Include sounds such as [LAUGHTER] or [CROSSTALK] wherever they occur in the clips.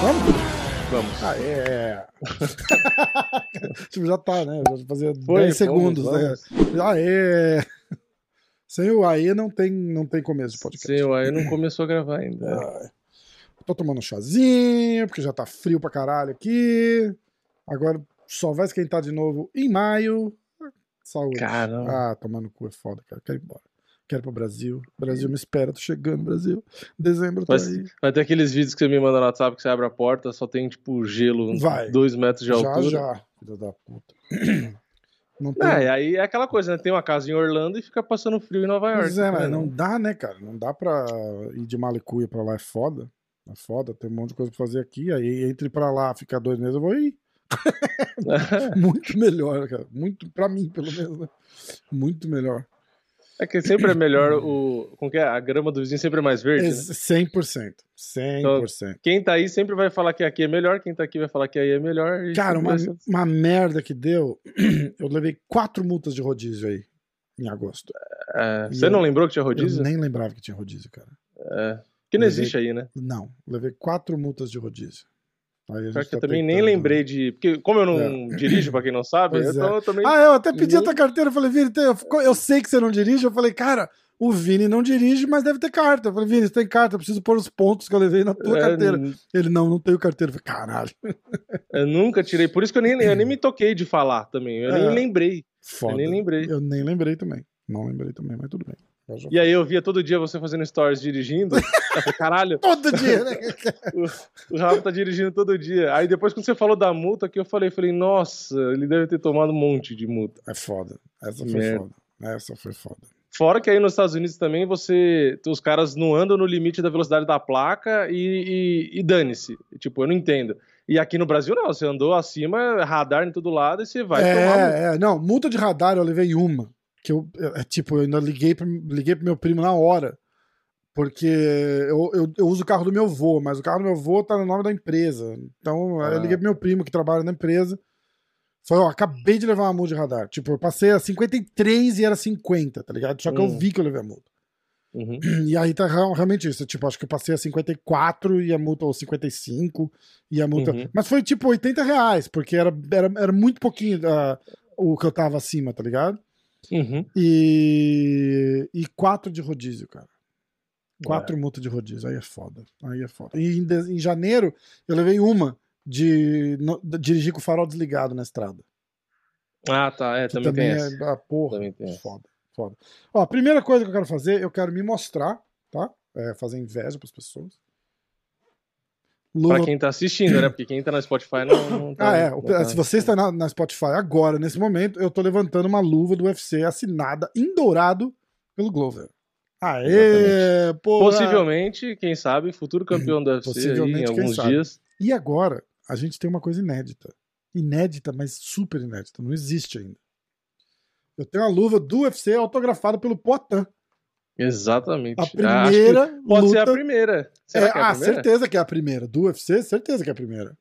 Vamos? Vamos. Ah, é. [LAUGHS] tipo, já tá, né? Já fazia Foi, 10 segundos, vamos, né? Ah, é. Sem o AE não tem, não tem começo de podcast. Sim, o aí não começou a gravar ainda. Ah, tô tomando um chazinho, porque já tá frio pra caralho aqui. Agora só vai esquentar de novo em maio. Saúde. Caramba. Ah, tomando cu é foda, cara. Quero ir embora. Quero ir pro Brasil. Brasil me espera, tô chegando, Brasil. Dezembro tá Mas aí. vai ter aqueles vídeos que você me manda no WhatsApp que você abre a porta, só tem tipo gelo, Vai. dois metros de Já, altura. já, filho da puta. [CLEARS THROAT] Não tem. É, aí é aquela coisa, né? Tem uma casa em Orlando e fica passando frio em Nova York. Pois é, mas né? não dá, né, cara? Não dá pra ir de malicuia pra lá, é foda. É foda, tem um monte de coisa pra fazer aqui. Aí entre pra lá, ficar dois meses, eu vou ir. [LAUGHS] Muito melhor, cara. Muito, pra mim, pelo menos, né? Muito melhor. É que sempre é melhor o. Como que é? A grama do vizinho sempre é mais verde. né? Ex- 100%. 100%. Quem tá aí sempre vai falar que aqui é melhor, quem tá aqui vai falar que aí é melhor. Cara, uma, ser- uma merda que deu. [CLEARS THROAT] Eu levei quatro multas de rodízio aí, em agosto. É, você eu- não lembrou que tinha Eu rodízio? nem lembrava que tinha rodízio, cara. É. Que não Levei- existe aí, né? Não, levei quatro multas de rodízio. Pior que eu tá também nem tentando- lembrei de. Porque, como eu não dirijo, pra quem não sabe, Pois então é. eu também. Ah, eu até pedi a tua carteira. Eu falei, Vini, eu, eu sei que você não dirige. Eu falei, cara, o Vini não dirige, mas deve ter carta. Eu falei, Vini, você tem carta, eu preciso pôr os pontos que eu levei na tua É, carteira. Ele, não, não tenho carteira. Eu falei, caralho, Eu nunca tirei. Por isso que eu nem, eu nem me toquei de falar também. Eu É. nem lembrei. foda. Eu nem lembrei. Eu nem lembrei também. Não lembrei também, mas tudo bem. E aí eu via todo dia você fazendo stories dirigindo. Falei, Caralho, [LAUGHS] Todo dia, né? [LAUGHS] o Rafa tá dirigindo todo dia. Aí depois quando você falou da multa que eu falei, falei, nossa, ele deve ter tomado um monte de multa. É foda. Essa foi foda. Essa foi foda. Fora que aí nos Estados Unidos também você. Os caras não andam no limite da velocidade da placa e, e, e dane-se. Tipo, eu não entendo. E aqui no Brasil não, você andou acima, radar em todo lado e você vai tomar multa. é, é, não, multa de radar eu levei uma. Que eu, é, tipo, eu ainda liguei pro, liguei pro meu primo na hora. Porque eu, eu, eu uso o carro do meu avô, mas o carro do meu avô tá no nome da empresa. Então aí eu Ah. liguei pro meu primo que trabalha na empresa. Falei, ó, acabei de levar uma multa de radar. Tipo, eu passei a 53 e era 50, tá ligado? Só que eu Hum. vi que eu levei a multa. Uhum. [CLEARS THROAT] E aí tá real- realmente isso. Tipo, acho que eu passei a 54 e a multa, ou 55 e a multa. Uhum. Mas foi tipo 80 reais, porque era, era, era muito pouquinho ah, o que eu tava acima, tá ligado? Uhum. E, e quatro de rodízio, cara. É. Quatro multas de rodízio. Aí é foda. Aí é foda. E em, de- em janeiro, eu levei uma de, no- de dirigir com o farol desligado na estrada. Ah, tá. É, Que também, tem é. essa. Ah, porra. Também tem. Foda, foda. Ó, a primeira coisa que eu quero fazer, eu quero me mostrar, tá? É, fazer inveja pras pessoas. Luva Pra quem tá assistindo, né? Porque quem tá no Spotify não, não tá. Ah, é. não tá- Se você está na, na Spotify agora, nesse momento, eu tô levantando uma luva do UFC assinada em dourado pelo Glover. Aê, porra! Possivelmente, quem sabe, futuro campeão do UFC aí, em alguns dias. E agora, a gente tem uma coisa inédita. Inédita, mas super inédita. Não existe ainda. Eu tenho uma luva do UFC autografada pelo Poitin. Exatamente. A que primeira pode ser a luta- primeira. Será É, é a ah, primeira? certeza que é a primeira. Do UFC, certeza que é a primeira.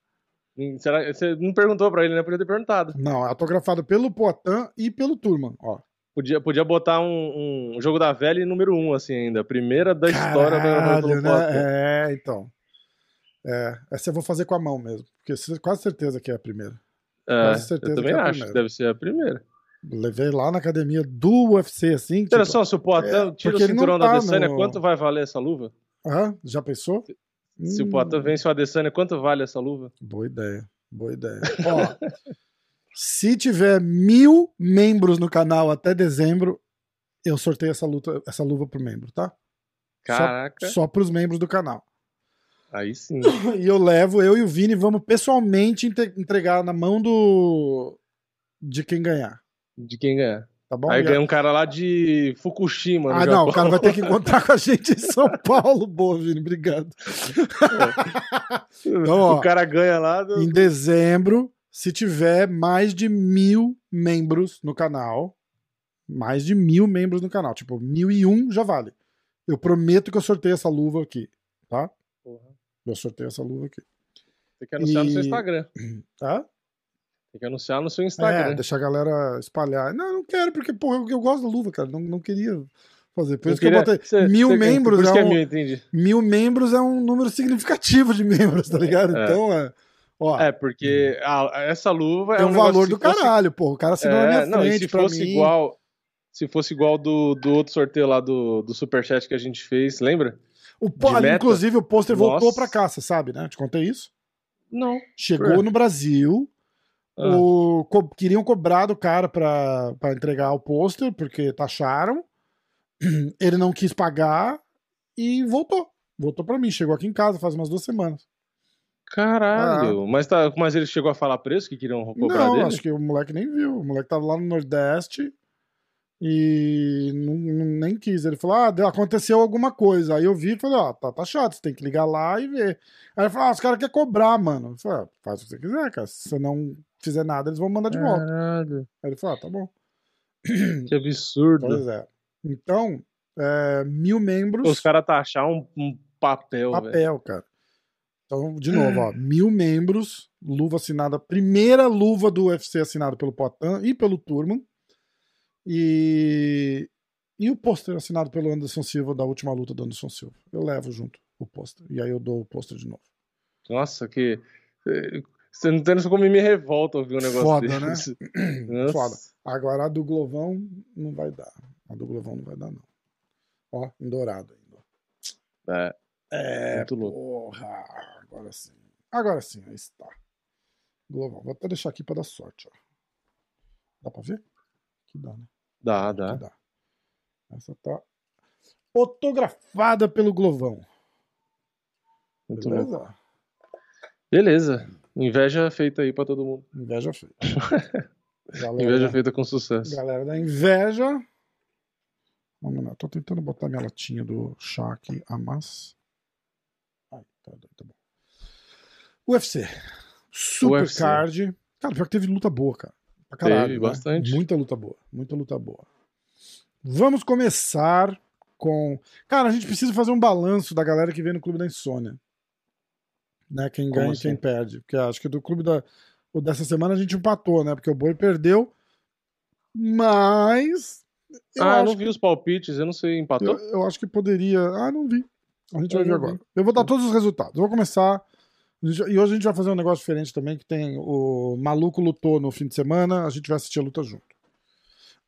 Hum, Será, você não perguntou pra ele, né? Podia ter perguntado. Não, é autografada pelo Poitin e pelo Turman. Ó. Podia, podia botar um, um jogo da velha número um, assim, ainda. Primeira da história da Caralho, pelo né? É, então. É, essa eu vou fazer com a mão mesmo. Porque quase certeza que é a primeira. É, quase certeza eu também que é a acho primeira. que deve ser a primeira. Levei lá na academia do UFC, assim. Olha tipo, só, se o Poitin é, tira o cinturão da tá Adesanya, no- quanto vai valer essa luva? ah, já pensou? Se o Hum, Poitin vence o Adesanya, quanto vale essa luva? Boa ideia, boa ideia. Ó, [LAUGHS] se tiver mil membros no canal até dezembro, eu sorteio essa, luta, essa luva pro membro, tá? Caraca, Só pros membros do canal. aí sim. [LAUGHS] E eu levo, eu e o Vini vamos pessoalmente entregar na mão do. de quem ganhar. De quem ganhar. Tá bom? Aí E ganha um cara lá de Fukushima. no Ah, não, Japão. o cara vai ter que [LAUGHS] encontrar com a gente em São Paulo. Boa, Vini, obrigado. Então, ó, o cara ganha lá. do- Em dezembro, se tiver mais de mil membros no canal, mais de mil membros no canal, tipo, mil e um já vale. Eu prometo que eu sorteio essa luva aqui, tá? Porra. Eu sorteio essa luva aqui, Você quer anunciar no seu E- Instagram. tá? Tem que anunciar no seu Instagram. É, deixar a galera espalhar. Não, não quero, porque, porra, eu, eu gosto da luva, cara. Não, não queria fazer. Por Eu isso que eu queria- botei. cê- mil cê- membros é é um- mil. Mil membros é um número significativo de membros, tá ligado? É. Então, é. Ó, É, porque a- essa luva é um um valor do se fosse- caralho, pô. O cara assinou na É, minha não, e frente se fosse mim. igual. Se fosse igual do, do outro sorteio lá do, do Superchat que a gente fez, lembra? O. Inclusive, o pôster voltou pra cá, você sabe, né? Te contei isso? Não. Chegou no Brasil. Ah, O, co- queriam cobrar do cara pra, pra entregar o pôster, porque taxaram. [CLEARS THROAT] Ele não quis pagar e voltou. Voltou pra mim. Chegou aqui em casa faz umas duas semanas. Caralho. Mas, tá, mas ele chegou a falar preço que queriam cobrar Ah. não, dele? acho que o moleque nem viu. O moleque tava lá no Nordeste e não, não- nem quis. Ele falou: ah, aconteceu alguma coisa. Aí eu vi e falei: ó, tá, tá chato, você tem que ligar lá e ver. Aí ele falou: ah, os caras querem cobrar, mano. Eu falei: ah, faz o que você quiser, cara. Se você não fizer nada, eles vão mandar de volta. Caralho. Aí ele falou: ah, tá bom. [CLEARS THROAT] Que absurdo. Pois é. Então, é, mil membros, Os caras taxar um, um papel, papel, cara. Então, de [CLEARS THROAT] novo, ó, mil membros, luva assinada, primeira luva do UFC assinada pelo Poitin e pelo Turman. E, e o pôster assinado pelo Anderson Silva da última luta do Anderson Silva. Eu levo junto o pôster. E aí eu dou o pôster de novo. Nossa, que. Você não tem noção como me revolta ouvir um negócio Foda, né? [LAUGHS] desse. Nossa. Foda. Agora a do Glovão não vai dar. A do Glovão não vai dar, não. Ó, em dourado ainda. É, É, Muito louco. porra. Agora sim. Agora sim, aí está. Global. Vou até deixar aqui pra dar sorte, ó. Dá pra ver? Que dá, né? dá, dá. dá. Essa tá autografada pelo Glovão. Muito louco. Beleza? Inveja feita aí pra todo mundo. Inveja feita. [LAUGHS] Galera, Inveja feita com sucesso. galera da inveja. Vamos lá. Tô tentando botar minha latinha do chá aqui, a mas. Ai, tá, tá bom. UFC. Super UFC. card. Cara, pior que teve luta boa, cara. Pra caralho, Teve né? bastante. Muita luta boa. Muita luta boa. Vamos começar com. Cara, a gente precisa fazer um balanço da galera que vem no Clube da Insônia. Né? Quem Como ganha e assim? quem perde. Porque acho que do Clube da. Dessa semana a gente empatou, né? Porque o Boi perdeu. Mas. Eu, ah, eu não vi os palpites, eu não sei, eu, empatou? eu acho que poderia. Ah, não vi. A gente Eu vai ver agora. vi. Eu vou dar todos os resultados. Eu vou começar. E hoje a gente vai fazer um negócio diferente também, que tem o Maluco lutou no fim de semana, a gente vai assistir a luta junto.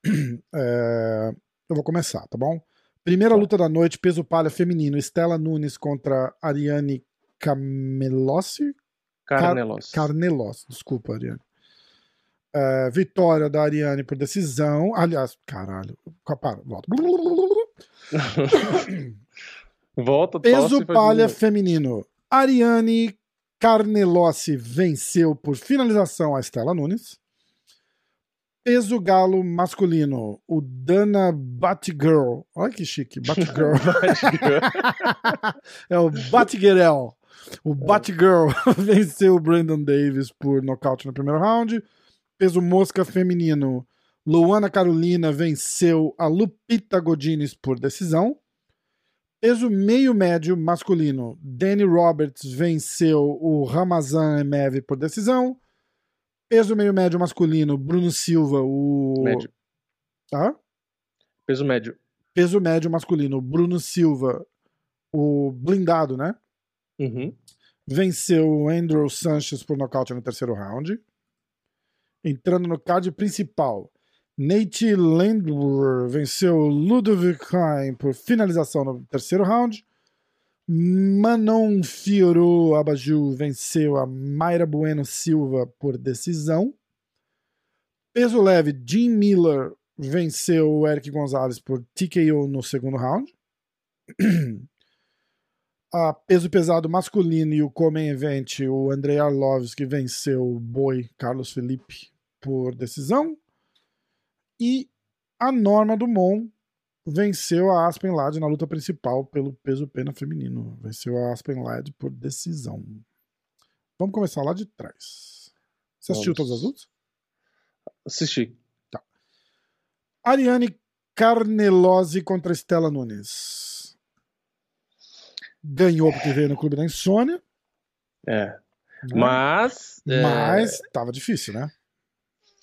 [CLEARS THROAT] É, Eu vou começar, tá bom? Primeira Tá. luta da noite, peso palha feminino, Estela Nunes contra Ariane Camelossi? Carnelos. Carnelos, desculpa, Ariane. É, vitória da Ariane por decisão. Aliás, caralho. Para, volta. [COUGHS] Volta, Peso palha feminino. Ariane Carnelossi venceu por finalização a Estela Nunes. Peso galo masculino. O Dana Batgirl. Olha que chique. Batgirl. [LAUGHS] [LAUGHS] é o Batgirl. O Batgirl [LAUGHS] venceu o Brandon Davis por nocaute no primeiro round. Peso mosca feminino. Luana Carolina venceu a Lupita Godinez por decisão. Peso meio médio masculino. Danny Roberts venceu o Ramazan Emev por decisão. Peso meio médio masculino. Bruno Silva, o. Médio. Tá? Peso médio. Peso médio masculino. Bruno Silva, o blindado, né? Uhum. venceu Andrew Sanchez por nocaute no terceiro round. Entrando no card principal, Nate Landwehr venceu Ludovic Klein por finalização no terceiro round. Manon Fiorot Abaju venceu a Mayra Bueno Silva por decisão. Peso leve, Jim Miller venceu o Eric Gonzalez por TKO no segundo round. [CLEARS THROAT] a peso pesado masculino e o Comen Event, o Andrei Arlovski venceu o Boi Carlos Felipe por decisão. E a Norma Dumont venceu a Aspen Ladd na luta principal pelo peso pena feminino. Venceu a Aspen Ladd por decisão. Vamos começar lá de trás. Você assistiu Vamos. todas as lutas? Assisti. Ariane Carnelosi contra Estela Nunes. Ganhou porque veio no Clube da Insônia. É. né? Mas. é, Mas tava difícil, né?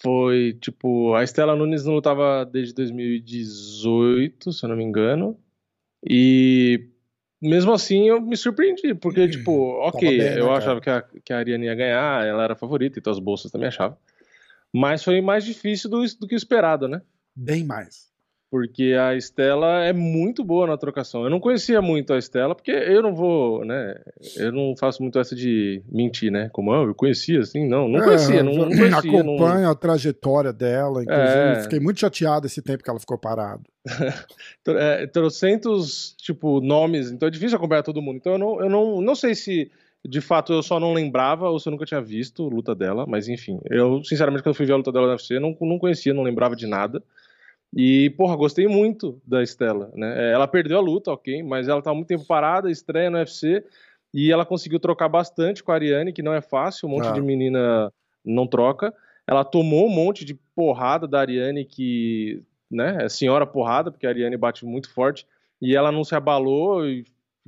foi, tipo, a Estela Nunes não lutava desde 2018, se eu não me engano. E mesmo assim eu me surpreendi, porque, tipo, ok, bem, né, eu cara? achava que a, que a Ariane ia ganhar, ela era favorita, então as bolsas também achavam. Mas foi mais difícil do, do que esperado, né? Bem mais porque a Estela é muito boa na trocação. Eu não conhecia muito a Estela, porque eu não vou, né? Eu não faço muito essa de mentir, né? Como eu, eu conhecia, assim, não, não conhecia, é, não, não conhecia. Acompanho não... a trajetória dela, inclusive. É... Fiquei muito chateado esse tempo que ela ficou parada. [LAUGHS] é, trocentos, tipo, nomes, então é difícil acompanhar todo mundo. Então eu não, eu não, não sei se de fato eu só não lembrava ou se eu nunca tinha visto a luta dela, mas enfim, eu sinceramente quando fui ver a luta dela na UFC, não, não conhecia, não lembrava de nada. E, porra, gostei muito da Estela, né? É, ela perdeu a luta, ok, mas ela tá muito tempo parada, estreia no UFC, e ela conseguiu trocar bastante com a Ariane, que não é fácil, um monte ah. de menina não troca. Ela tomou um monte de porrada da Ariane, que, né, é senhora porrada, porque a Ariane bate muito forte, e ela não se abalou e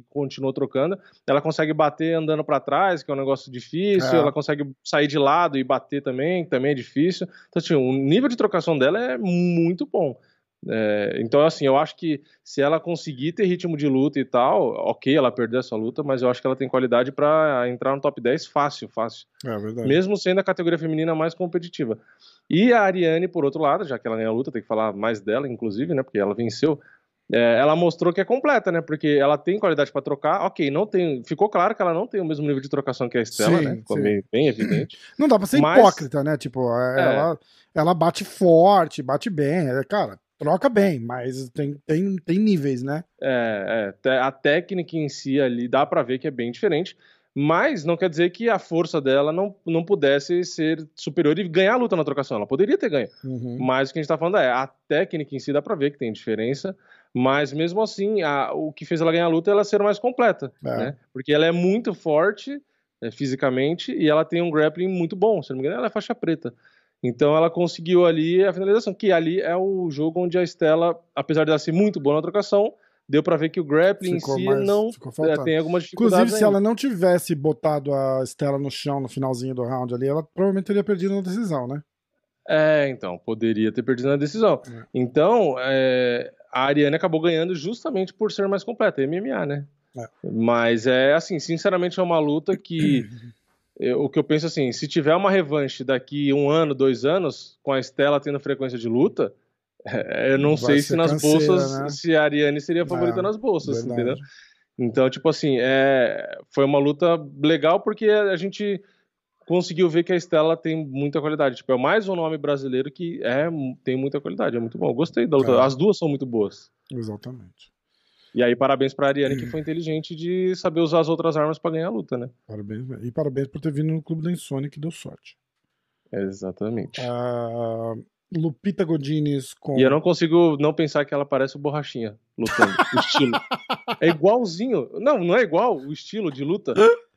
continuou trocando. Ela consegue bater andando para trás, que é um negócio difícil. É. Ela consegue sair de lado e bater também, que também é difícil. Então, assim, o nível de trocação dela é muito bom. É, então, assim, eu acho que se ela conseguir ter ritmo de luta e tal, ok, ela perdeu essa luta, mas eu acho que ela tem qualidade para entrar no top 10 fácil, fácil. É verdade. Mesmo sendo a categoria feminina mais competitiva. E a Ariane, por outro lado, já que ela ganhou a luta, tem que falar mais dela, inclusive, né? Porque ela venceu é, ela mostrou que é completa, né? Porque ela tem qualidade para trocar. Ok, não tem. Ficou claro que ela não tem o mesmo nível de trocação que a Estela, sim, né? Ficou meio, bem evidente. [LAUGHS] Não dá pra ser Mas... hipócrita, né? Tipo, é, é. ela, ela bate forte, bate bem. É, cara, troca bem, mas tem, tem, tem níveis, né? É, é, a técnica em si ali dá para ver que é bem diferente. Mas não quer dizer que a força dela não, não pudesse ser superior e ganhar a luta na trocação. Ela poderia ter ganho. Uhum. Mas o que a gente tá falando é a técnica em si dá pra ver que tem diferença. Mas mesmo assim, a, o que fez ela ganhar a luta é ela ser mais completa, é. né? Porque ela é muito forte é, fisicamente e ela tem um grappling muito bom. Se não me engano, ela é faixa preta. Então ela conseguiu ali a finalização, que ali é o jogo onde a Estela, apesar de ela ser muito boa na trocação, deu para ver que o grappling ficou em si mais, não é, tem algumas dificuldades. Inclusive, se ela não tivesse botado a Estela no chão no finalzinho do round ali, ela provavelmente teria perdido na decisão, né? É, então, poderia ter perdido na decisão. É. Então, é, a Ariane acabou ganhando justamente por ser mais completa, MMA, né? É. Mas é assim, sinceramente é uma luta que [CLEARS THROAT] eu, o que eu penso assim, se tiver uma revanche daqui um ano, dois anos, com a Estela tendo frequência de luta, é, eu não Vai sei se nas canseira, bolsas, né? se a Ariane seria a favorita é, nas bolsas, verdade. entendeu? Então, tipo assim, é, foi uma luta legal porque a gente conseguiu ver que a Estela tem muita qualidade. Tipo, é mais um nome brasileiro que é, tem muita qualidade, é muito bom. gostei da luta. É. As duas são muito boas. Exatamente. E aí, parabéns pra Ariane, que foi inteligente de saber usar as outras armas para ganhar a luta, né? Parabéns. E parabéns por ter vindo no Clube da Insônia, que deu sorte. Exatamente. Uh, Lupita Godines com. E eu não consigo não pensar que ela parece o Borrachinha lutando. o estilo. [LAUGHS] É igualzinho. Não, não é igual o estilo de luta.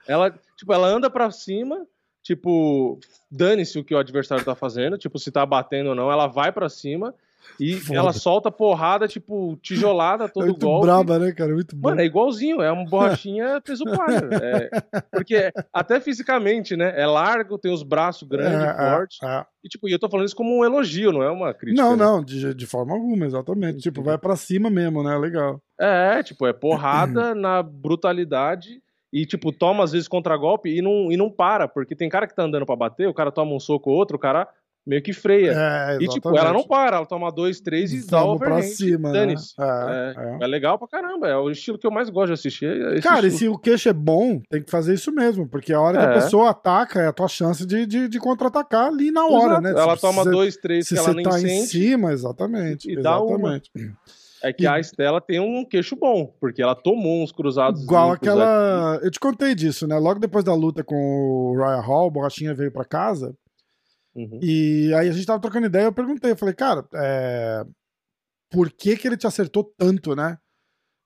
Ela, tipo, ela anda pra cima, tipo, dane-se o que o adversário tá fazendo, tipo, se tá batendo ou não, ela vai para cima e Foda. ela solta porrada, tipo, tijolada todo é muito golpe. braba, né, cara? Muito bom. Mano, é igualzinho, é uma [LAUGHS] borrachinha peso palha. É, porque até fisicamente, né? É largo, tem os braços grandes, é, é fortes. É, é. E, tipo, eu tô falando isso como um elogio, não é uma crítica. Não, não, de, de forma alguma, exatamente. Tipo, vai para cima mesmo, né? Legal. É, tipo, é porrada na brutalidade e, tipo, toma às vezes contra-golpe e não, e não para, porque tem cara que tá andando para bater, o cara toma um soco ou outro, o cara meio que freia. É, e, tipo, ela não para, ela toma dois, três e dá o pra cima, né? É, é, é, legal pra caramba, é o estilo que eu mais gosto de assistir. É cara, estilo. e se o queixo é bom, tem que fazer isso mesmo, porque a hora que a é. pessoa ataca é a tua chance de, de, de contra-atacar ali na hora, Exato. né? Ela toma dois, três que ela nem tá sente. em cima, exatamente. E exatamente. dá uma é que e... a Estela tem um queixo bom, porque ela tomou uns cruzados. Igual aquela. Aqui. Eu te contei disso, né? Logo depois da luta com o Ryan Hall, o Borrachinha veio para casa. Uhum. E aí a gente tava trocando ideia, eu perguntei, eu falei, cara, é... por que que ele te acertou tanto, né?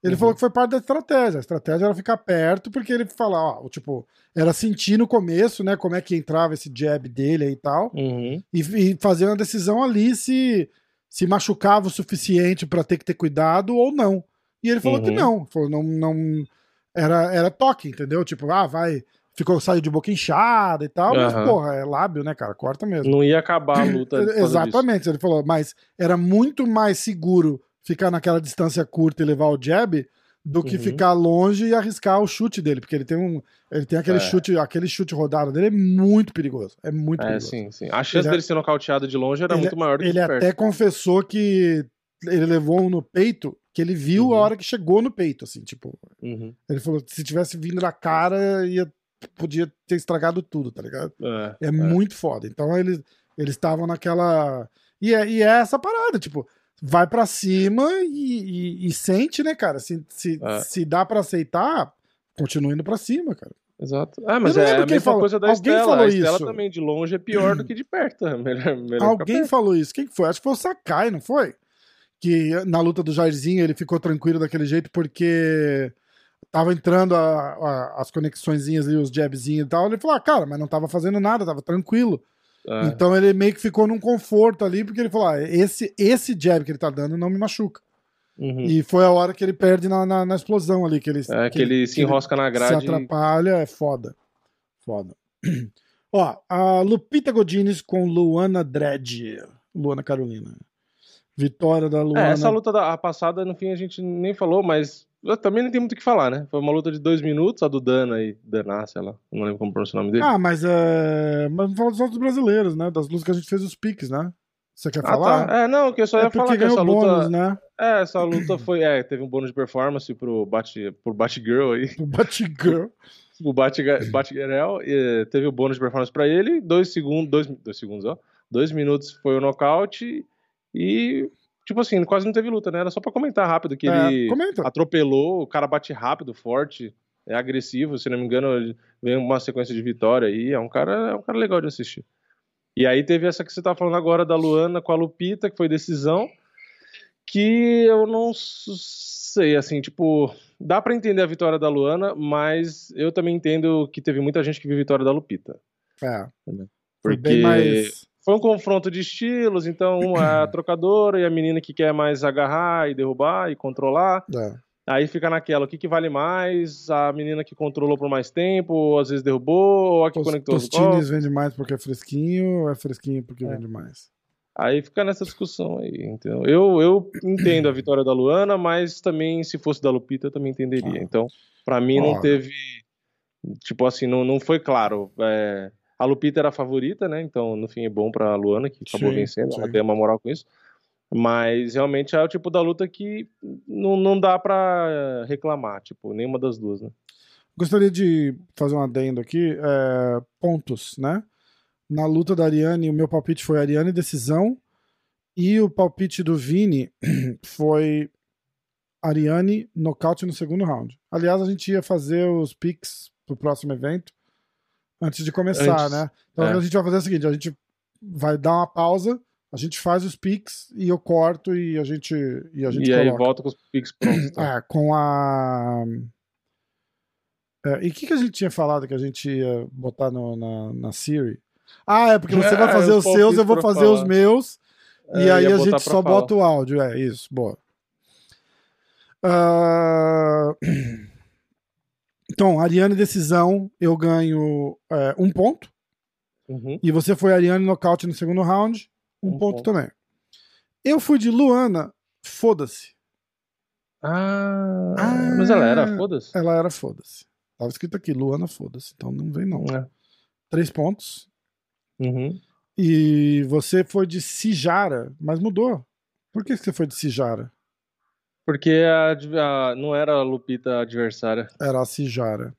Ele uhum. falou que foi parte da estratégia. A estratégia era ficar perto, porque ele fala, ó, tipo, era sentir no começo, né, como é que entrava esse jab dele aí e tal, uhum. e, e fazer uma decisão ali se se machucava o suficiente para ter que ter cuidado ou não. E ele falou uhum. que não. Falou, não, não era, era toque, entendeu? Tipo, ah, vai, ficou, saiu de boca inchada e tal, mas, Aham. porra, é lábio, né, cara? Corta mesmo. Não ia acabar a luta. [CLEARS THROAT] causa disso. Exatamente, ele falou, mas era muito mais seguro ficar naquela distância curta e levar o jab do que Uhum. ficar longe e arriscar o chute dele, porque ele tem um, ele tem aquele É. chute, aquele chute rodado dele é muito perigoso, é muito É, perigoso. sim, sim. A chance Ele- dele ser nocauteado de longe era ele, muito maior do que ele de perto. até confessou que ele levou um no peito, que ele viu Uhum. a hora que chegou no peito, assim, tipo, Uhum. ele falou que se tivesse vindo na cara, ia, podia ter estragado tudo, tá ligado? É, É, muito foda. Então eles eles estavam naquela. E é, e é essa parada, tipo, vai pra cima e, e- e sente, né, cara? Se, se, É. se dá pra aceitar, continua indo pra cima, cara. Exato. Ah, mas é a mesma falou. coisa da Alguém Estela. falou a Estela isso. também de longe é pior do que de perto. [LAUGHS] Melhor, melhor Alguém perto. falou isso. Quem que foi? Acho que foi o Sakai, não foi? Que na luta do Jairzinho ele ficou tranquilo daquele jeito porque tava entrando a- a- as conexõezinhas ali, os jabzinhos e tal. Ele falou, ah, cara, mas não tava fazendo nada, tava tranquilo. É. Então ele meio que ficou num conforto ali, porque ele falou: ah, esse, esse jab que ele tá dando não me machuca. Uhum. E foi a hora que ele perde na, na, na explosão ali, que ele, É, que ele se enrosca na se grade. atrapalha, é foda. Foda. [CLEARS THROAT] Ó, a Lupita Godines com Luana Dredd. Luana Carolina. Vitória da Luana. É, essa luta da passada, no fim, a gente nem falou, mas também não tem muito o que falar, né? Foi uma luta de dois minutos, a do Dana e Dana, sei lá, não lembro como pronunciar o nome dele. Ah, mas é. Mas vamos falar dos outros brasileiros, né? Das lutas que a gente fez os piques, né? Você quer Ah, falar? tá. É, não, que eu só É ia falar porque que essa luta. bônus, né? É, essa luta foi. É, teve um bônus de performance pro Bat, pro Batgirl aí. [LAUGHS] O Batgirl. O Batgirl. e teve o bônus de performance pra ele. Dois segundos. Dois, dois segundos, ó. Dois minutos foi o nocaute. E. Tipo assim, quase não teve luta, né? Era só pra comentar rápido que É, ele comenta. atropelou, o cara bate rápido, forte, é agressivo, se não me engano, ele vem uma sequência de vitória aí, é um cara, é um cara legal de assistir. E aí teve essa que você tá falando agora da Luana com a Lupita, que foi decisão, que eu não sei, assim, tipo, dá pra entender a vitória da Luana, mas eu também entendo que teve muita gente que viu a vitória da Lupita. É. Foi Porque bem mais. Foi um confronto de estilos, então uma é a trocadora e a menina que quer mais agarrar e derrubar e controlar. É. Aí fica naquela, o que, que vale mais? A menina que controlou por mais tempo, ou às vezes derrubou, ou a que Tos- conectou os Tostines golpes. vende mais porque é fresquinho, ou é fresquinho porque É. vende mais? Aí fica nessa discussão aí, entendeu? Eu, eu entendo a vitória da Luana, mas também, se fosse da Lupita, eu também entenderia. Ah. Então, pra mim, não Olha. teve... Tipo assim, não, não foi claro. É, a Lupita era a favorita, né? Então, no fim, é bom pra Luana, que acabou Sim, vencendo. Ela sim. tem uma moral com isso. Mas, realmente, é o tipo da luta que não, não dá pra reclamar, tipo, nenhuma das duas, né? Gostaria de fazer um adendo aqui. é, pontos, né? Na luta da Ariane, o meu palpite foi Ariane decisão. E o palpite do Vini [CLEARS THROAT] foi Ariane nocaute no segundo round. Aliás, a gente ia fazer os picks pro próximo evento antes de começar, Antes, né? Então é. a gente vai fazer o seguinte: a gente vai dar uma pausa, a gente faz os picks e eu corto e a gente, e a gente E aí volta com os picks prontos. Tá? É, com a. É, e o que, que a gente tinha falado que a gente ia botar no- na, na Siri? Ah, é porque você [LAUGHS] vai É, fazer os os seus, eu vou fazer os falar. meus. É, e aí ia a gente só falar. bota o áudio. É, isso, boa. Ah, [CLEARS THROAT] Então, Ariane decisão, eu ganho é, um ponto. Uhum. E você foi Ariane nocaute no segundo round, um, Um ponto, ponto. também. Eu fui de Luana, foda-se. Ah, Ah. mas ela era, foda-se. Ela era foda-se. Tava escrito aqui, Luana, foda-se. Então não vem não. É. Três pontos. Uhum. E você foi de Sijara, mas mudou. Por que você foi de Sijara? Porque a, a- não era a Lupita a adversária. Era a Sijara.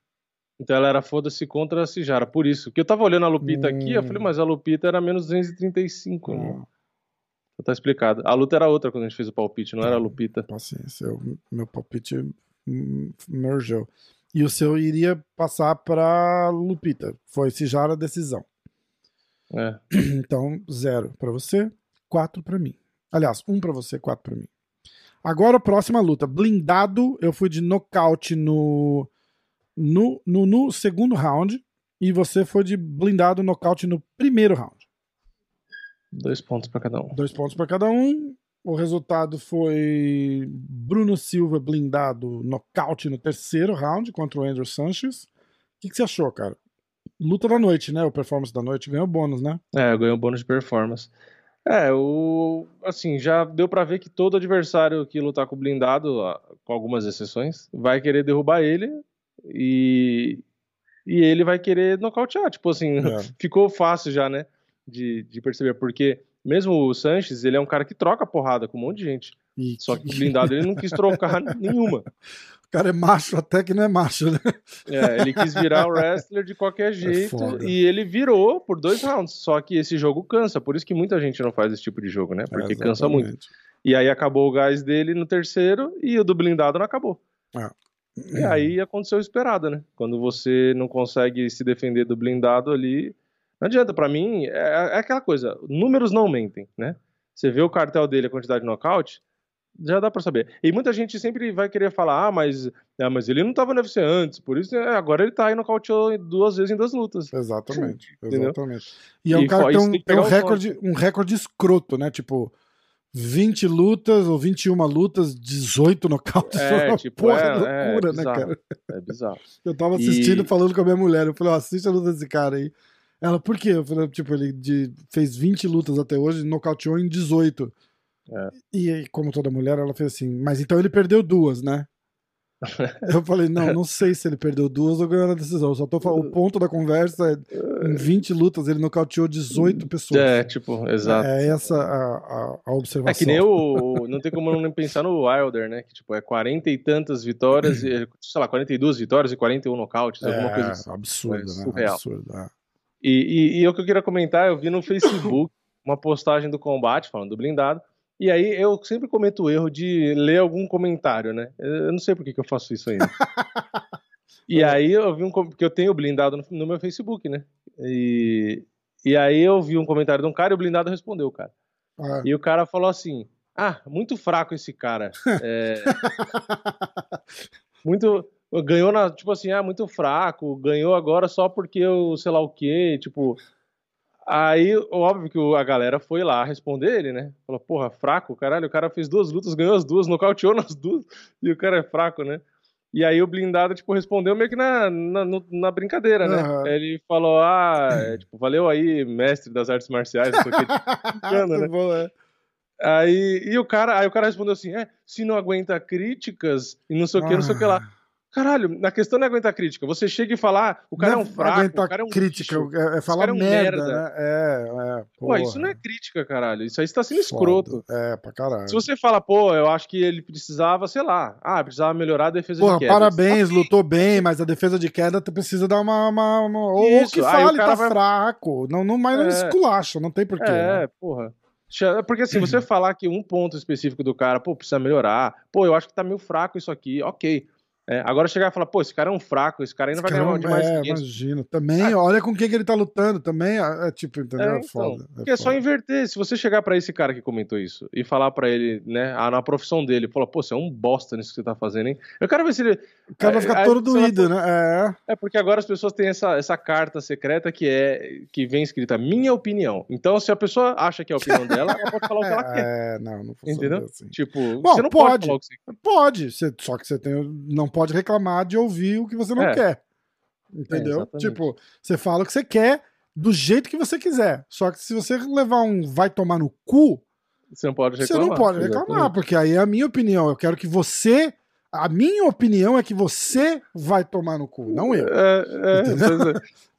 Então ela era foda-se contra a Cijara. Por isso. Que eu tava olhando a Lupita aqui, eu Hum. falei, mas a Lupita era menos 235. né? Ah, Tá explicado. A luta era outra quando a gente fez o palpite, não era a Lupita. paciência, eu- meu palpite hum, mergeu. E o seu iria passar pra Lupita. Foi Sijara decisão. É. [CLEARS THROAT] Então, zero pra você, quatro pra mim. Aliás, um pra você, quatro pra mim. Agora a próxima luta. Blindado, eu fui de nocaute no, no, no, no segundo round. E você foi de blindado nocaute no primeiro round. Dois pontos pra cada um. Dois pontos pra cada um. O resultado foi Bruno Silva blindado nocaute no terceiro round contra o Andrew Sanches. O que, que você achou, cara? luta da noite, né? O performance da noite ganhou bônus, né? É, ganhou bônus de performance. É, o assim, já deu para ver que todo adversário que lutar com o blindado, com algumas exceções, vai querer derrubar ele e e ele vai querer nocautear. Tipo assim, é. [LAUGHS] ficou fácil já, né? De, de perceber, porque mesmo o Sanches, ele é um cara que troca porrada com um monte de gente. E... Só que o blindado ele não quis trocar [LAUGHS] nenhuma. O cara é macho até que não é macho, né? É, ele quis virar o wrestler de qualquer é jeito é e ele virou por dois rounds. Só que esse jogo cansa, por isso que muita gente não faz esse tipo de jogo, né? Porque é, cansa muito. E aí acabou o gás dele no terceiro e o do blindado não acabou. Ah. E aí aconteceu o esperado, né? Quando você não consegue se defender do blindado ali, não adianta, para mim, é, é, aquela coisa, números não mentem, né? Você vê o cartel dele, a quantidade de nocaute, já dá para saber. E muita gente sempre vai querer falar, ah, mas, é, mas ele não tava no UFC antes, por isso é, agora ele tá aí nocauteou duas vezes em duas lutas. Exatamente, [LAUGHS] exatamente. E é um e cara que tem, um, tem um, recorde, um recorde escroto, né? Tipo, 20 lutas ou 21 lutas, 18 nocautes. É, [LAUGHS] tipo, porra, é, loucura, é, né, cara? É bizarro. [LAUGHS] Eu tava assistindo, e... falando com a minha mulher, eu falei, oh, assiste a luta desse cara aí. Ela, por quê? Eu falei, tipo, ele de, fez 20 lutas até hoje, nocauteou em 18. É. E como toda mulher, ela fez assim, mas então ele perdeu duas, né? [LAUGHS] Eu falei, não, não sei se ele perdeu duas ou ganhou na decisão. Só tô falando, o ponto da conversa é em 20 lutas ele nocauteou 18 pessoas. É, tipo, exato. É essa a, a, a observação. É que nem o. Não tem como não pensar no Wilder, né? Que tipo, é 40 e tantas vitórias, e, sei lá, 42 vitórias e 41 nocautes, alguma é, coisa assim. Absurdo, é, né? Absurdo, é. E, e, e o que eu queria comentar, eu vi no Facebook uma postagem do combate, falando do blindado. E aí eu sempre cometo o erro de ler algum comentário, né? Eu não sei por que, que eu faço isso ainda. [LAUGHS] e aí eu vi um porque eu tenho blindado no, no, meu Facebook, né? E, e aí eu vi um comentário de um cara e o blindado respondeu, cara. Ah. E o cara falou assim: Ah, muito fraco esse cara. [LAUGHS] É... muito ganhou na, tipo assim, ah, muito fraco, ganhou agora só porque eu, sei lá o quê, tipo, Aí, óbvio que a galera foi lá responder ele, né? Falou, porra, fraco, caralho, o cara fez duas lutas, ganhou as duas, nocauteou nas duas, e o cara é fraco, né? E aí o blindado, tipo, respondeu meio que na, na, na brincadeira, né? Uhum. Ele falou, ah, é, tipo, valeu aí, mestre das artes marciais, não sei o que, [LAUGHS] né? Bom, é. Aí, e o cara, aí o cara respondeu assim, é, se não aguenta críticas e não sei o que, não sei o que lá. Caralho, na questão não é aguentar crítica. Você chega e fala, ah, o cara não é um fraco, o cara é um crítica, bicho, é, é falar é um merda, merda, né? É, é. Pô, isso não é crítica, caralho. Isso aí está sendo escroto. É, pra caralho. Se você fala, pô, eu acho que ele precisava, sei lá, ah, precisava melhorar a defesa Porra, de queda. parabéns, lutou bem, mas a defesa de queda precisa dar uma... uma, uma... Ou que fale, tá vai... fraco. Não, não, mas não é. esculacha, não tem porquê. É, né? porra. Porque assim, você [CLEARS THROAT] falar que um ponto específico do cara, pô, precisa melhorar, pô, eu acho que tá meio fraco isso aqui, ok. É, agora chegar e falar, pô, esse cara é um fraco, esse cara ainda esse vai ganhar é demais. É, imagina. Também, ah, olha com quem que ele tá lutando, também é, é tipo, entendeu? É, é então, foda. Porque é, só inverter. Se você chegar para esse cara que comentou isso e falar para ele, né, na profissão dele, falar, pô, você é um bosta nisso que você tá fazendo, hein? Eu quero ver se ele. O cara vai ficar todo doído, né? É. é porque agora as pessoas têm essa, essa carta secreta que é que vem escrita minha opinião. Então, se a pessoa acha que é a opinião dela, ela pode falar o que ela [LAUGHS] quer. É, não, não funciona Entendeu? assim. Tipo, Bom, você não pode. Pode, pode só que você tem, não pode reclamar de ouvir o que você não é. quer. Entendeu? É, tipo, você fala o que você quer do jeito que você quiser. Só que se você levar um vai tomar no cu, você não pode reclamar. Você não pode reclamar, exatamente. porque aí é a minha opinião. Eu quero que você a minha opinião é que você vai tomar no cu, não eu. É,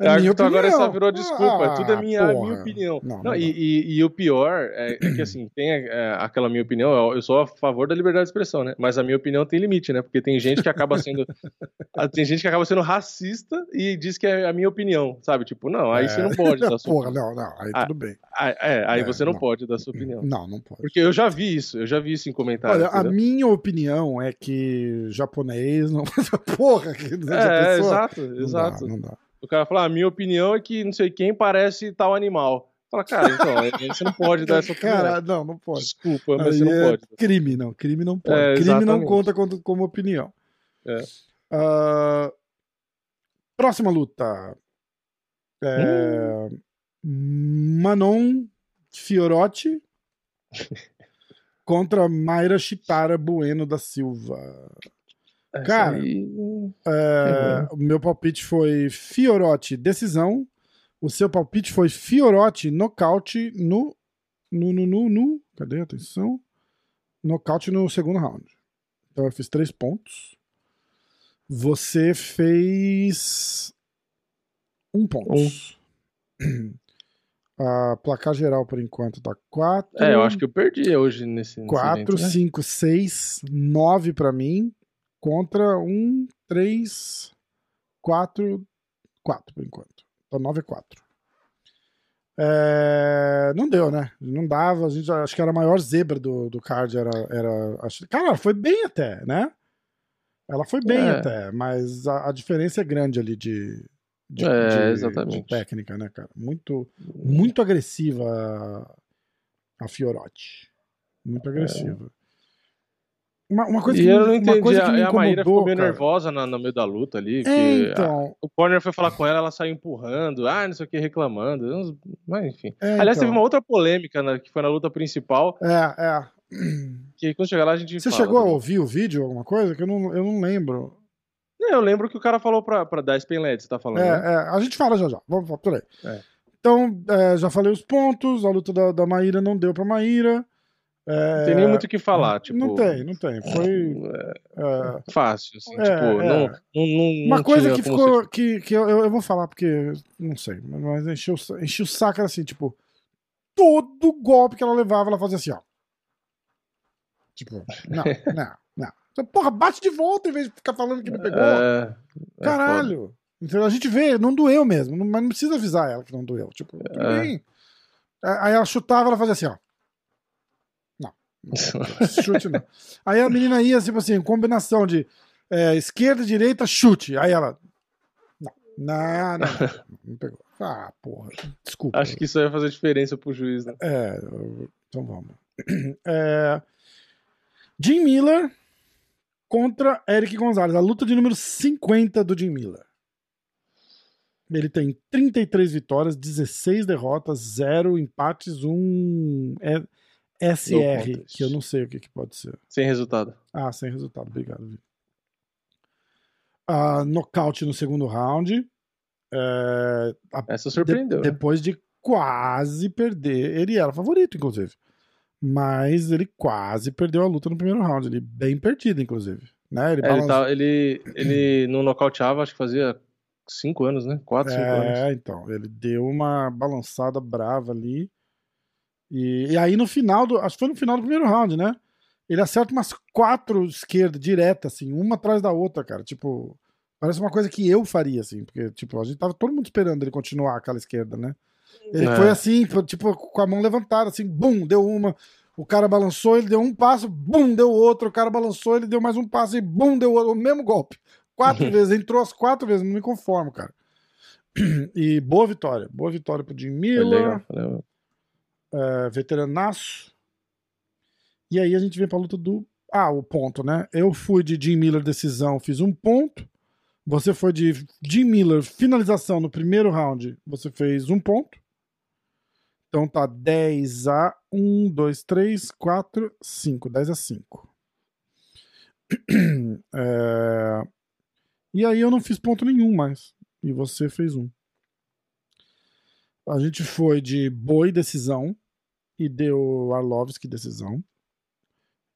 é, [LAUGHS] é, é então agora só virou desculpa. Ah, tudo é minha, minha opinião. Não, não, não e, e, e, o pior é, é que, assim, tem é, aquela minha opinião. Eu sou a favor da liberdade de expressão, né? Mas a minha opinião tem limite, né? Porque tem gente que acaba sendo. [LAUGHS] tem gente que acaba sendo racista e diz que é a minha opinião, sabe? Tipo, não, aí você não pode dar [LAUGHS] sua Porra, não, não, aí ah, tudo bem. Ah, é, aí você não, pode dar sua opinião. Não, não pode. Porque eu já vi isso, eu já vi isso em comentários. Olha, a minha opinião é que japonês, não. [LAUGHS] Porra, que é, exato, não exato. Dá, não dá. O cara fala, ah, minha opinião é que não sei quem parece tal animal. Fala, cara, então, [LAUGHS] você não pode dar essa opinião. Cara, não, não pode. Desculpa, mas Aí você não é pode. Crime, não. Crime não pode. É, crime não conta como, como opinião. É. Uh, próxima luta. É, hum. Manon Fiorotti [LAUGHS] contra Mayra Chitara Bueno da Silva. Cara, aí... é, o meu palpite foi Fiorotti decisão. O seu palpite foi Fiorotti nocaute no. No, no, no, no. Cadê a atenção? Nocaute no segundo round. Então eu fiz três pontos. Você fez. Um ponto. Um. [CLEARS THROAT] A placar geral por enquanto tá 4. É, eu acho que eu perdi hoje nesse. 4, 5, 6, 9 pra mim. Contra 1, 3, 4, 4 por enquanto. Então 9 e 4. É, não deu, né? Não dava. A gente acho que era a maior zebra do, do card. Era, era, acho, cara, foi bem até, né? Ela foi bem é. até, mas a, a, diferença é grande ali de, de, é, de, de, técnica, né, cara? Muito, muito agressiva a, a Fiorotti. Muito agressiva. Uma, uma coisa e que, eu não entendi, uma coisa que me a Maíra ficou meio cara. nervosa no, no, meio da luta ali. É, então... A, o corner foi falar com ela, ela saiu empurrando, ah, não sei o que, reclamando. Mas enfim. É, Aliás, então... teve uma outra polêmica né, que foi na luta principal. É, é. Que quando chegar lá a gente Você fala, chegou a ouvir o vídeo, alguma coisa? Que eu não, eu não lembro. Eu lembro que o cara falou pra, pra dar Spenled, você tá falando. É, né? é, a gente fala já já. Vamos por aí. É. Então, é, já falei os pontos. A luta da, da Maíra não deu pra Maíra. É, não tem nem muito o que falar. Tipo, não tem, não tem. Foi. É, fácil, assim. É, tipo, é. não, não, não, Uma coisa que ficou. Que, que eu, eu vou falar porque. Não sei, mas encheu, encheu o saco era assim, tipo. Todo golpe que ela levava, ela fazia assim, ó. Tipo, não, [LAUGHS] não. Então, Porra, bate de volta em vez de ficar falando que me pegou. É, é foda. Caralho. Então a gente vê, não doeu mesmo, mas não precisa avisar ela que não doeu. Tipo, tudo É. bem. Aí ela chutava, ela fazia assim, ó. Não. não [LAUGHS] chute não. Aí a menina ia, tipo assim, combinação de é, esquerda, direita, chute. Aí ela. Não, não, não, não, [LAUGHS] não pegou. Ah, porra. Desculpa. Acho que isso aí vai fazer diferença pro juiz, né? É, então vamos. [CLEARS THROAT] É, Jim Miller contra Eric Gonzalez. A luta de número 50 do Jim Miller. Ele tem 33 vitórias, 16 derrotas, 0 empates, 1 é- SR, que eu não sei o que, que pode ser. Sem resultado. Ah, sem resultado. Obrigado, Vitor. Ah, nocaute no segundo round. É, a- Essa surpreendeu. de- né? depois de quase perder. Ele era favorito, inclusive. Mas ele quase perdeu a luta no primeiro round. Ele bem perdido, inclusive. Né? Ele É, ele, balançou- tá, ele, ele não nocauteava, acho que fazia cinco anos, né? Quatro, cinco anos. É, então. Ele deu uma balançada brava ali. E, e aí no final do. Acho que foi no final do primeiro round, né? Ele acerta umas quatro esquerdas direta, assim, uma atrás da outra, cara. Tipo, parece uma coisa que eu faria, assim, porque, tipo, a gente tava todo mundo esperando ele continuar aquela esquerda, né? Ele É. foi assim, tipo, com a mão levantada, assim, bum, deu uma. O cara balançou, ele deu um passo, bum, deu outro. O cara balançou, ele deu mais um passo e bum, deu outro. O mesmo golpe. Quatro [LAUGHS] vezes, entrou as quatro vezes, não me conformo, cara. [CLEARS THROAT] E boa vitória. Boa vitória pro Jim Miller foi legal. é, veteranaço. E aí a gente vem pra luta do. Ah, o ponto, né? Eu fui de Jim Miller decisão, fiz um ponto. Você foi de Jim Miller finalização no primeiro round, você fez um ponto. Então tá 10 a 1, 2, 3, 4, 5. 10 a 5. [CLEARS THROAT] É, E aí eu não fiz ponto nenhum mais. E você fez um. A gente foi de boi decisão e deu Arlovski decisão.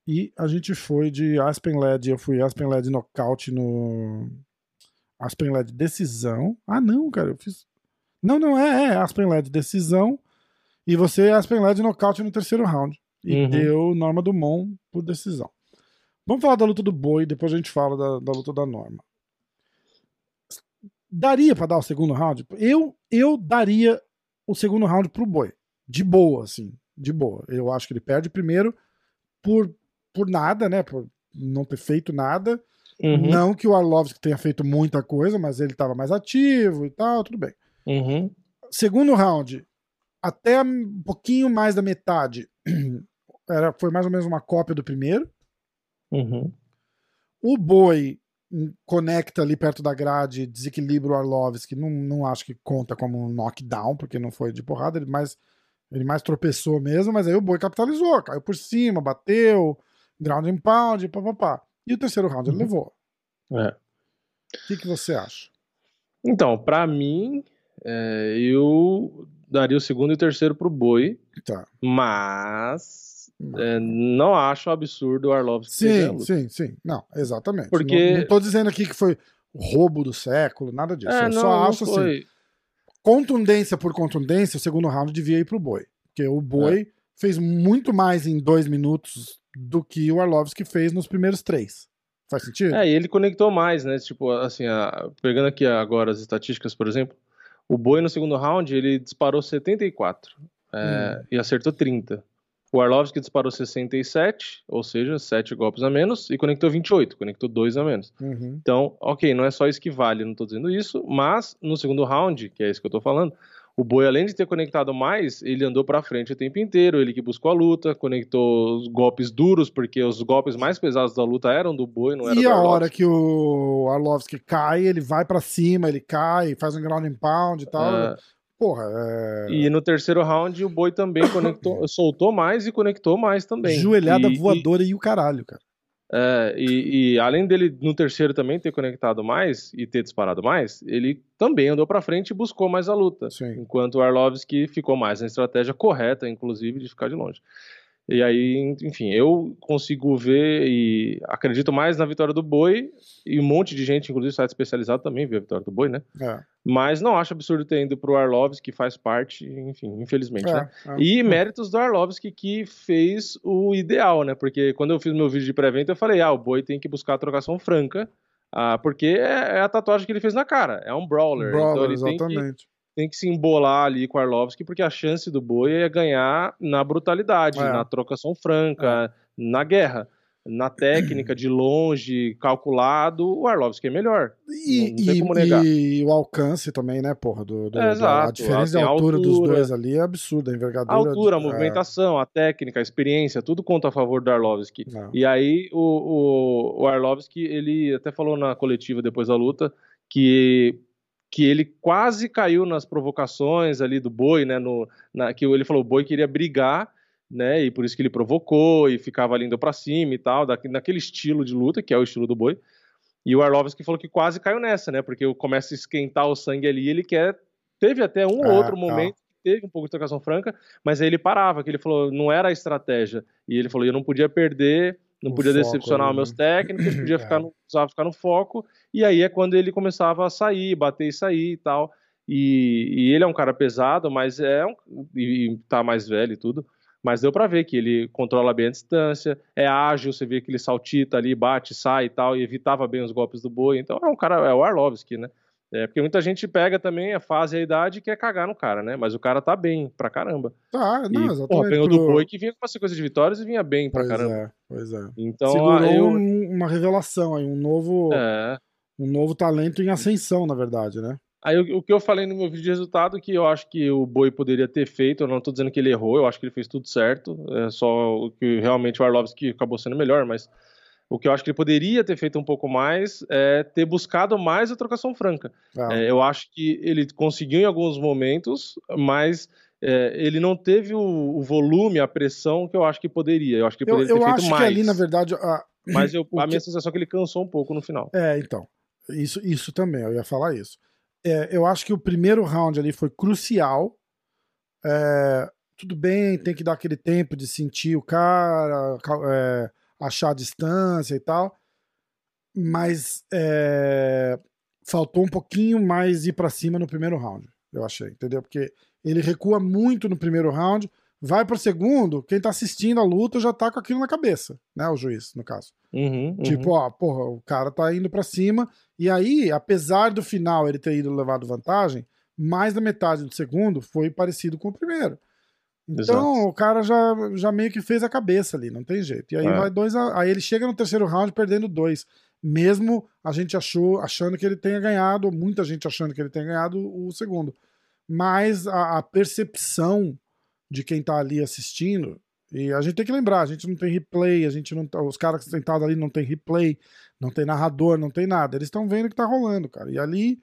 E a gente foi de Aspen Led, eu fui Aspen Led nocaute no Aspen Led decisão. Ah, não, cara, eu fiz Não, não é, é Aspen Led decisão e você Aspen Led nocaute no terceiro round. E Uhum. deu Norma Dumont por decisão. Vamos falar da luta do boi, depois a gente fala da, da luta da Norma. Daria pra dar o segundo round? Eu, eu daria o segundo round pro boi. De boa, assim. De boa. Eu acho que ele perde primeiro por, por nada, né? Por não ter feito nada. Uhum, Não que o Arlovski tenha feito muita coisa, mas ele estava mais ativo e tal, tudo bem. uhum. Segundo round, até um pouquinho mais da metade, [CLEARS THROAT] era, foi mais ou menos uma cópia do primeiro. Uhum. O Boi hum, conecta ali perto da grade, desequilibra o Arlovski. Não, não acho que conta como um knockdown, porque não foi de porrada, ele mais, ele mais tropeçou mesmo, mas aí o Boi capitalizou, caiu por cima, bateu, ground and pound, papapá. E o terceiro round ele Uhum. levou. É. O que, que você acha? Então, pra mim, é, eu daria o segundo e o terceiro pro Boi, Tá. mas é, não acho absurdo o Arlovski perder a Sim, sim, sim. Não, exatamente. Porque- Não, não tô dizendo aqui que foi o roubo do século, nada disso. É, Eu não, só acho assim, contundência por contundência, o segundo round devia ir pro Boi. Porque o Boi É. fez muito mais em dois minutos do que o Arlovski fez nos primeiros três. Faz sentido? É, e ele conectou mais, né? Tipo, assim, a- pegando aqui agora as estatísticas, por exemplo, o Boi no segundo round, ele disparou 74 é, e acertou 30. O Arlovski disparou 67, ou seja, 7 golpes a menos, e conectou 28, conectou 2 a menos. Uhum. Então, ok, não é só isso que vale, não tô dizendo isso, mas no segundo round, que é isso que eu tô falando, o Boi, além de ter conectado mais, ele andou pra frente o tempo inteiro, ele que buscou a luta, conectou os golpes duros, porque os golpes mais pesados da luta eram do Boi, não era E a hora que o Arlovski cai, ele vai pra cima, ele cai, faz um ground and pound e tal. É, Porra, é... E no terceiro round o Boi também conectou, soltou mais e conectou mais também. joelhada E- voadora e... o caralho, cara. É, e, e além dele no terceiro também ter conectado mais e ter disparado mais, ele também andou pra frente e buscou mais a luta. Sim. Enquanto o Arlovski ficou mais na estratégia correta, inclusive, de ficar de longe. E aí, enfim, eu consigo ver e acredito mais na vitória do Boi, e um monte de gente, inclusive site especializado, também viu a vitória do Boi, né? É. Mas não acho absurdo ter ido pro Arlovski, que faz parte, enfim, infelizmente, né? É, é. E méritos do Arlovski que fez o ideal, né? Porque quando eu fiz meu vídeo de pré-venda, eu falei, ah, o boi tem que buscar a trocação franca, ah, porque é, é a tatuagem que ele fez na cara, é um brawler. então Brawler, ele tem que, exatamente. tem que se embolar ali com o Arlovski, porque a chance do boi é ganhar na brutalidade, É. na trocação franca, na guerra. Na técnica, de longe, calculado, o Arlovski é melhor. E, Não tem e- como negar. e o alcance também, né, porra? Do, do- É, exato. A diferença de Tem altura, dos altura. dois ali é absurda. A envergadura. A altura, a é, movimentação, a técnica, a experiência, tudo conta a favor do Arlovski. não. E aí o, o, o Arlovski, ele até falou na coletiva depois da luta que, que ele quase caiu nas provocações ali do Boi, né? No, na, que ele falou o Boi queria brigar, né? E por isso que ele provocou e ficava ali indo pra cima e tal, naquele estilo de luta, que é o estilo do Boi. E o Arlovski falou que quase caiu nessa, né? Porque começa a esquentar o sangue ali, ele quer. Teve até um ou É, outro é. momento que teve um pouco de trocação franca, mas aí ele parava, que ele falou, não era a estratégia. E ele falou, eu não podia perder, não O podia foco decepcionar os meus né? técnicos, [CLEARS THROAT] podia É. ficar no, precisava ficar no foco. E aí é quando ele começava a sair, bater e sair e tal. E, e ele é um cara pesado, mas é um, e, e tá mais velho e tudo. Mas deu pra ver que ele controla bem a distância, é ágil, você vê que ele saltita ali, bate, sai e tal, e evitava bem os golpes do boi. Então é um cara, é o Arlovski, né? É, porque muita gente pega também a fase e a idade e quer cagar no cara, né? Mas o cara tá bem pra caramba. Tá, E, não, porra, exatamente. ganhou pro- do boi que vinha com uma sequência de vitórias e vinha bem pra Pois caramba. é, pois é. Então, Segurou eu. um- uma revelação aí, um novo, É. um novo talento em ascensão, na verdade, né? Aí o, o que eu falei no meu vídeo de resultado, que eu acho que o Boi poderia ter feito, eu não tô dizendo que ele errou, eu acho que ele fez tudo certo, é só o que realmente o Arlovski acabou sendo melhor, mas o que eu acho que ele poderia ter feito um pouco mais é ter buscado mais a trocação franca. Ah, É, eu acho que ele conseguiu em alguns momentos, mas é, ele não teve o, o volume, a pressão que eu acho que poderia. Eu acho que ele eu poderia eu ter feito acho mais. que ali, na verdade, a- Mas eu- [LAUGHS] a que- minha sensação é que ele cansou um pouco no final. É, então. Isso, isso também, eu ia falar isso. É, eu acho que o primeiro round ali foi crucial. É, tudo bem, tem que dar aquele tempo de sentir o cara, é, achar a distância e tal. Mas é, faltou um pouquinho mais ir pra cima no primeiro round, eu achei, entendeu? Porque ele recua muito no primeiro round, vai pro segundo, quem tá assistindo a luta já tá com aquilo na cabeça, né? O juiz, no caso. Uhum, uhum. Tipo, ó, porra, o cara tá indo pra cima. E aí, apesar do final ele ter ido levado vantagem, mais da metade do segundo foi parecido com o primeiro. Então, Exato. o cara já, já meio que fez a cabeça ali, não tem jeito. E aí É. vai dois a, Aí ele chega no terceiro round perdendo dois. Mesmo a gente achou, achando que ele tenha ganhado, muita gente achando que ele tenha ganhado o segundo. Mas a, a percepção de quem tá ali assistindo, e a gente tem que lembrar, a gente não tem replay, a gente não tá- os caras sentados ali não tem replay, não tem narrador, não tem nada. Eles estão vendo o que tá rolando, cara. E ali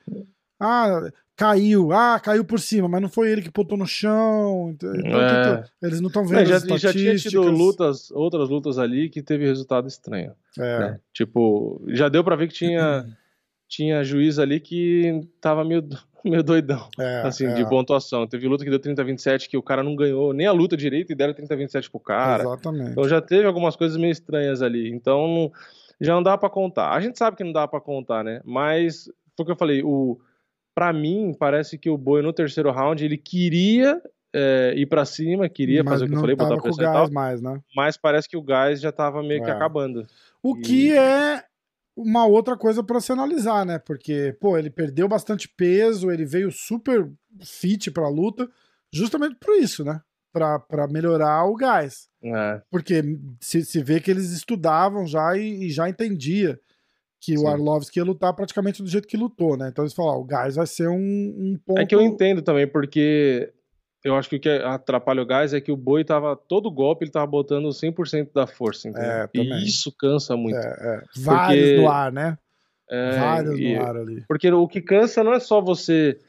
Ah, caiu, ah, caiu por cima, mas não foi ele que botou no chão. Então, É. Eles não estão vendo É, já, as já tinha tido lutas, outras lutas ali que teve resultado estranho. É, né? Tipo, já deu pra ver que tinha, [CLEARS THROAT] tinha juiz ali que tava meio, [LAUGHS] meio doidão, é, assim, é, de pontuação. Teve luta que deu 30-27 que o cara não ganhou nem a luta direito e deram 30-27 pro cara. Exatamente. Então já teve algumas coisas meio estranhas ali. Então já não dá pra contar. A gente sabe que não dá pra contar, né? Mas foi o que eu falei. O para mim parece que o Boi no terceiro round ele queria é, ir pra cima, queria Mas fazer o que eu falei, botar pressão e tal. mais, né? Mas parece que o gás já tava meio que É. acabando. O E- que é uma outra coisa pra se analisar, né? Porque, pô, ele perdeu bastante peso, ele veio super fit pra luta, justamente por isso, né? Pra, pra melhorar o gás. É. Porque se, se vê que eles estudavam já e, e já entendia que Sim. o Arlovski ia lutar praticamente do jeito que lutou, né? Então eles falaram, ó, o gás vai ser um, um ponto... É que eu entendo também, porque eu acho que o que atrapalha o gás é que o boi tava. Todo golpe ele tava botando 100% da força, entendeu? É, também. e isso cansa muito. É, é. Vários no ar, né? É, Vários e- no ar ali. Porque o que cansa não é só você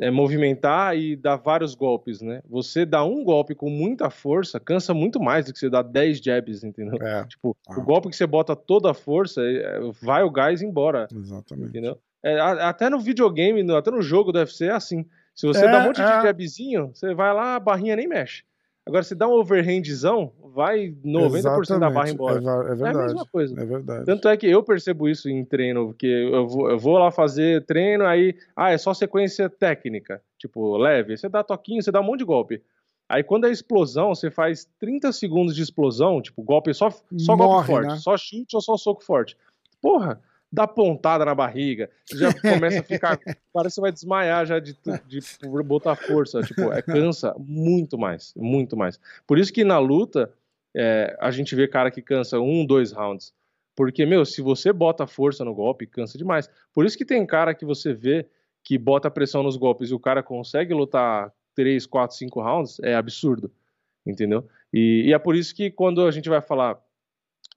é, movimentar e dar vários golpes, né? Você dá um golpe com muita força, cansa muito mais do que você dar 10 jabs, entendeu? É, Tipo, Ah. o golpe que você bota toda a força, é, vai o gás embora, exatamente. entendeu? É, até no videogame, até no jogo do UFC é assim. Se você É, dá um monte é. de jabzinho, você vai lá, a barrinha nem mexe. Agora, se dá um overhandzão, vai 90% da barra Exatamente. embora. É, é É, a verdade. mesma coisa. É verdade. Tanto é que eu percebo isso em treino, porque eu vou, eu vou lá fazer treino, aí, ah, é só sequência técnica, tipo, leve. Você dá toquinho, você dá um monte de golpe. Aí quando é explosão, você faz 30 segundos de explosão, tipo, golpe só, só golpe Morre, forte, né? só chute ou só soco forte. Porra, dá pontada na barriga, você já [LAUGHS] começa a ficar, parece que você vai desmaiar já de, de botar força, tipo, é, cansa muito mais, muito mais. Por isso que na luta, é, a gente vê cara que cansa um, dois rounds. Porque, meu, se você bota força no golpe, cansa demais. Por isso que tem cara que você vê que bota pressão nos golpes e o cara consegue lutar 3, 4, 5 rounds, é absurdo. Entendeu? E, e é por isso que quando a gente vai falar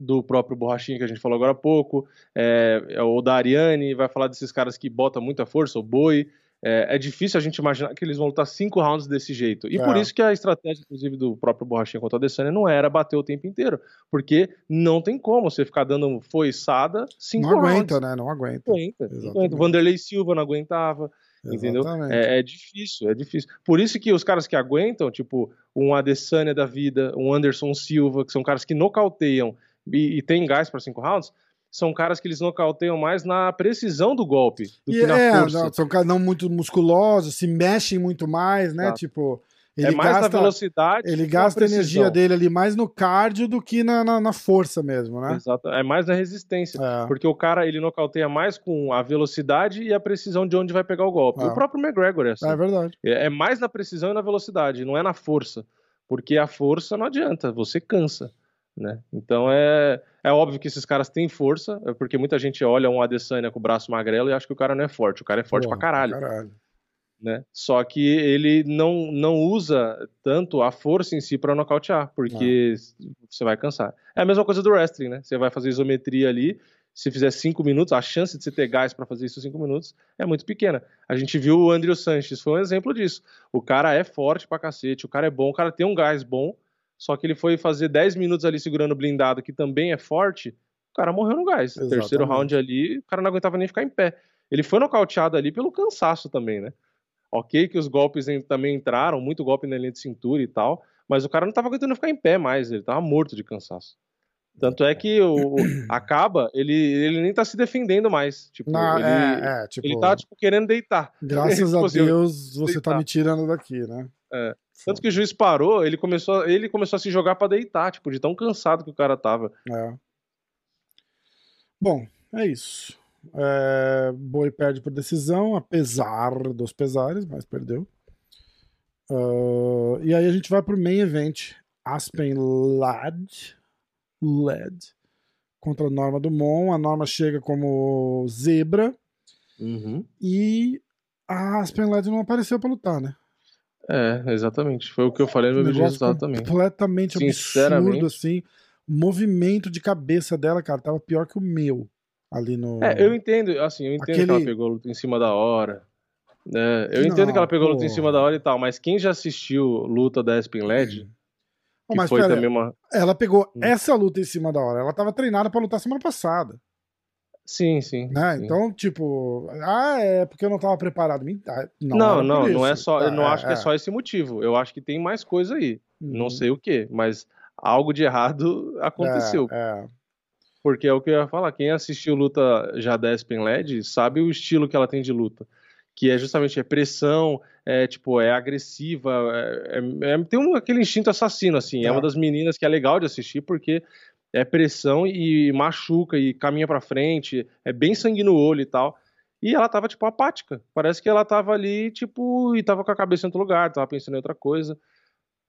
do próprio Borrachinha que a gente falou agora há pouco, é, é o da Ariane, vai falar desses caras que botam muita força, o Boi. É, é difícil a gente imaginar que eles vão lutar cinco rounds desse jeito. E É. por isso que a estratégia, inclusive, do próprio Borrachinha contra o Adesanya não era bater o tempo inteiro. Porque não tem como você ficar dando foiçada cinco Não aguenta, rounds. né? Não aguenta. Não aguenta, não aguenta. Vanderlei Silva não aguentava. Entendeu? É, é difícil, é difícil. Por isso que os caras que aguentam, tipo um Adesanya da vida, um Anderson Silva, que são caras que nocauteiam e, e tem gás para cinco rounds, são caras que eles nocauteiam mais na precisão do golpe do E que na é, força. não, são caras não muito musculosos, se mexem muito mais, né? Exato. Tipo, ele é mais gasta, velocidade. ele gasta a energia dele ali mais no cardio do que na, na, na força mesmo, né? Exato. É mais na resistência. É. Porque o cara ele nocauteia mais com a velocidade e a precisão de onde vai pegar o golpe. É. O próprio McGregor é assim. É verdade. É é mais na precisão e na velocidade, não é na força. Porque a força não adianta, você cansa. Né? Então é, é óbvio que esses caras têm força, é porque muita gente olha um Adesanya com o braço magrelo e acha que o cara não é forte. O cara é forte Porra, pra caralho. caralho. Né? Só que ele não, não usa tanto a força em si pra nocautear, porque você vai cansar. É a mesma coisa do wrestling, né? Você vai fazer isometria ali, se fizer cinco minutos, a chance de você ter gás pra fazer isso em cinco minutos é muito pequena. A gente viu o Andrew Sanches, foi um exemplo disso. O cara é forte pra cacete, o cara é bom, o cara tem um gás bom, só que ele foi fazer 10 minutos ali segurando o blindado, que também é forte, o cara morreu no gás. Exatamente. Terceiro round ali, o cara não aguentava nem ficar em pé. Ele foi nocauteado ali pelo cansaço também, né? Ok que os golpes também entraram, muito golpe na linha de cintura e tal, mas o cara não tava aguentando ficar em pé mais, ele tava morto de cansaço. Tanto é que o, [COUGHS] acaba, ele, ele nem tá se defendendo mais. Tipo, Não, ele, é, é, tipo, ele tá tipo, querendo deitar. graças [LAUGHS] a Tipo assim, Deus você tá deitar. me tirando daqui, né? É. Tanto que o juiz parou, ele começou, ele começou a se jogar pra deitar, tipo, de tão cansado que o cara tava. É. Bom, é isso. É, Boi perde por decisão, apesar dos pesares, mas perdeu. Ah, e aí a gente vai pro main event. Aspen Ladd, Led contra a Norma Dumont. A Norma chega como zebra e a Aspen Ladd não apareceu pra lutar, né? É, exatamente. Foi o que eu falei no meu vídeo resultado também. completamente absurdo, assim. O movimento de cabeça dela, cara, tava pior que o meu ali no. É, eu entendo, assim, eu entendo que Aquele- ela pegou luta em cima da hora. É, eu Não, entendo que ela pegou luta em cima da hora e tal, mas quem já assistiu luta da Aspen Led, que mas foi pera, também uma. ela pegou Hum. essa luta em cima da hora. Ela tava treinada pra lutar semana passada. Sim, sim. Né? sim. Então, tipo, ah, é porque eu não tava preparado. Men- ah, Não, Não, não, não é isso. só. Eu não É, acho que é só esse motivo. Eu acho que tem mais coisa aí. Não Uhum. sei o que, mas algo de errado [LAUGHS] aconteceu. É, é. Porque é o que eu ia falar. Quem assistiu luta já da Aspen Led sabe o estilo que ela tem de luta. Que é justamente é pressão, é tipo, é agressiva, é, é- é- tem um, aquele instinto assassino, assim. É. É. uma das meninas que é legal de assistir porque é pressão e machuca e caminha pra frente, é bem sangue no olho e tal. E ela tava, tipo, apática. Parece que ela tava ali, tipo, e tava com a cabeça em outro lugar, tava pensando em outra coisa.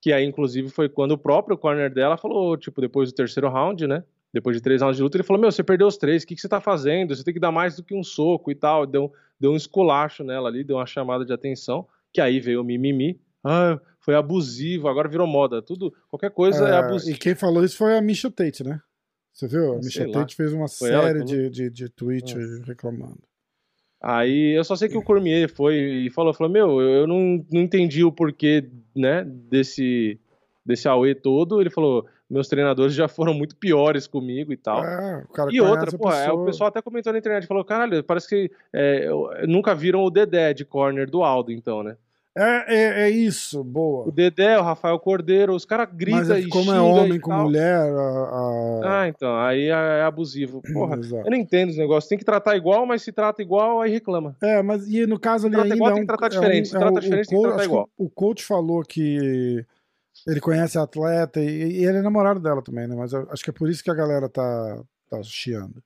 Que aí, inclusive, foi quando o próprio corner dela falou, tipo, depois do terceiro round, né? Depois de três rounds de luta, ele falou: Meu, você perdeu os três, o que, que você tá fazendo? Você tem que dar mais do que um soco e tal. Deu, deu um esculacho nela ali, deu uma chamada de atenção. Que aí veio o mimimi. Ah, foi abusivo, agora virou moda. Tudo, qualquer coisa é, É, abusivo. e quem falou isso foi a Misha Tate, né? Você viu? A Misha. Tate fez uma Foi série de, de, de tweets reclamando. Aí eu só sei que o Cormier foi e falou, falou, meu, eu não, não entendi o porquê, né, desse, desse AUE todo. Ele falou, meus treinadores já foram muito piores comigo e tal. É, E outra, pô, é, o pessoa. pessoal até comentou na internet, falou, caralho, parece que é, nunca viram o Dedé de corner do Aldo, então, né? É, é, é isso, boa. O Dedé, o Rafael Cordeiro, os caras gritam é e que como é homem com mulher, a, a- Ah, então, aí é é abusivo. [CLEARS THROAT] Porra, eu não entendo os negócios. Tem que tratar igual, mas se trata igual, aí reclama. É, mas e no caso ali Trata ainda igual, é tem um, que tratar é diferente. Se trata o- diferente, o tem que tratar igual. o coach falou que ele conhece a atleta e, e ele é namorado dela também, né? Mas acho que é por isso que a galera tá, tá chiando.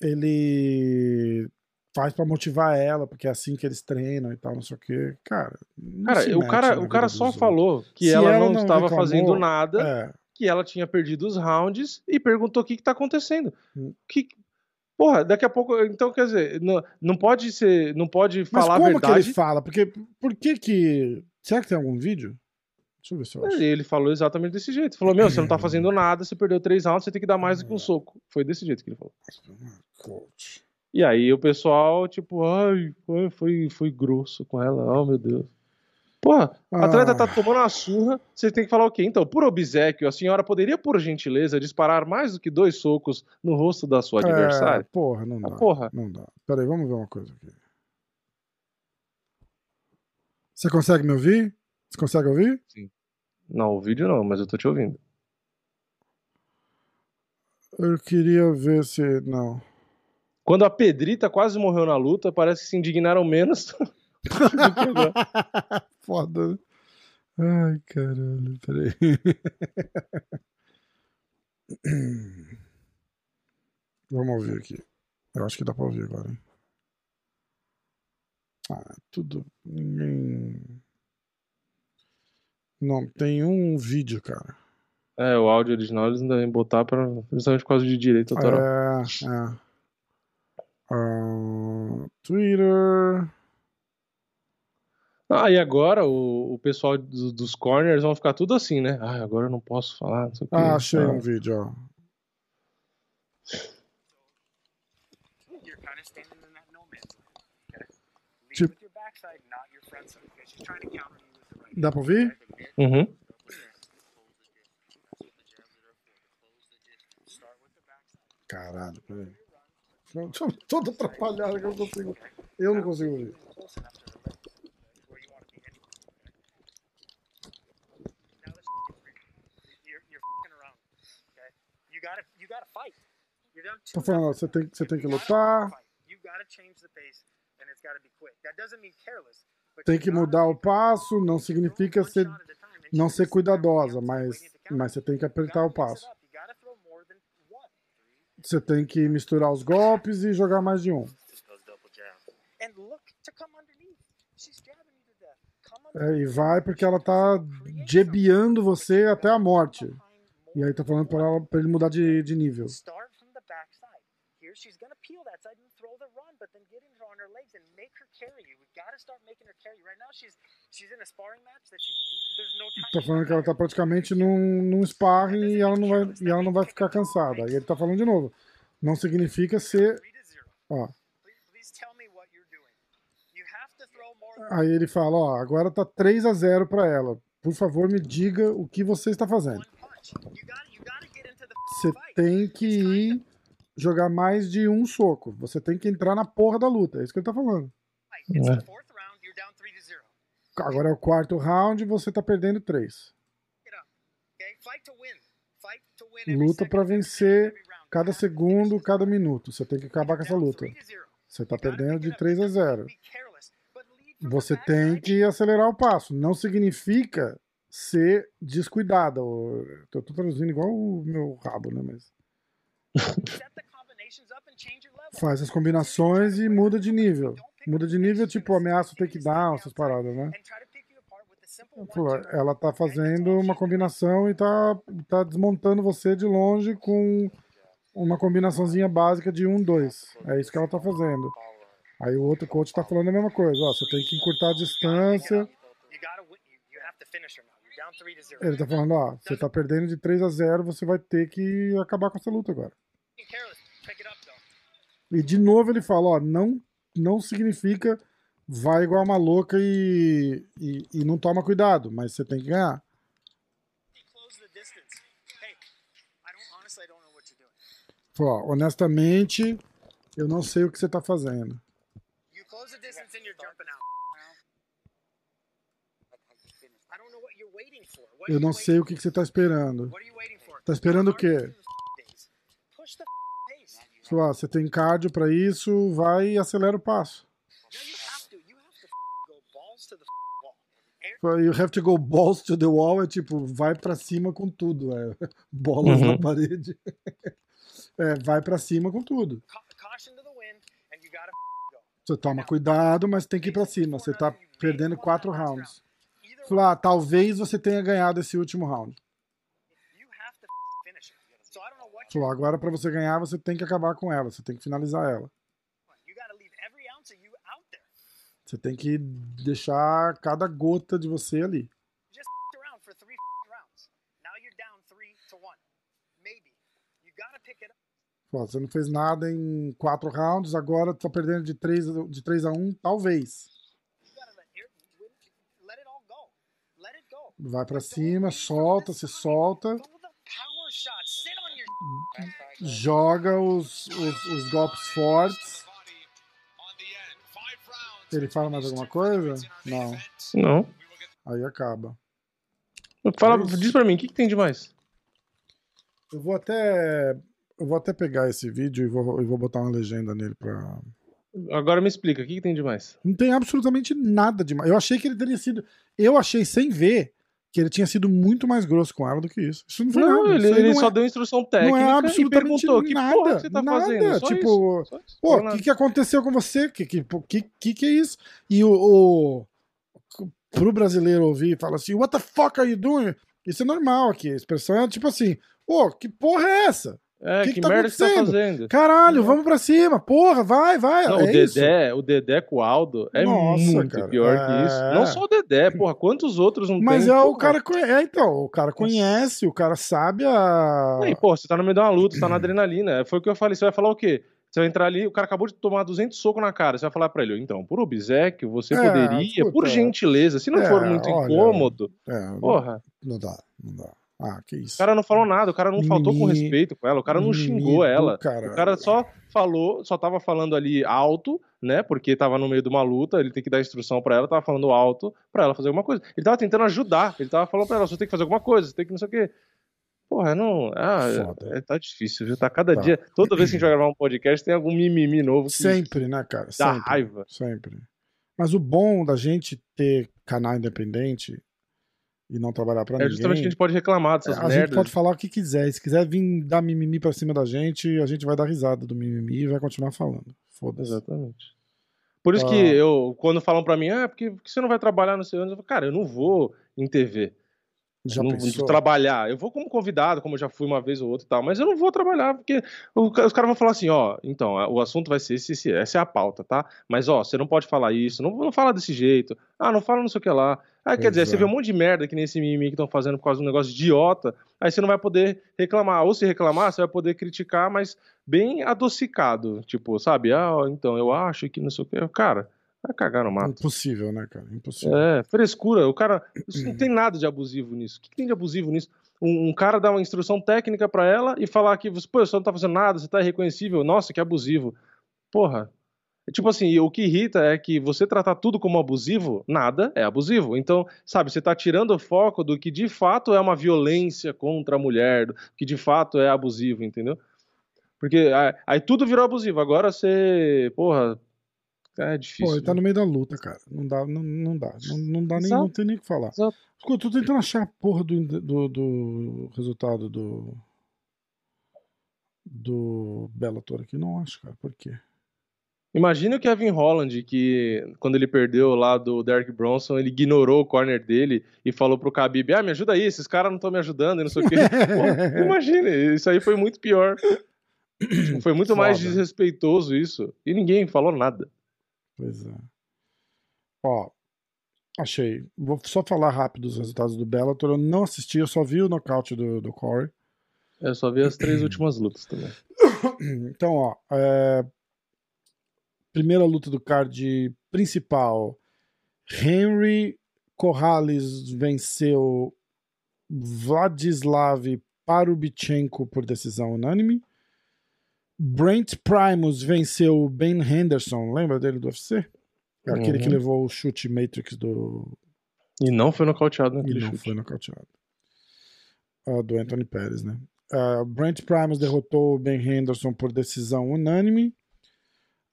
Ele faz pra motivar ela, porque é assim que eles treinam e tal, não sei o quê. Cara, Cara, o cara, o cara só dos falou que ela, ela não, não estava reclamou, fazendo nada, outros. É, que ela tinha perdido os rounds e perguntou o que, que tá acontecendo. Hum. Que, porra, daqui a pouco. Então, quer dizer, não, não pode ser. Não pode mas falar a como que verdade. ele fala? Porque, por que que... Será que tem algum vídeo? Deixa eu ver se eu acho. Ele falou exatamente desse jeito. Falou: Meu, você não tá [CLEARS THROAT] fazendo nada, você perdeu três rounds, você tem que dar mais do que um soco. Foi desse jeito que ele falou. Coach. E aí o pessoal, tipo, ai, foi, foi, foi grosso com ela, oh meu Deus. Porra, a atleta Ah. tá tomando uma surra, você tem que falar o quê? Então, por obsequio, a senhora poderia, por gentileza, disparar mais do que dois socos no rosto da sua É, adversária? porra, não Ah, dá. porra. Não dá. Peraí, vamos ver uma coisa aqui. Você consegue me ouvir? Você consegue ouvir? Não, o vídeo não, mas eu tô te ouvindo. Eu queria ver se. Não. Quando a Pedrita quase morreu na luta, parece que se indignaram menos. [LAUGHS] [LAUGHS] Foda? Ai, caralho, peraí. [CLEARS THROAT] Vamos ouvir aqui. Eu acho que dá pra ouvir agora, hein? Ah, tudo. Ninguém. Não, tem um vídeo, cara. é, o áudio original eles não devem botar pra, justamente por causa de direito autoral. É, é. Ah, Twitter. Ah, e agora o, o pessoal dos, dos corners vão ficar tudo assim, né? Ah, agora eu não posso falar, não. Ah, achei Ah. um vídeo, ó. Right. Dá pra ouvir? Uhum. Caralho, peraí. Tô todo atrapalhado que eu consigo. Eu não consigo two. Tô falando, você tem, você tem que lutar, tem que mudar o passo, não significa ser, não ser cuidadosa, mas, mas você tem que apertar o passo. Você tem que misturar os golpes e jogar mais de um. É, e vai porque ela tá jebeando você até a morte. E aí tá falando pra, ela, pra ele mudar de, de nível. Legs and make her carry you. We gotta start making her carry. Right now she's she's in a sparring match that she's there's no time. Tá falando que ela tá praticamente num, num sparring e ela não vai, e ela não vai ficar cansada. Aí ele tá falando de novo. Não significa ser. Ó, Aí ele fala, ó, agora tá 3 a 0 pra ela. Por favor, me diga o que você está fazendo. Você tem que ir jogar mais de um soco. Você tem que entrar na porra da luta. É isso que ele tá falando. Zero. Agora é o quarto round e você tá perdendo três. Luta every vencer cada segundo, cada minuto. Você tem que acabar com essa luta. Você tá perdendo de it up. 3 a It doesn't 0. be careless, but lead from the Você tem que acelerar o passo. Não significa ser descuidado. Eu tô traduzindo igual o meu rabo, né? Mas faz as combinações e muda de nível. Muda de nível, tipo, ameaça o takedown, essas paradas, né? Ela tá fazendo uma combinação e tá, tá desmontando você de longe com uma combinaçãozinha básica de 1, 2. É isso que ela tá fazendo. Aí o outro coach tá falando a mesma coisa. Ó, você tem que encurtar a distância. Ele tá falando, ó, você tá perdendo de 3 a 0, você vai ter que acabar com essa luta agora. E de novo ele fala, ó, não, não significa vai igual uma louca e, e, e não toma cuidado, mas você tem que ganhar. Ó, honestamente, eu não sei o que você tá fazendo. Eu não sei o que você tá esperando. What are you waiting for? Tá esperando o quê? Você tem cardio pra isso, vai e acelera o passo. You have to. Go balls to the wall. É tipo, vai pra cima com tudo, é. Bolas Uhum. na parede. É, vai pra cima com tudo. Você toma cuidado, mas tem que ir pra cima. Você tá perdendo quatro rounds. Falou, ah, talvez você tenha ganhado esse último round. you have to finish it. So I don't know what Falou, agora pra você ganhar, você tem que acabar com ela, você tem que finalizar ela. Você tem que deixar cada gota de você ali. Você não fez nada em quatro rounds, agora tá perdendo de 3, de 3 a 1, talvez. Vai Don't cima, solta, se solta, Go the power shot. Sit on your. Joga os, os, os golpes fortes. Ele fala mais alguma coisa? Não. Não. Aí acaba. Fala, É diz pra mim, o que, que tem de mais? Eu vou até. Eu vou até pegar esse vídeo e vou, e vou botar uma legenda nele pra. Agora me explica, o que, que tem de mais? Não tem absolutamente nada demais. Eu achei que ele teria sido. Eu achei sem ver que ele tinha sido muito mais grosso com ela do que isso. Isso não foi Não, nada. ele, ele não só é, deu instrução não técnica é e absolutamente perguntou que nada. porra que você tá nada. fazendo. Só tipo, isso. Só isso. pô, Não o que, que aconteceu com você? Que que, que, que, que é isso? E o, o. Pro brasileiro ouvir e falar assim, what the fuck are you doing? Isso é normal aqui. A expressão é tipo assim, pô, que porra é essa? É, que que, que tá merda que você tá fazendo? Caralho, Não. vamos pra cima, porra, vai, vai. Não, é o isso. Dedé, o Dedé com o Aldo é Nossa, muito cara, pior é. que isso. Não só o Dedé, porra, quantos outros não Mas tem? é o porra? cara conhece, é, então, o cara conhece, o cara sabe a. Aí, pô, você tá no meio de uma luta, você tá na adrenalina. [CLEARS THROAT] Foi o que eu falei, você vai falar o quê? Você vai entrar ali, o cara acabou de tomar 200 socos na cara. Você vai falar pra ele, então, por obsequio, você É, poderia, escuta, por gentileza, se não é, for muito olha, incômodo, É, porra, não dá, não dá. Ah, que isso. o cara não falou nada, o cara não faltou com Mimimi. respeito com ela, o cara não Mimimi xingou ela. caralho. O cara só falou, só tava falando ali alto, né? Porque tava no meio de uma luta, ele tem que dar instrução pra ela, tava falando alto pra ela fazer alguma coisa. Ele tava tentando ajudar, ele tava falando pra ela, você tem que fazer alguma coisa, você tem que não sei o quê. Porra, não. Ah, é, tá difícil, viu? Tá cada Tá. dia. Toda vez que a gente vai gravar um podcast, tem algum mimimi novo que Sempre, né, cara? dá Sempre. raiva. Sempre. Mas o bom da gente ter canal independente e não trabalhar pra É ninguém. justamente que a gente pode reclamar dessas a gente merdas. pode falar o que quiser. Se quiser vir dar mimimi pra cima da gente, a gente vai dar risada do mimimi e vai continuar falando. Foda-se. Exatamente. Por isso Ah. que eu, quando falam pra mim, ah, porque, porque você não vai trabalhar no seu ano, eu falo, cara, eu não vou em TV. Já não, pensou? trabalhar. Eu vou como convidado, como eu já fui uma vez ou outra e tal, mas eu não vou trabalhar, porque os caras vão falar assim, ó, então, o assunto vai ser esse, esse, essa é a pauta, tá? Mas, ó, você não pode falar isso, não, não fala desse jeito, ah, não fala não sei o que lá. Aí, quer dizer, você é. vê um monte de merda que nem esse mimimi que estão fazendo por causa de um negócio idiota, aí você não vai poder reclamar. Ou se reclamar, você vai poder criticar, mas bem adocicado. Tipo, sabe? Ah, então, eu acho que não sei o que. Cara, Vai cagar no mato. Impossível, né, cara? Impossível. É, frescura. O cara. Isso não tem nada de abusivo nisso. O que tem de abusivo nisso? Um, um cara dar uma instrução técnica pra ela e falar que, pô, você não tá fazendo nada, você tá irreconhecível. Nossa, que abusivo. Porra. Tipo assim, o que irrita é que você tratar tudo como abusivo, nada é abusivo. Então, sabe, você tá tirando o foco do que de fato é uma violência contra a mulher, do que de fato é abusivo, entendeu? Porque aí, aí tudo virou abusivo. Agora você, porra, é difícil. Pô, ele tá né? no meio da luta, cara. Não dá, não, não dá. Não, não dá nem, Exato. não tem nem o que falar. Exato. Eu tô tentando achar a porra do, do, do resultado do. Do Bellator aqui. Não acho, cara. Por quê? Imagina o Kevin Holland, que quando ele perdeu lá do Derek Bronson, ele ignorou o corner dele e falou pro Khabib, ah, me ajuda aí, esses caras não estão me ajudando e não sei o quê. [LAUGHS] Imagina, isso aí foi muito pior. [COUGHS] Foi muito mais Foda. desrespeitoso isso. E ninguém falou nada. Pois é. Ó, achei. Vou só falar rápido os resultados do Bellator. Eu não assisti, eu só vi o nocaute do, do Corey. Eu só vi as três [COUGHS] últimas lutas também. [COUGHS] Então, ó, é, primeira luta do card principal. Henry Corrales venceu Vladislav Parubichenko por decisão unânime. Brent Primus venceu Ben Henderson, lembra dele do UFC? Aquele que Uhum. levou o chute Matrix do. E não foi nocauteado E naquele não chute. foi nocauteado. Ah, do Anthony Pérez, né? Ah, Brent Primus derrotou Ben Henderson por decisão unânime.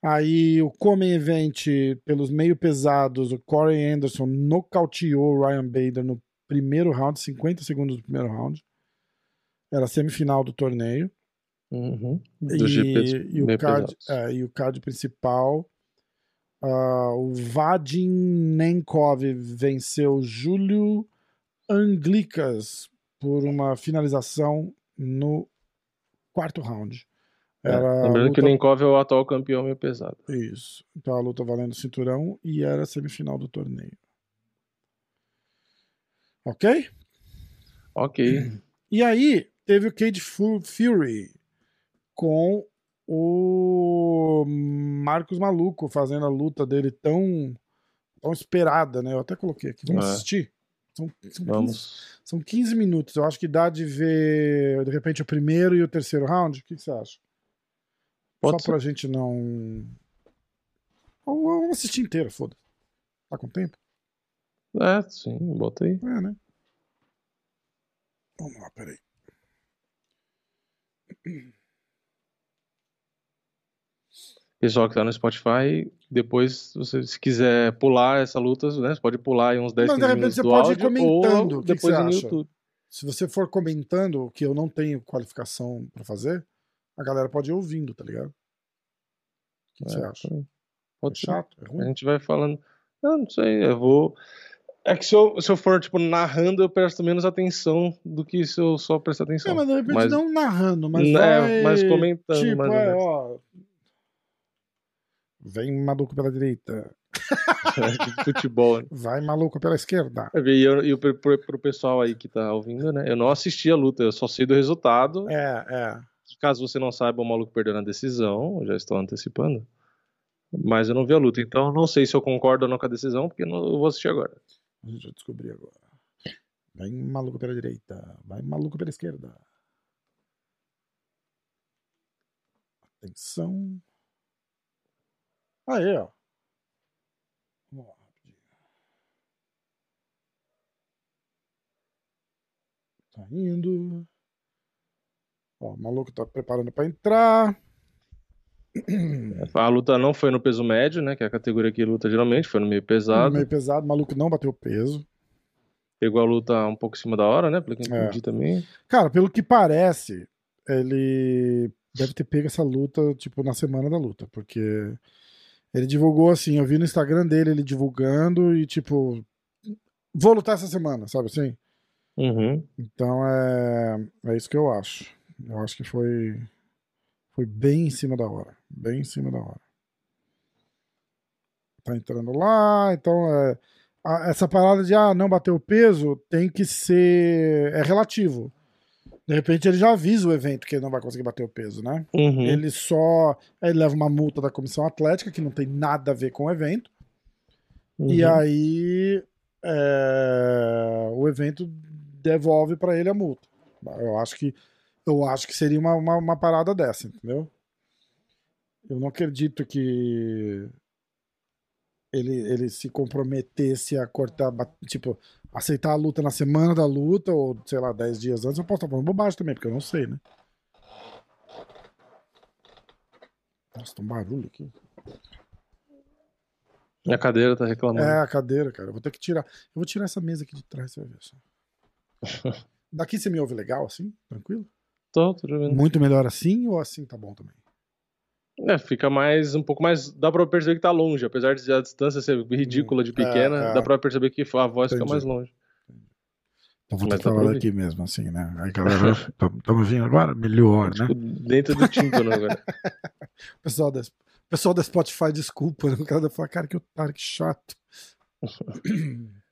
Aí o Come Event, pelos meio pesados, o Corey Anderson nocauteou o Ryan Bader no primeiro round, 50 segundos do primeiro round. Era a semifinal do torneio. Uhum. E, Dos GPs e, o card, é, e o card principal, ah, o Vadim Nenkov venceu Júlio Anglikas por uma finalização no quarto round. É, Lembrando que o luta- é o atual campeão meio pesado. Isso. Então a luta valendo cinturão e era a semifinal do torneio. Ok? Ok. E aí, teve o Cage Fu- Fury com o Marcos Maluco fazendo a luta dele tão, tão esperada, né? Eu até coloquei aqui. Vamos É. assistir? São, são, 15, Vamos. são 15 minutos. Eu acho que dá de ver, de repente, o primeiro e o terceiro round. O que, que você acha? Pode Só pra gente não. Vamos assistir inteiro, foda. Tá com tempo? É, sim, bota aí. É, né? Vamos lá, peraí. Pessoal que tá no Spotify, depois, você, se quiser pular essa luta, né? Você pode pular aí uns 10, Mas, de 15 repente, minutos você do pode ir comentando ou que que depois você no acha. YouTube. Se você for comentando que eu não tenho qualificação pra fazer, a galera pode ir ouvindo, tá ligado? O que, que É, você acha? É Pode ser. chato? É A ruim? gente vai falando. Eu não sei, eu vou. É que se eu, se eu for, tipo, narrando, eu presto menos atenção do que se eu só prestar atenção. É, mas de repente Mas- não narrando, mas É, vai... mas comentando, Tipo, mais é, ó... Vem maluco pela direita, Tipo [LAUGHS] futebol. né? vai maluco pela esquerda. E, eu, e pro, pro pessoal aí que tá ouvindo, né? Eu não assisti a luta, eu só sei do resultado. É, é. Caso você não saiba, o maluco perdeu na decisão, já estou antecipando. Mas eu não vi a luta, então não sei se eu concordo ou não com a decisão, porque não eu vou assistir agora. A gente vai descobrir agora. Vai maluco pela direita, vai maluco pela esquerda. Atenção. Aí, ó. Vamos lá, rapidinho. Tá indo. Ó, o maluco tá preparando pra entrar. A luta não foi no peso médio, né? Que é a categoria que luta geralmente, foi no meio pesado. Meio pesado, o maluco não bateu peso. Pegou a luta um pouco em cima da hora, né? Pelo que eu É. entendi também. Cara, pelo que parece, ele deve ter pego essa luta, tipo, na semana da luta, porque ele divulgou assim, eu vi no Instagram dele ele divulgando e, tipo, vou lutar essa semana, sabe assim? Uhum. Então é, é isso que eu acho. Eu acho que foi, foi bem em cima da hora. Bem em cima da hora. Tá entrando lá, então é, a- essa parada de ah, não bater o peso tem que ser. É relativo. De repente ele já avisa o evento que ele não vai conseguir bater o peso, né? Uhum. Ele só. Ele leva uma multa da comissão atlética, que não tem nada a ver com o evento. E Uhum. aí é, o evento devolve pra ele a multa. Eu acho que eu acho que seria uma, uma, uma parada dessa, entendeu? Eu não acredito que ele, ele se comprometesse a cortar, tipo, aceitar a luta na semana da luta, ou sei lá, 10 dias antes. Eu posso estar falando bobagem também, porque eu não sei, né? Nossa, tem um barulho aqui. A cadeira tá reclamando. É, a cadeira, cara. Eu vou ter que tirar. Eu vou tirar essa mesa aqui de trás, você vai ver só. [LAUGHS] Daqui você me ouve legal, assim? Tranquilo? Tô, tô. Muito melhor assim ou assim tá bom também? É, fica mais, um pouco mais, dá pra perceber que tá longe, apesar de a distância ser ridícula de pequena, é, é. dá pra perceber que a voz Entendi. fica mais longe. Então vou Mas ter que pra falar daqui mesmo, assim, né? Aí, galera, [LAUGHS] estamos vindo agora? Melhor, né? Tipo, dentro do tímpano agora. O [LAUGHS] pessoal da, pessoal da Spotify, desculpa, né? O cara fala, cara, que otário, que chato. [LAUGHS]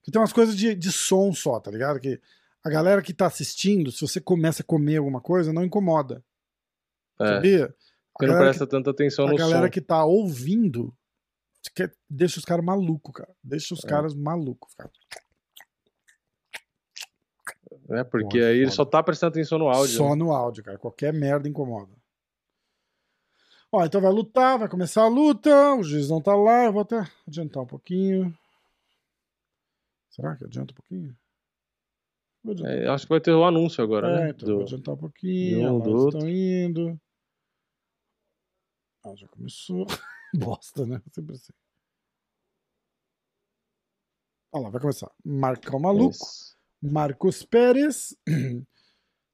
Porque tem umas coisas de, de som só, tá ligado? Que a galera que tá assistindo, se você começa a comer alguma coisa, não incomoda. É, Sabia? A você não galera presta tanta atenção a no galera som. que tá ouvindo deixa os caras malucos, cara. Deixa os É. caras malucos, cara. né? Porque aí ele só tá prestando atenção no áudio. Só né? no áudio, cara. Qualquer merda incomoda. Ó, então vai lutar, vai começar a luta. O juiz não tá lá. Eu vou até adiantar um pouquinho. Será que adianta um pouquinho? É, acho que vai ter o anúncio agora, É, né? então Do- vou adiantar um pouquinho. um, do estão indo. Ah, já começou. [LAUGHS] Bosta, né? Sempre assim. Olha lá, vai começar. Marcão Maluco. Isso. Marcos Pérez. [CLEARS THROAT]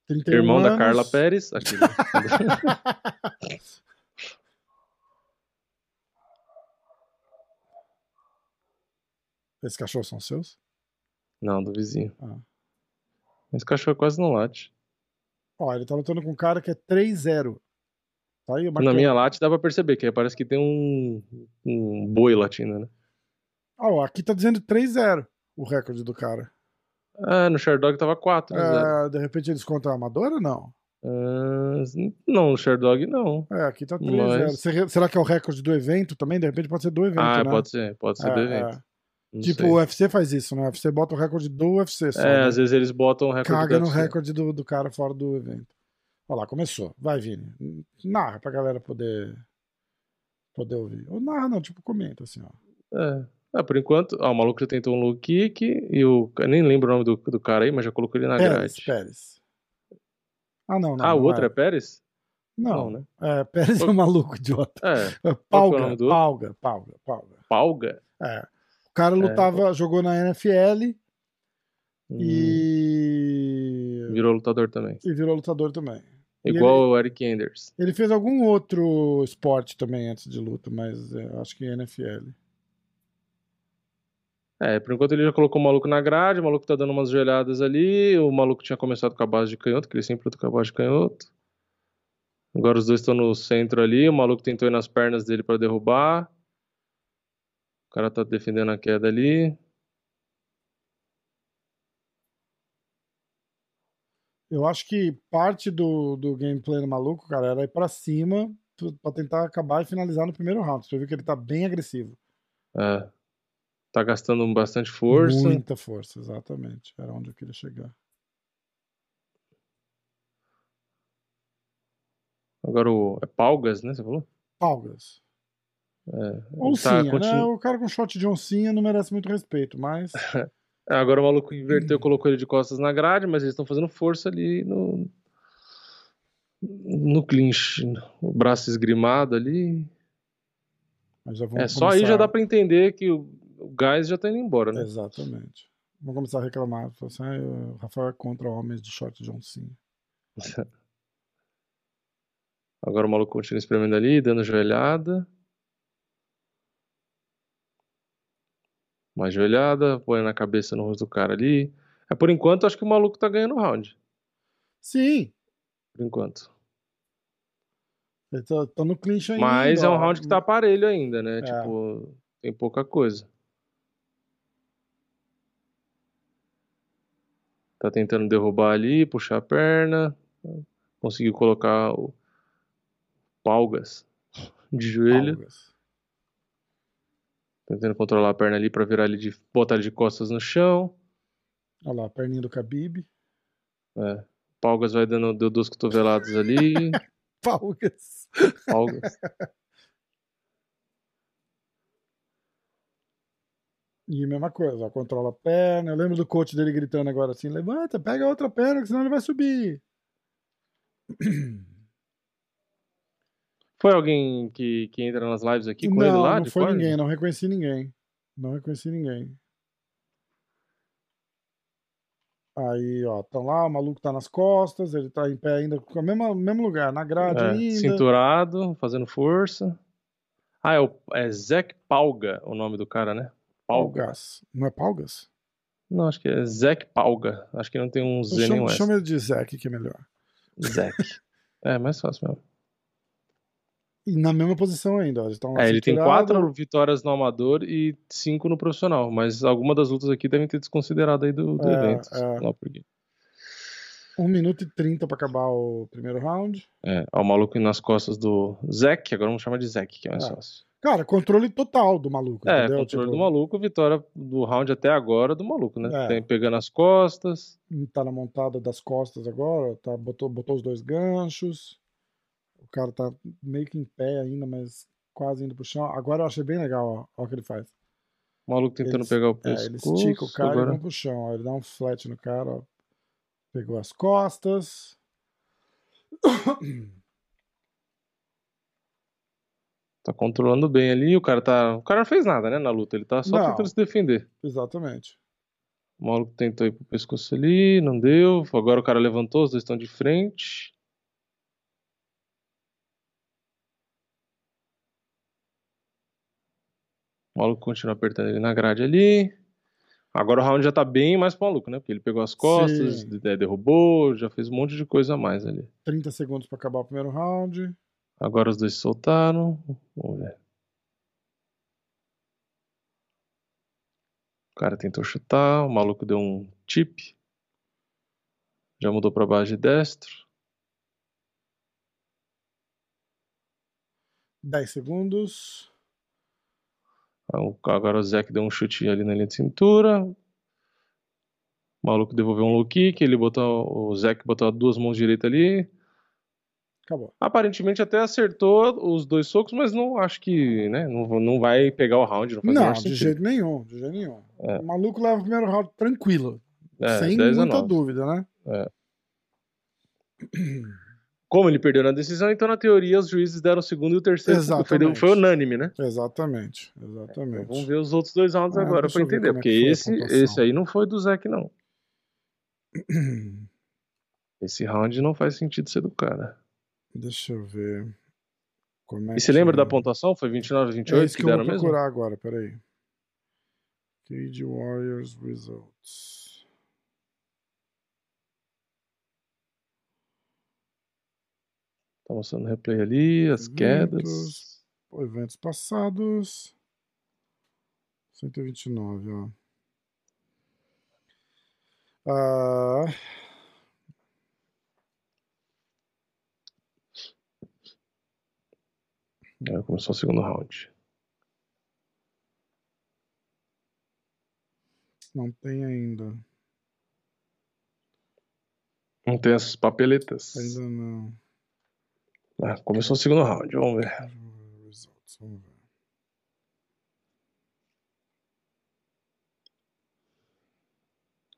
31 Irmão da anos. Carla Pérez. Aqui, né? [LAUGHS] Esses cachorros são seus? não, do vizinho. Ah. Esse cachorro quase não late. Ó, ele tá lutando com um cara que é 3-0. Tá aí, Na minha late dá pra perceber que parece que tem um, um boi latindo, né? Ó, aqui tá dizendo 3-0 o recorde do cara. Ah, no Sherdog tava 4, né? É, de repente eles contam a amadora ou não? Ah, não, no Sherdog não. É, aqui tá 3-0. Mas- Será- que é o recorde do evento também? De repente pode ser do evento, ah, né? pode ser, pode ser do É, evento. é. Não Tipo, sei. o UFC faz isso, né? O UFC bota o recorde do UFC só. É, né? às vezes eles botam o recorde Caga no recorde do, do cara fora do evento. Olha lá, começou. Vai, Vini. Narra pra galera poder, poder ouvir. Ou narra, não, tipo, comenta assim, ó. É. Ah, por enquanto, ó, o maluco já tentou um low kick e o. Eu nem lembro o nome do, do cara aí, mas já colocou ele na Pérez, grade. Pérez. Ah, não, não. ah, o não outro é, Pérez? Não, né? É, Pérez é um maluco idiota. É, [LAUGHS] É, o Palga? Palga, Palga, Palga. Palga. É. O cara lutava, jogou na NFL Hum, e... Virou lutador também. e virou lutador também. Igual o Eric Anders. Ele fez algum outro esporte também antes de luta, mas é, acho que NFL. É, por enquanto ele já colocou o maluco na grade, o maluco tá dando umas joelhadas ali, o maluco tinha começado com a base de canhoto, que ele sempre luta com a base de canhoto. Agora os dois estão no centro ali, o maluco tentou ir nas pernas dele pra derrubar. O cara tá defendendo a queda ali. Eu acho que parte do, do gameplay do maluco, cara, era ir pra cima pra tentar acabar e finalizar no primeiro round. Você viu que ele tá bem agressivo. É, tá gastando bastante força. Muita força, exatamente. Era onde eu queria chegar. Agora o. É Palgas, né? Você falou? Palgas. É, Oncinha, tá, continu- né? O cara com shot de oncinha não merece muito respeito, mas. [LAUGHS] É, Agora o maluco inverteu, colocou ele de costas na grade, mas eles estão fazendo força ali no. No clinch. O braço esgrimado ali. É, só aí já dá pra entender que o, o gás já tá indo embora, né? Exatamente. Vamos começar a reclamar. Assim, "Ah, o Rafael é contra homens de short de oncinha. [LAUGHS] Agora o maluco continua espremendo ali, dando joelhada. Mais joelhada, põe na cabeça no rosto do cara ali. É, por enquanto, acho que o maluco tá ganhando o round. Sim, Por enquanto. ele tá, tá no clinch ainda. Mas é um round que tá aparelho ainda, né? É. Tipo, tem pouca coisa. Tá tentando derrubar ali, puxar a perna. Conseguiu colocar o Palgas [LAUGHS] de joelho. Palgas. Tentando controlar a perna ali pra virar ele de. botar ele de costas no chão. Olha lá, a perninha do Khabib. É. Palgas vai dando deu duas cotoveladas ali. [LAUGHS] Palgas. Palgas. E mesma coisa, ó, controla a perna. Eu lembro do coach dele gritando agora assim: levanta, pega a outra perna, que senão ele vai subir. [CLEARS THROAT] Foi alguém que, que entra nas lives aqui com não, ele lá? não foi ninguém, não reconheci ninguém. Não reconheci ninguém. Aí, ó, estão lá, o maluco tá nas costas, ele tá em pé ainda, com o mesmo, mesmo lugar, na grade É, ainda. cinturado, fazendo força. Ah, é, o, é Zek Palga o nome do cara, né? Palga. Palgas. Não é Palgas? Não, acho que é Zek Palga. Acho que não tem um Z nem um Chama, S. chama ele de Zeke, que é melhor. Zek. [LAUGHS] É, mais fácil mesmo. Na mesma posição ainda, ó. Eles É, ele tem quatro vitórias no amador e cinco no profissional, mas alguma das lutas aqui devem ter desconsiderado aí do, do É, evento. é. sei lá por quê. 1 minuto e 30 pra acabar o primeiro round. É, ó, o maluco nas costas do Zek, agora vamos chamar de Zek, que é mais É. fácil. Cara, controle total do maluco, É, entendeu? controle Tipo, do maluco, vitória do round até agora do maluco, né? É. Tem, pegando as costas. Tá na montada das costas agora, tá, botou, botou os dois ganchos. O cara tá meio que em pé ainda, mas quase indo pro chão. Agora eu achei bem legal, ó, ó o que ele faz. O maluco tentando Eles- pegar o É, pescoço. ele estica o cara e agora... vão pro chão. Ó, ele dá um flat no cara, ó. Pegou as costas. [COUGHS] Tá controlando bem ali. O cara tá. O cara não fez nada, né, na luta. Ele tá só Não. tentando se defender. Exatamente. O maluco tentou ir pro pescoço ali, não deu. Agora o cara levantou, os dois estão de frente. O maluco continua apertando ele na grade ali. Agora o round já tá bem mais maluco, né? Porque ele pegou as costas, Sim. de- derrubou, já fez um monte de coisa a mais ali. 30 segundos pra acabar o primeiro round. Agora os dois se soltaram. Vamos ver. O cara tentou chutar, o maluco deu um chip. Já mudou pra base de destro. 10 segundos. Ah, Agora o Zeke deu um chute ali na linha de cintura. O maluco devolveu um low kick, ele botou. O Zeke botou duas mãos direitas ali. Acabou. Aparentemente até acertou os dois socos, mas não acho que, né? Não, não vai pegar o round, não Não, de jeito nenhum, de jeito nenhum. É. O maluco leva o primeiro round tranquilo. É, sem 10 a muita 9. dúvida, né? [CLEARS THROAT] Como ele perdeu na decisão, então na teoria os juízes deram o segundo e o terceiro. Foi, foi unânime, né? Exatamente, exatamente. vamos ver os outros dois rounds Ah, agora eu ver entender, é porque a esse, esse aí não foi do Zeke, não. [CLEARS THROAT] Esse round não faz sentido ser do cara. Deixa eu ver. Como é E você que- lembra da pontuação? Foi 29, É 28 isso que, que eu deram vou mesmo? procurar agora, peraí. Cage Warriors Results. Tá mostrando replay ali, as quedas. Eventos. Passados. 129, ó. Ah, Aí começou o segundo round. não tem ainda. Não tem essas papeletas. Ainda não. Ah, começou o segundo round, vamos ver. Cage Warriors Results, vamos ver.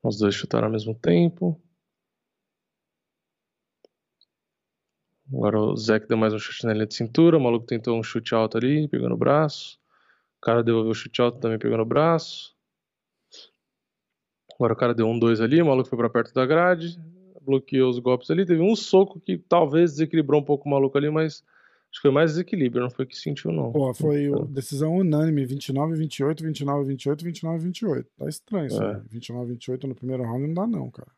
Os dois chutaram ao mesmo tempo. Agora o Zeke deu mais um chute na linha de cintura. O maluco tentou um chute alto ali, pegou no braço. O cara devolveu o chute alto também, pegou no braço. Agora o cara deu um dois ali, o maluco foi pra perto da grade, bloqueou os golpes ali. Teve um soco que talvez desequilibrou um pouco o maluco ali, mas acho que foi mais desequilíbrio, não foi que sentiu, não. Pô, foi Então, decisão unânime, 29 28, 29 28, 29 28. Tá estranho isso É. aí. 29 28 no primeiro round não dá não, cara.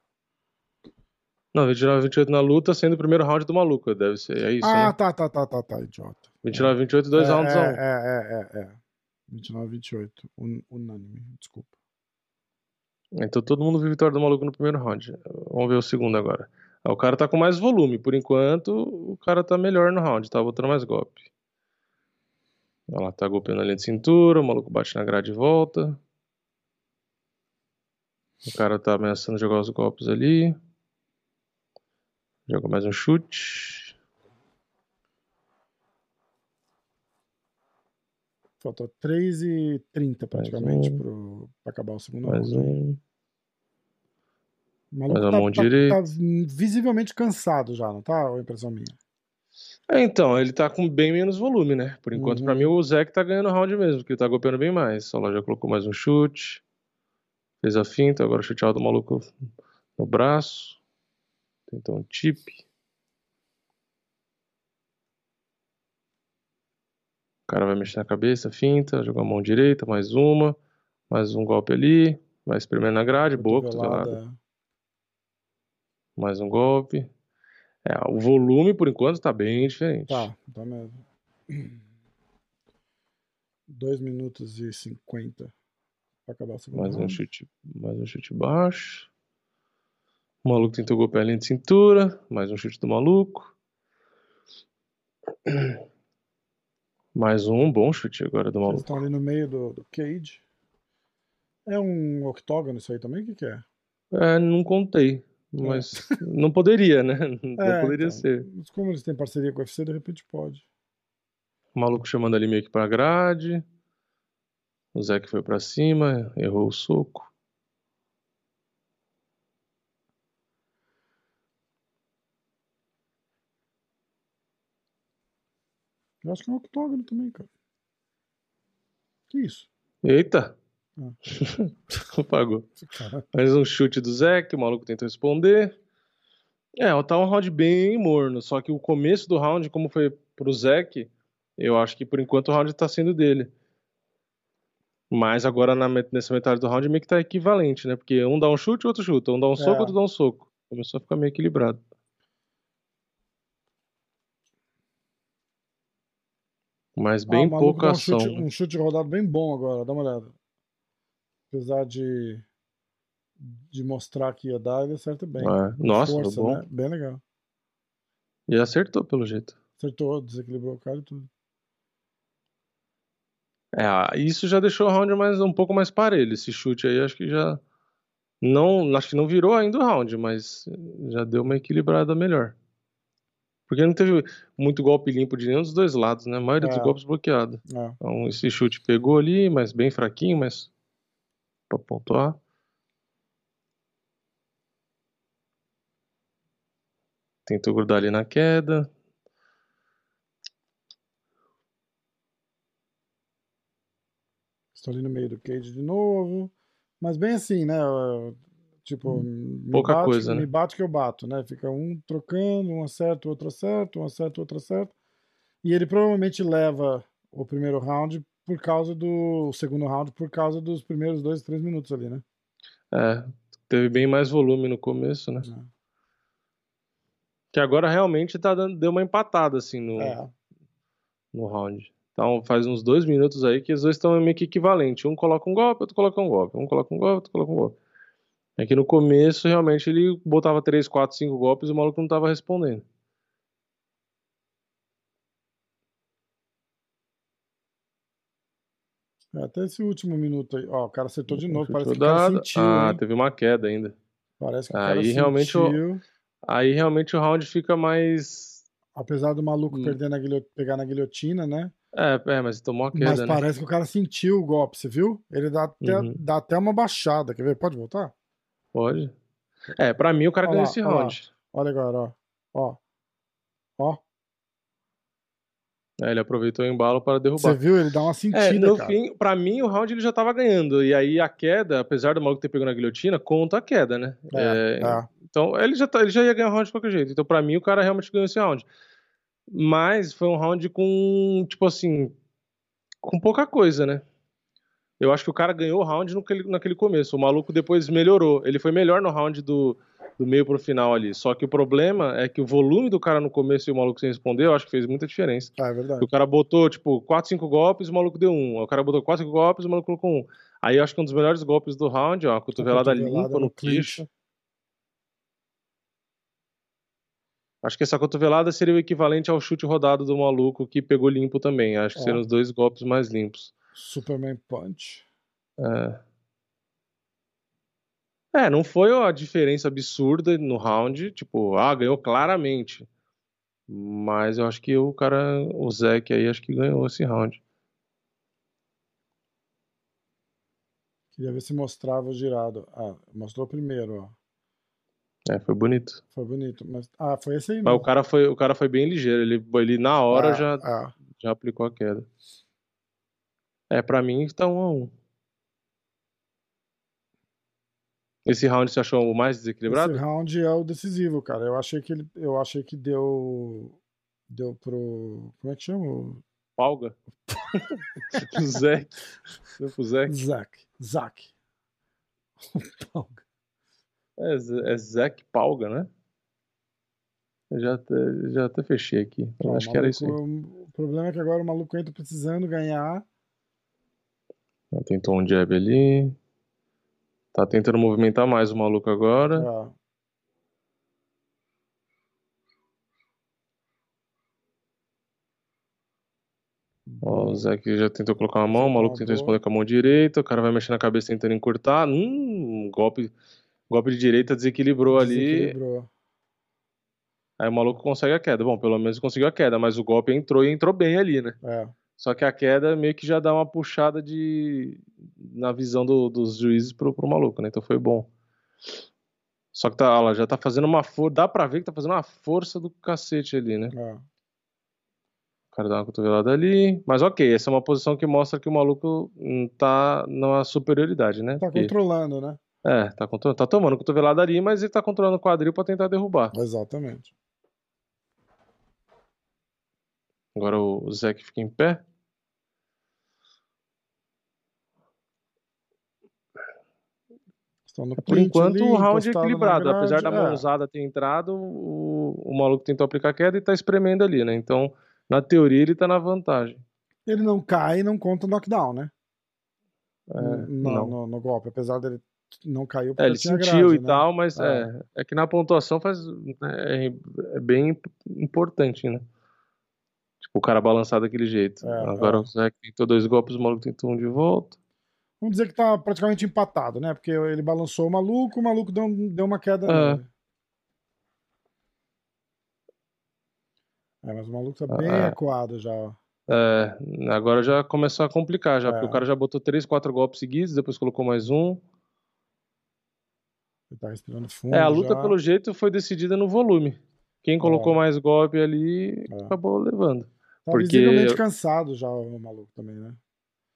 Não, 29 28 na luta, sendo o primeiro round do maluco, deve ser. É isso, ah, né? tá, tá, tá, tá, tá, idiota. 29 28, dois é, rounds é, a um. É, é, é, é. 29 28. Un, unânime, desculpa. Então todo mundo viu vitória do maluco no primeiro round. Vamos ver o segundo agora. Ah, O cara tá com mais volume. Por enquanto, o cara tá melhor no round, tá botando mais golpe. Olha lá, tá golpeando a linha de cintura, o maluco bate na grade e volta. O cara tá ameaçando jogar os golpes ali. Joga mais um chute. Faltou 3h30 praticamente um. pro, pra acabar o segundo Mais round. um. O maluco tá, mão tá- direita. tá visivelmente cansado já, não tá? Ou impressão minha? É, então, ele tá com bem menos volume, né? Por enquanto, Uhum. pra mim, o Zeke tá ganhando round mesmo, porque ele tá golpeando bem mais. Lá, já colocou mais um chute. Fez a finta, agora o chute alto do maluco no braço. Tentou um tip. Cara vai mexer na cabeça, finta, jogar a mão direita, mais uma. Mais um golpe ali. Vai espremendo na grade, boa, cotovelada. Mais um golpe. É, o volume, por enquanto, tá bem diferente. Tá, tá mesmo. 2 minutos e 50 pra acabar o segundo Mais um round. chute, mais um chute baixo. O maluco tentou golpear a linha de cintura. Mais um chute do maluco. Mais um bom chute agora do Eles maluco. estão ali no meio do, do cage. É um octógono isso aí também? O que, que é? É, não contei. Mas não poderia, né? [LAUGHS] Não É, poderia então, ser. Mas como eles têm parceria com o UFC, de repente pode. O maluco chamando ali meio que pra grade. O Zeke foi pra cima, errou o soco. Eu acho que é um octógono também, cara. Que isso? Eita! Ah. [LAUGHS] Apagou. Mais um chute do Zeke, o maluco tentou responder. É, tá um round bem morno, só que o começo do round, como foi pro Zeke, eu acho que por enquanto o round tá sendo dele. Mas agora na nessa metade do round meio que tá equivalente, né? Porque um dá um chute, outro chuta. Um dá um soco, É. outro dá um soco. Começou a ficar meio equilibrado. Mas bem Ah, o maluco pouca um ação. chute, um chute rodado bem bom agora, dá uma olhada. Apesar de, de mostrar que ia dar, ele acerta bem. É, Nossa, Força, bom. né? Bem legal. E acertou pelo jeito. Acertou, desequilibrou o cara e tudo. É, ah, isso já deixou o round mais, um pouco mais parelho. Esse chute aí, acho que já. Não, acho que não virou ainda o round, mas já deu uma equilibrada melhor. Porque não teve muito golpe limpo de nenhum dos dois lados, né? A maioria dos É. golpes bloqueado. É. Então, esse chute pegou ali, mas bem fraquinho, mas. Pra pontuar. Tentou grudar ali na queda. Estou ali no meio do cage de novo. Mas bem assim, né? Tipo, me Pouca bate, coisa, né? Me bate que eu bato, né? Fica um trocando, um acerta, outro acerta, um acerta, outro acerta. E ele provavelmente leva o primeiro round por causa do o segundo round, por causa dos primeiros dois, três minutos ali, né? É, teve bem mais volume no começo, né? É. Que agora realmente tá dando, deu uma empatada, assim, no, É, no round. Então faz uns dois minutos aí que os dois estão meio que equivalentes. Um coloca um golpe, outro coloca um golpe. Um coloca um golpe, outro coloca um golpe. É que no começo, realmente, ele botava 3, 4, 5 golpes e o maluco não tava respondendo. É, até esse último minuto aí. Ó, o cara acertou de novo. Chute Parece que o cara sentiu, Ah, hein? teve uma queda ainda. Parece que o cara Aí realmente o- sentiu. Aí realmente o round fica mais. Apesar do maluco Hum. perder na pegar na guilhotina, né? É, é mas tomou uma queda, Mas né? parece que o cara sentiu o golpe, você viu? Ele dá até, Uhum. dá até uma baixada. Quer ver? Pode voltar? Pode. É, pra mim o cara ganhou esse round. Olha agora, ó. Ó. Ó. É, ele aproveitou o embalo para derrubar. Você viu? Ele dá uma É, sentida, no cara. fim, pra mim, o round ele já tava ganhando. E aí a queda, apesar do maluco ter pegado na guilhotina, conta a queda, né? É, É, é. Então, ele já, tá- ele já ia ganhar o round de qualquer jeito. Então, pra mim, o cara realmente ganhou esse round. Mas foi um round com, tipo assim, com pouca coisa, né? Eu acho que o cara ganhou o round naquele, naquele começo. O maluco depois melhorou. Ele foi melhor no round do, do meio pro final ali. Só que o problema é que o volume do cara no começo e o maluco sem responder, eu acho que fez muita diferença. Ah, é verdade. O cara botou, tipo, 4, 5 golpes, o maluco deu um. O cara botou 4, 5 golpes, o maluco colocou um. Aí eu acho que um dos melhores golpes do round, ó, a cotovelada, cotovelada limpa no no queixo. Acho que essa cotovelada seria o equivalente ao chute rodado do maluco que pegou limpo também. Acho que Ó. seriam os dois golpes mais limpos. Superman Punch. É. É, não foi a diferença absurda no round, tipo, ah, ganhou claramente. Mas eu acho que o cara, o Zeke aí, acho que ganhou esse round. Queria ver se mostrava o girado. Ah, mostrou primeiro, ó. É, foi bonito. Foi bonito. Mas... Ah, foi esse aí Mas o mesmo. cara foi, o cara foi bem ligeiro, ele, ele na hora Ah, já, ah. já aplicou a queda. É, pra mim tá um a um. Esse round você achou o mais desequilibrado? Esse round é o decisivo, cara. Eu achei que ele, eu achei que deu deu pro como é que chama? Palga? [LAUGHS] Zeke. Deu pro Zeke. Zack, Zack. [LAUGHS] É, Z- é Zeke Palga, né? Eu já até, já até fechei aqui. Eu Ó, o acho que era isso aí. maluco- O problema é que agora o maluco entra precisando ganhar. Tentou um jab ali. Tá tentando movimentar mais o maluco agora. Ah, Ó, o Zeke já tentou colocar uma mão, o maluco tentou responder com a mão direita, o cara vai mexendo na cabeça tentando encurtar. Hum, golpe, golpe de direita desequilibrou ali. desequilibrou. Aí o maluco consegue a queda. Bom, pelo menos conseguiu a queda, mas o golpe entrou e entrou bem ali, né? É. Só que a queda meio que já dá uma puxada de na visão do- dos juízes pro, pro maluco, né? Então foi bom. Só que tá, ela já tá fazendo uma força, dá pra ver que tá fazendo uma força do cacete ali, né? é. O cara dá uma cotovelada ali. Mas ok, essa é uma posição que mostra que o maluco hum, tá numa superioridade, né? Tá Porque- controlando, né? É, tá, controlando, tá tomando cotovelada ali, mas ele tá controlando o quadril pra tentar derrubar. Exatamente. Agora o Zeke fica em pé. Estão no Por enquanto, ali, o round é equilibrado. grade. Apesar da É, mãozada ter entrado, o, o maluco tentou aplicar queda e tá espremendo ali, né? Então, na teoria, ele tá na vantagem. Ele não cai e não conta knockdown, né? É, no, não. no, no golpe, apesar dele não caiu porque É, ele sentiu grade, e né? tal, mas É. é. é, que na pontuação faz, é, é bem importante, né? Tipo, o cara balançar daquele jeito. É, Agora é. o Zeke tentou dois golpes, o maluco tentou um de volta. Vamos dizer que tá praticamente empatado, né? Porque ele balançou o maluco, o maluco deu, deu uma queda É. nele. É, mas o maluco tá bem É. acuado já. ó. É, agora já começou a complicar já, porque É. o cara já botou três, quatro golpes seguidos, depois colocou mais um. Ele tá respirando fundo. É, a luta, já. pelo jeito, foi decidida no volume. Quem colocou mais golpe ali É. acabou levando. Tá porque- visivelmente cansado já o maluco também, né?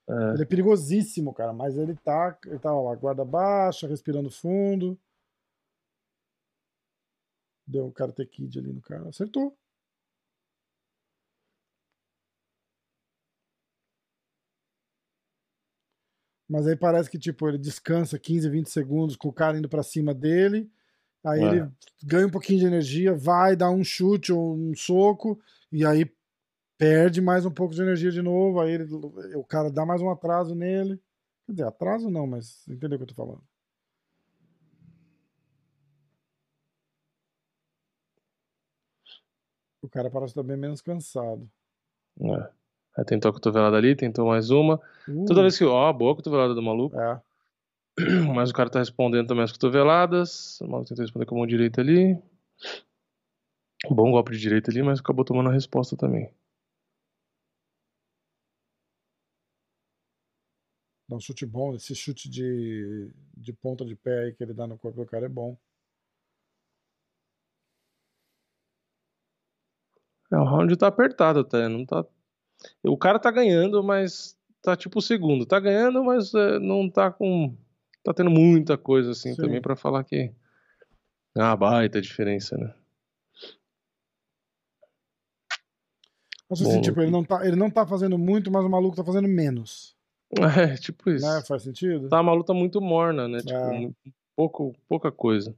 É. Ele é perigosíssimo, cara, mas ele tá, ele tá ó, lá, guarda baixa, respirando fundo. Deu o Karate Kid ali no cara. Acertou. Mas aí parece que, tipo, ele descansa 15, 20 segundos com o cara indo pra cima dele. Aí É. ele ganha um pouquinho de energia, vai dar um chute ou um soco, e aí perde mais um pouco de energia de novo. Aí ele- o cara dá mais um atraso nele. Quer dizer, atraso não, mas entendeu o que eu tô falando. O cara parece estar bem menos cansado. É. Aí tentou a cotovelada ali, tentou mais uma. Uh, Toda vez que. Ó, boa cotovelada do maluco. É, [CLEARS THROAT] Mas o cara tá respondendo também as cotoveladas. O maluco tentou responder com a mão direita ali. Bom golpe de direita ali, mas acabou tomando a resposta também. Dá um chute bom. Esse chute de, de ponta de pé aí que ele dá no corpo do cara é bom. É, o round tá apertado até, não tá. O cara tá ganhando, mas tá tipo o segundo. Tá ganhando, mas é, não tá com. Tá tendo muita coisa assim Sim. também pra falar que. Uma baita diferença, né? Bom, assim, tipo, ele não, tá, ele não tá fazendo muito, mas o maluco tá fazendo menos. [LAUGHS] É, tipo isso. Né? Faz sentido? Tá uma luta muito morna, né? Tipo, É. muito- pouco, pouca coisa.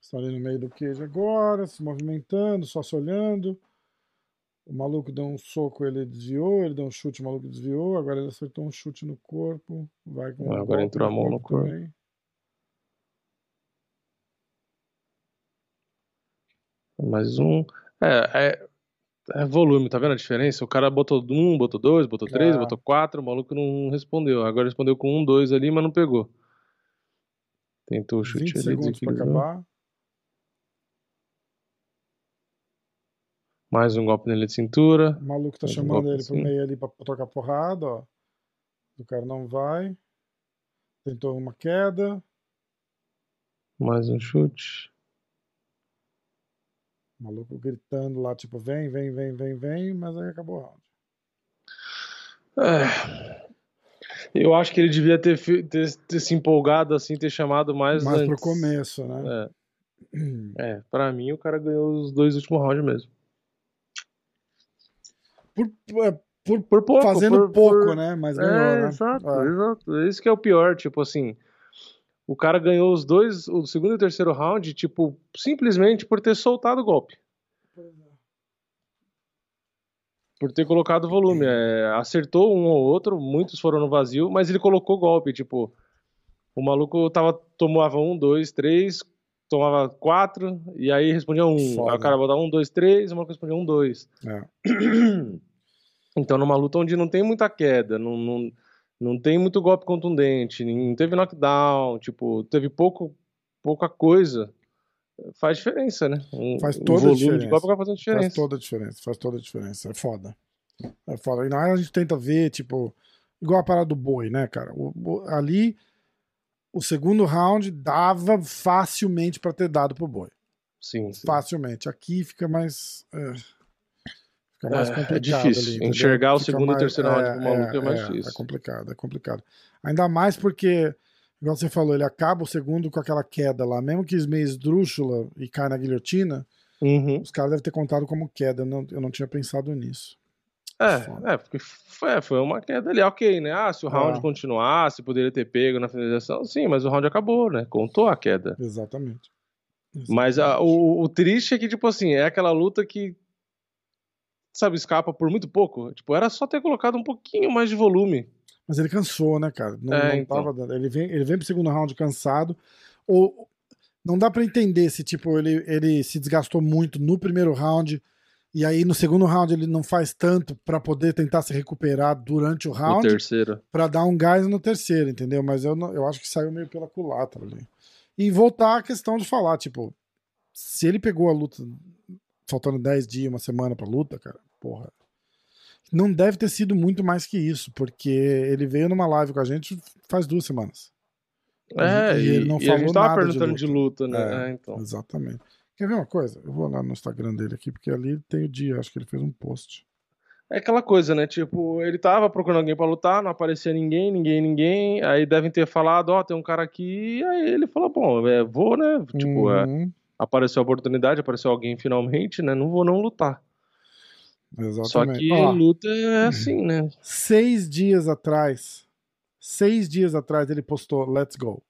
Está ali no meio do queijo agora, se movimentando, só se olhando. O maluco deu um soco, ele desviou, ele deu um chute, o maluco desviou, agora ele acertou um chute no corpo. Vai com um Agora entrou a mão no corpo. também. Mais um. É, é, é volume, tá vendo a diferença? O cara botou um, botou dois, botou três, Ah. botou quatro, o maluco não respondeu. Agora respondeu com um, dois ali, mas não pegou. Tentou o chute 20 ali, segundos pra acabar. Mais um golpe nele de cintura. O maluco tá Mais um chamando golpe ele pro assim. meio ali pra trocar porrada, ó. O cara não vai. Tentou uma queda. Mais um chute. O maluco gritando lá, tipo, vem, vem, vem, vem, vem, mas aí acabou o round. É. Eu acho que ele devia ter, ter- ter se empolgado assim, ter chamado mais Mais pro antes. começo, né? É. É, pra mim o cara ganhou os dois últimos rounds mesmo. Por, é, por Por pouco. fazendo por- pouco, por- né? Mas ganhou, É, né? exato, É. exato. Isso que é o pior, tipo assim. O cara ganhou os dois, o segundo e o terceiro round, tipo, simplesmente por ter soltado o golpe. Por ter colocado volume. É, acertou um ou outro, muitos foram no vazio, mas ele colocou golpe, tipo. O maluco tava, tomava um, dois, três, tomava quatro, e aí respondia um. Foda. Aí o cara botava um, dois, três, o maluco respondia um, dois. É. [CLEARS THROAT] Então, numa luta onde não tem muita queda, não, não, não tem muito golpe contundente, não teve knockdown, tipo, teve pouco, pouca coisa, faz diferença, né? Um, Faz um toda a volume de diferença. golpe vai fazendo diferença. Faz toda a diferença, faz toda a diferença. É foda. É foda. E na hora a gente tenta ver, tipo, igual a parada do boi, né, cara? O- o- ali, o segundo round dava facilmente pra ter dado pro boi. Sim, sim. Facilmente. Aqui fica mais. é, fica mais É, é complicado. difícil. ali? Enxergar o Fica segundo e mais- terceiro round pro maluco é mais difícil. É complicado, é complicado. Ainda mais porque, igual você falou, ele acaba o segundo com aquela queda lá. Mesmo que meio esdrúxula e cai na guilhotina, Uhum. os caras devem ter contado como queda. Eu não, eu não tinha pensado nisso. É, é, porque foi, foi uma queda ali, ok, né? Ah, se o round É. continuasse, poderia ter pego na finalização, sim, mas o round acabou, né? Contou a queda. Exatamente. Mas a- o, o triste é que, tipo assim, é aquela luta que, sabe, escapa por muito pouco. Tipo, era só ter colocado um pouquinho mais de volume. Mas ele cansou, né, cara? Não, É, não então. tava dando. Ele vem, ele vem pro segundo round cansado. Ou não dá pra entender se, tipo, ele, ele se desgastou muito no primeiro round. E aí no segundo round ele não faz tanto pra poder tentar se recuperar durante o No round terceiro. pra dar um gás no terceiro, entendeu? Mas eu, não- eu acho que saiu meio pela culatra ali. E voltar à questão de falar, tipo, se ele pegou a luta faltando 10 dias, uma semana pra luta, cara, porra. Não deve ter sido muito mais que isso, porque ele veio numa live com a gente faz duas semanas. É, E ele não e a gente falou tava nada de perguntando de luta, né? É, É, então. Exatamente. Quer ver uma coisa? Eu vou lá no Instagram dele aqui, porque ali tem o dia, acho que ele fez um post. É aquela coisa, né? Tipo, ele tava procurando alguém pra lutar, não aparecia ninguém, ninguém, ninguém. Aí devem ter falado, ó, tem um cara aqui. E aí ele falou, bom, é, vou, né? Tipo, é, Uhum, apareceu a oportunidade, apareceu alguém finalmente, né? Não vou não lutar. exatamente. Só que Ó, luta é assim, né? seis dias atrás, seis dias atrás ele postou Let's Go.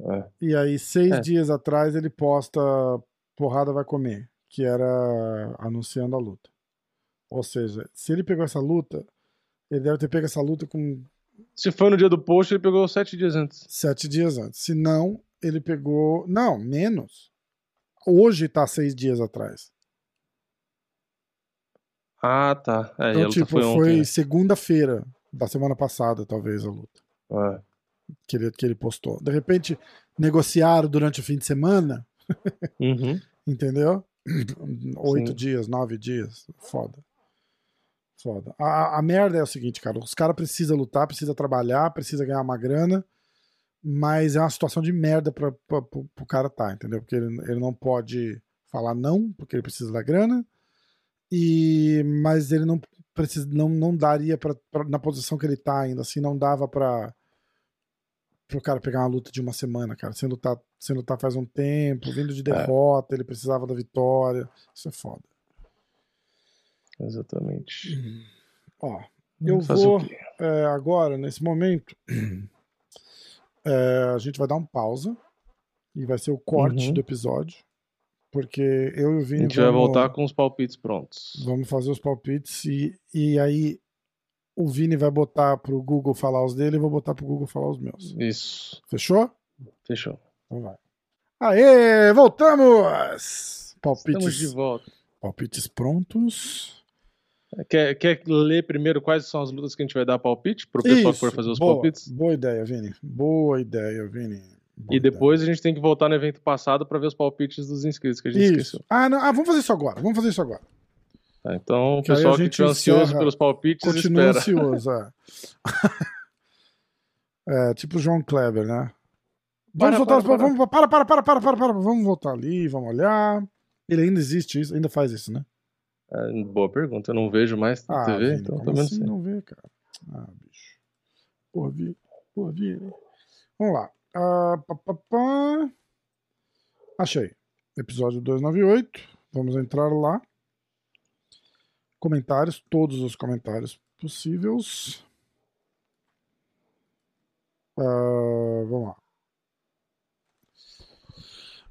É. E aí, seis É. dias atrás, ele posta Porrada Vai Comer, que era anunciando a luta. Ou seja, se ele pegou essa luta, ele deve ter pego essa luta com Se foi no dia do post, ele pegou sete dias antes. sete dias antes. Se não, ele pegou. Não, menos. Hoje tá seis dias atrás. Ah, tá. É, Então, tipo, foi foi, ontem. segunda-feira da semana passada, talvez, a luta. né? Que ele, que ele postou. De repente, negociaram durante o fim de semana, É. Uhum. [LAUGHS] entendeu? Oito Sim. dias, nove dias. Foda. Foda. A, a- merda é o seguinte, cara. Os caras precisam lutar, precisam trabalhar, precisam ganhar uma grana, mas é uma situação de merda pro, pro cara tá, entendeu? Porque ele, ele não pode falar não, porque ele precisa da grana, e mas ele não precisa, não, não daria pra, pra- na posição que ele tá ainda, assim, não dava pra pro cara pegar uma luta de uma semana, cara. Sem lutar, sem lutar faz um tempo, vindo de derrota, ele precisava da vitória. Isso é foda. Exatamente. Ó, eu Fazer o vou é, agora, nesse momento, é, a gente vai dar um pausa e vai ser o corte Uhum. do episódio, porque eu e o A Vini gente vai vamos, voltar com os palpites prontos. vamos fazer os palpites e, e aí o Vini vai botar pro Google falar os dele e vou botar pro Google falar os meus. Isso. Fechou? Fechou. Então vai. Aê, voltamos! Palpites, Estamos de volta. palpites prontos. Quer, quer ler primeiro quais são as lutas que a gente vai dar palpite pro pessoal que for fazer os boa, palpites? Boa ideia, Vini. Boa ideia, Vini. Boa E depois a gente tem que voltar no evento passado para ver os palpites dos inscritos que a gente ideia. Isso. esqueceu. Ah, não, ah, vamos fazer isso agora. Vamos fazer isso agora. Tá, então, o pessoal que estiver ansioso encerra- pelos palpites, Continua espera. ansioso, [LAUGHS] é. [LAUGHS] é. Tipo o João Kleber, né? Para, Vamos voltar, para, para. Vamos, para, para, para, para, para, para, vamos voltar ali, vamos olhar. Ele ainda existe isso, ainda faz isso, né? Ah, boa pergunta, eu não vejo mais na Ah, TV, Vini, então também não assim não vê, cara? Ah, bicho. Porra. Porra, Vini. Vamos lá. Ah, pá, pá, pá. Achei. Episódio 298. Vamos entrar lá. Comentários, todos os comentários possíveis. Ah, vamos lá.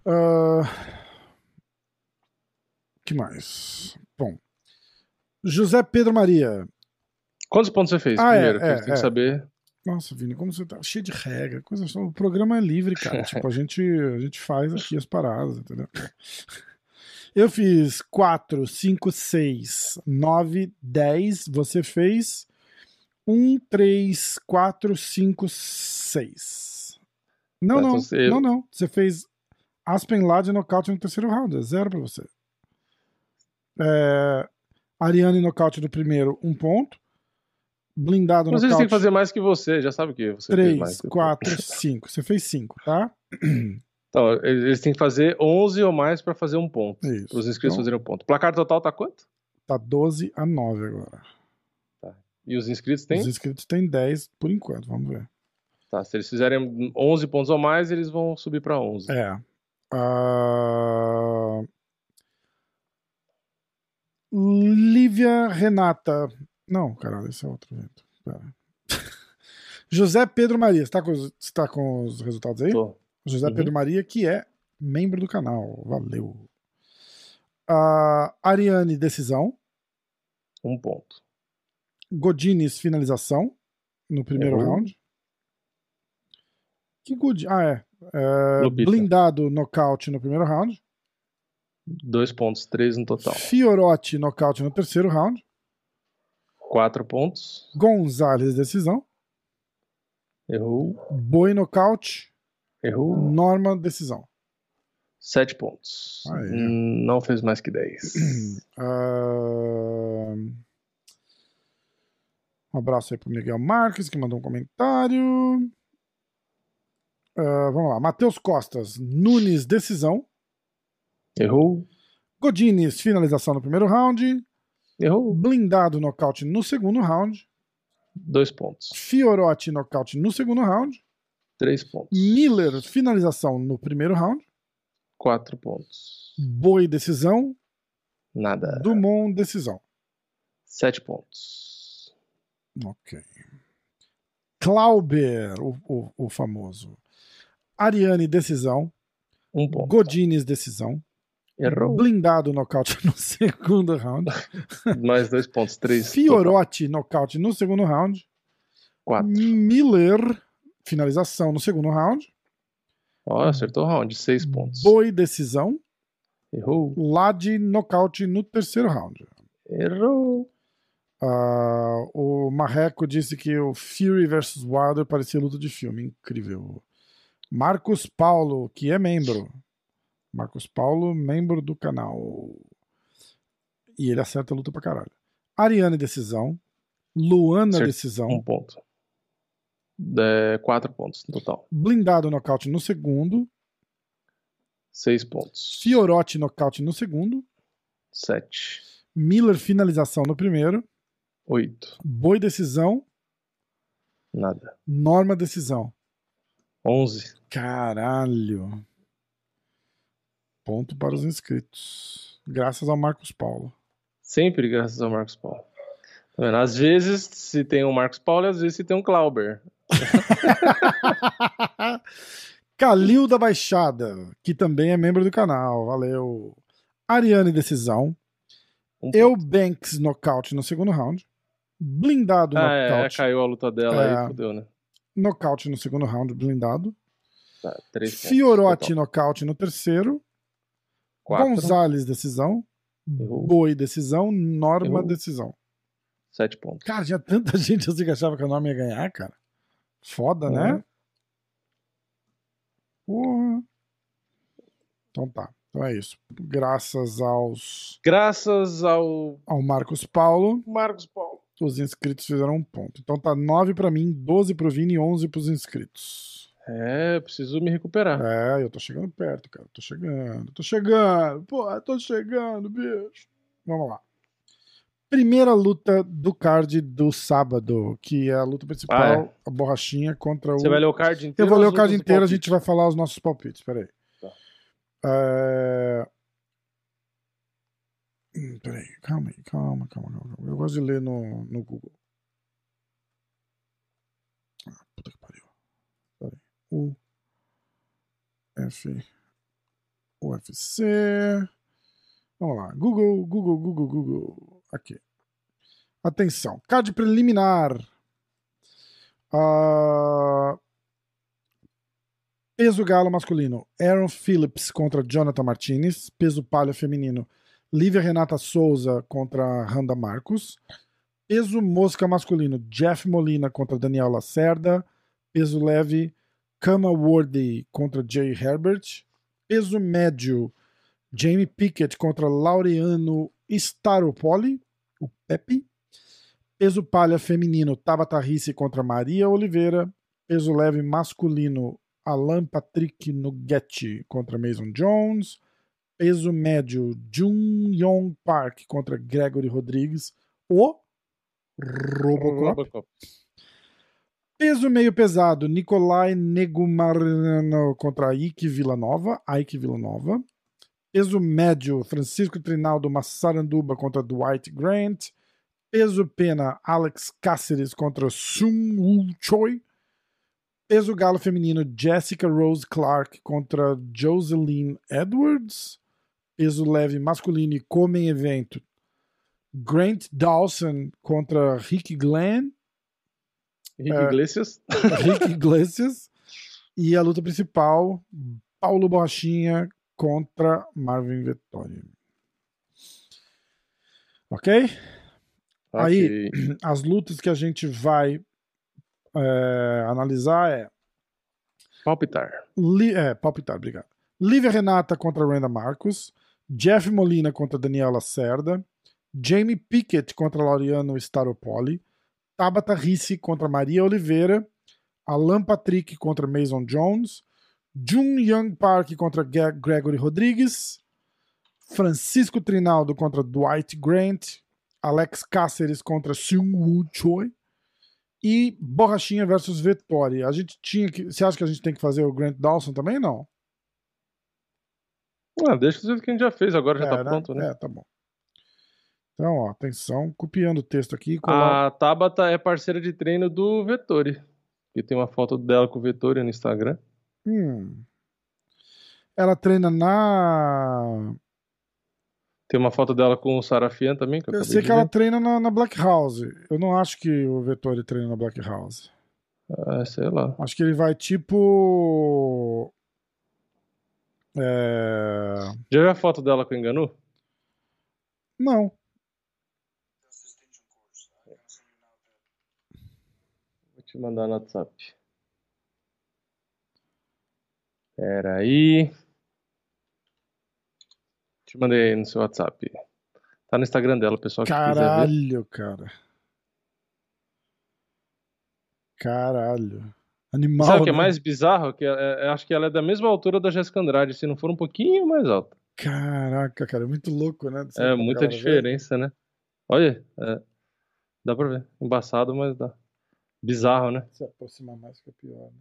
Ah, que mais? Bom. José Pedro Maria. Quantos pontos você fez Ah, é, primeiro? que a gente é, tem é. que saber. Nossa, Vini, como você tá cheio de regra, coisa só. O programa é livre, cara. [LAUGHS] tipo, a gente, a gente faz aqui as paradas, entendeu? [LAUGHS] Eu fiz 4, 5, 6, 9, 10. Você fez 1, 3, 4, 5, 6. Não, Tá, não. então Não, não. Você fez Aspen lá de nocaute no terceiro round. É zero pra você. É, Ariane nocaute no primeiro, um ponto. Blindado Mas eles têm que nocaute. fazer mais que você, já sabe o que você fez mais. 3, que eu. 4, 5. Você fez 5, tá? Então, eles têm que fazer 11 ou mais para fazer um ponto. Isso. Os inscritos Então, fazerem um ponto. O placar total tá quanto? tá 12 a 9 agora. E os inscritos têm? Os inscritos têm 10 por enquanto, vamos ver. Tá, se eles fizerem 11 pontos ou mais, eles vão subir para 11. É. Ah, Lívia Renata. Não, caralho, esse é outro evento. Pera. [LAUGHS] José Pedro Maria. Você tá com os, tá com os resultados aí? Tô. José Uhum. Pedro Maria, que é membro do canal. Valeu. Ah, Ariane, decisão. Um ponto. Godines, finalização. No primeiro round. Que Godines? Ah, é. É, blindado, nocaute no primeiro round. Dois pontos, três no total. Fiorotti, nocaute no terceiro round. Quatro pontos. Gonzalez, decisão. Errou. Boi, nocaute. Errou. Norma, decisão. Sete pontos. Hum, Não fez mais que dez. [CLEARS THROAT] Ah, Um abraço aí pro Miguel Marques, que mandou um comentário. Ah, vamos lá. Matheus Costas, Nunes, decisão. Errou. Godines, finalização no primeiro round. Errou. Blindado, nocaute no segundo round. Dois pontos. Fiorotti, nocaute no segundo round. Três pontos. Miller, finalização no primeiro round. Quatro pontos. Boi, decisão. Nada. Dumont, decisão. Sete pontos. Ok. Clauber, o, o, o famoso. Ariane, decisão. Um ponto. Godines, decisão. Errou. Blindado, nocaute [LAUGHS] no segundo round. Mais dois pontos. Três. Fiorotti, nocaute no segundo round. Quatro. Miller, finalização no segundo round. Ó, acertou o round. Seis pontos. Boi, decisão. Errou. Lade, nocaute no terceiro round. Errou. Ah, o Marreco disse que o Fury vs Wilder parecia luta de filme. Incrível. Marcos Paulo, que é membro. Marcos Paulo, membro do canal. E ele acerta a luta pra caralho. Ariane, decisão. Luana, decisão. Um ponto. É, quatro pontos no total. Blindado, nocaute no segundo. Seis pontos. Fiorotti, nocaute no segundo. Sete. Miller, finalização no primeiro. Oito. Boi, decisão. Nada. Norma, decisão. Onze. Caralho. Ponto para os inscritos. Graças ao Marcos Paulo. Sempre graças ao Marcos Paulo. Tá vendo? Às vezes se tem um Marcos Paulo e às vezes se tem um Clauber. [LAUGHS] Calil da Baixada, que também é membro do canal. Valeu. Ariane Decisão. Um Eu Banks nocaute no segundo round. Blindado Ah, é, nocaute. caiu a luta dela É. aí, fodeu, né? Nocaute no segundo round, blindado. Tá, Fiorotti nocaute no terceiro. Quatro, Gonzalez decisão. Errou. Boi decisão. Norma Errou. decisão. sete pontos. Cara, tinha tanta [LAUGHS] gente assim que achava que a Norma ia ganhar, cara. Foda, Uhum. né? Porra. Então tá. Então é isso. Graças aos Graças ao ao Marcos Paulo, Marcos Paulo. os inscritos fizeram um ponto. Então tá 9 pra mim, 12 pro Vini e 11 pros inscritos. É, preciso me recuperar. É, eu tô chegando perto, cara. Tô chegando, tô chegando. Pô, tô chegando, bicho. Vamos lá. Primeira luta do card do sábado, que é a luta principal, Ah, é? a borrachinha contra o. Você vai ler o card inteiro? Eu vou ou ler o card inteiro, a gente vai falar os nossos palpites. Peraí. Tá. É... Hum, Peraí, calma aí, calma, calma, calma. calma. Eu gosto de ler no, no Google. Ah, puta que pariu. U F UFC. Vamos lá. Google, Google, Google, Google. Aqui. Atenção. Card preliminar. Ah, Peso galo masculino, Aaron Phillips contra Jonathan Martinez. Peso palha feminino, Lívia Renata Souza contra Randa Marcos. Peso mosca masculino, Jeff Molina contra Daniel Lacerda. Peso leve, Kama Worthy contra Jay Herbert. Peso médio, Jamie Pickett contra Laureano Staropoli, o Pepe. Peso palha feminino, Tabata Risse contra Maria Oliveira. Peso leve masculino, Alan Patrick Nugget contra Mason Jones. Peso médio, Jun Yong Park contra Gregory Rodrigues. O Robocop. Robocop. Peso meio pesado, Nicolai Negumarano contra Ike Villanova. Ike Villanova. Peso médio, Francisco Trinaldo Massaranduba contra Dwight Grant. Peso pena, Alex Cáceres contra Sung Woo Choi. Peso galo feminino, Jessica Rose Clark contra Jocelyn Edwards. Peso leve masculino e como em evento, Grant Dawson contra Rick Glenn. Henrique É. Iglesias. [LAUGHS] Rick Iglesias. E a luta principal, Paulo Borrachinha contra Marvin Vettori. Ok? Aí-. [CLEARS THROAT] As lutas que a gente vai é, analisar é, Palpitar. Li, é palpitar, obrigado. Lívia Renata contra Randa Marcos, Jeff Molina contra Daniela Lacerda, Jamie Pickett contra Laureano Staropoli, Tabata Risse contra Maria Oliveira, Alan Patrick contra Mason Jones, Jun Young Park contra Gregory Rodrigues, Francisco Trinaldo contra Dwight Grant, Alex Cáceres contra Seung Woo Choi e Borrachinha versus Vettori. A gente tinha que. Você acha que a gente tem que fazer o Grant Dawson também? Não. Ah, deixa que a gente já fez, agora já é, tá pronto, né? É, tá bom. Então, ó, atenção, copiando o texto aqui. A Tabata é parceira de treino do Vettori. E tem uma foto dela com o Vettori no Instagram. Hum. Ela treina na. Tem uma foto dela com o Sarafian também, que eu, Eu sei que ela treina na, na Black House. Eu não acho que o Vettori treina na Black House. Ah, sei lá. Acho que ele vai tipo. É... Já viu a foto dela com o Enganu? Não. Te mandar no WhatsApp. Pera aí. Te mandei no seu WhatsApp. Tá no Instagram dela, pessoal. Caralho, cara. Caralho. Animal. Sabe o que é né? mais bizarro? Que é- é- acho que ela é da mesma altura da Jéssica Andrade, se não for um pouquinho mais alta. Caraca, cara, é muito louco, né? É muita galera ver. diferença, né? Olha, é, dá pra ver. Embaçado, mas dá. Bizarro, né? Se aproximar mais que é pior. Né?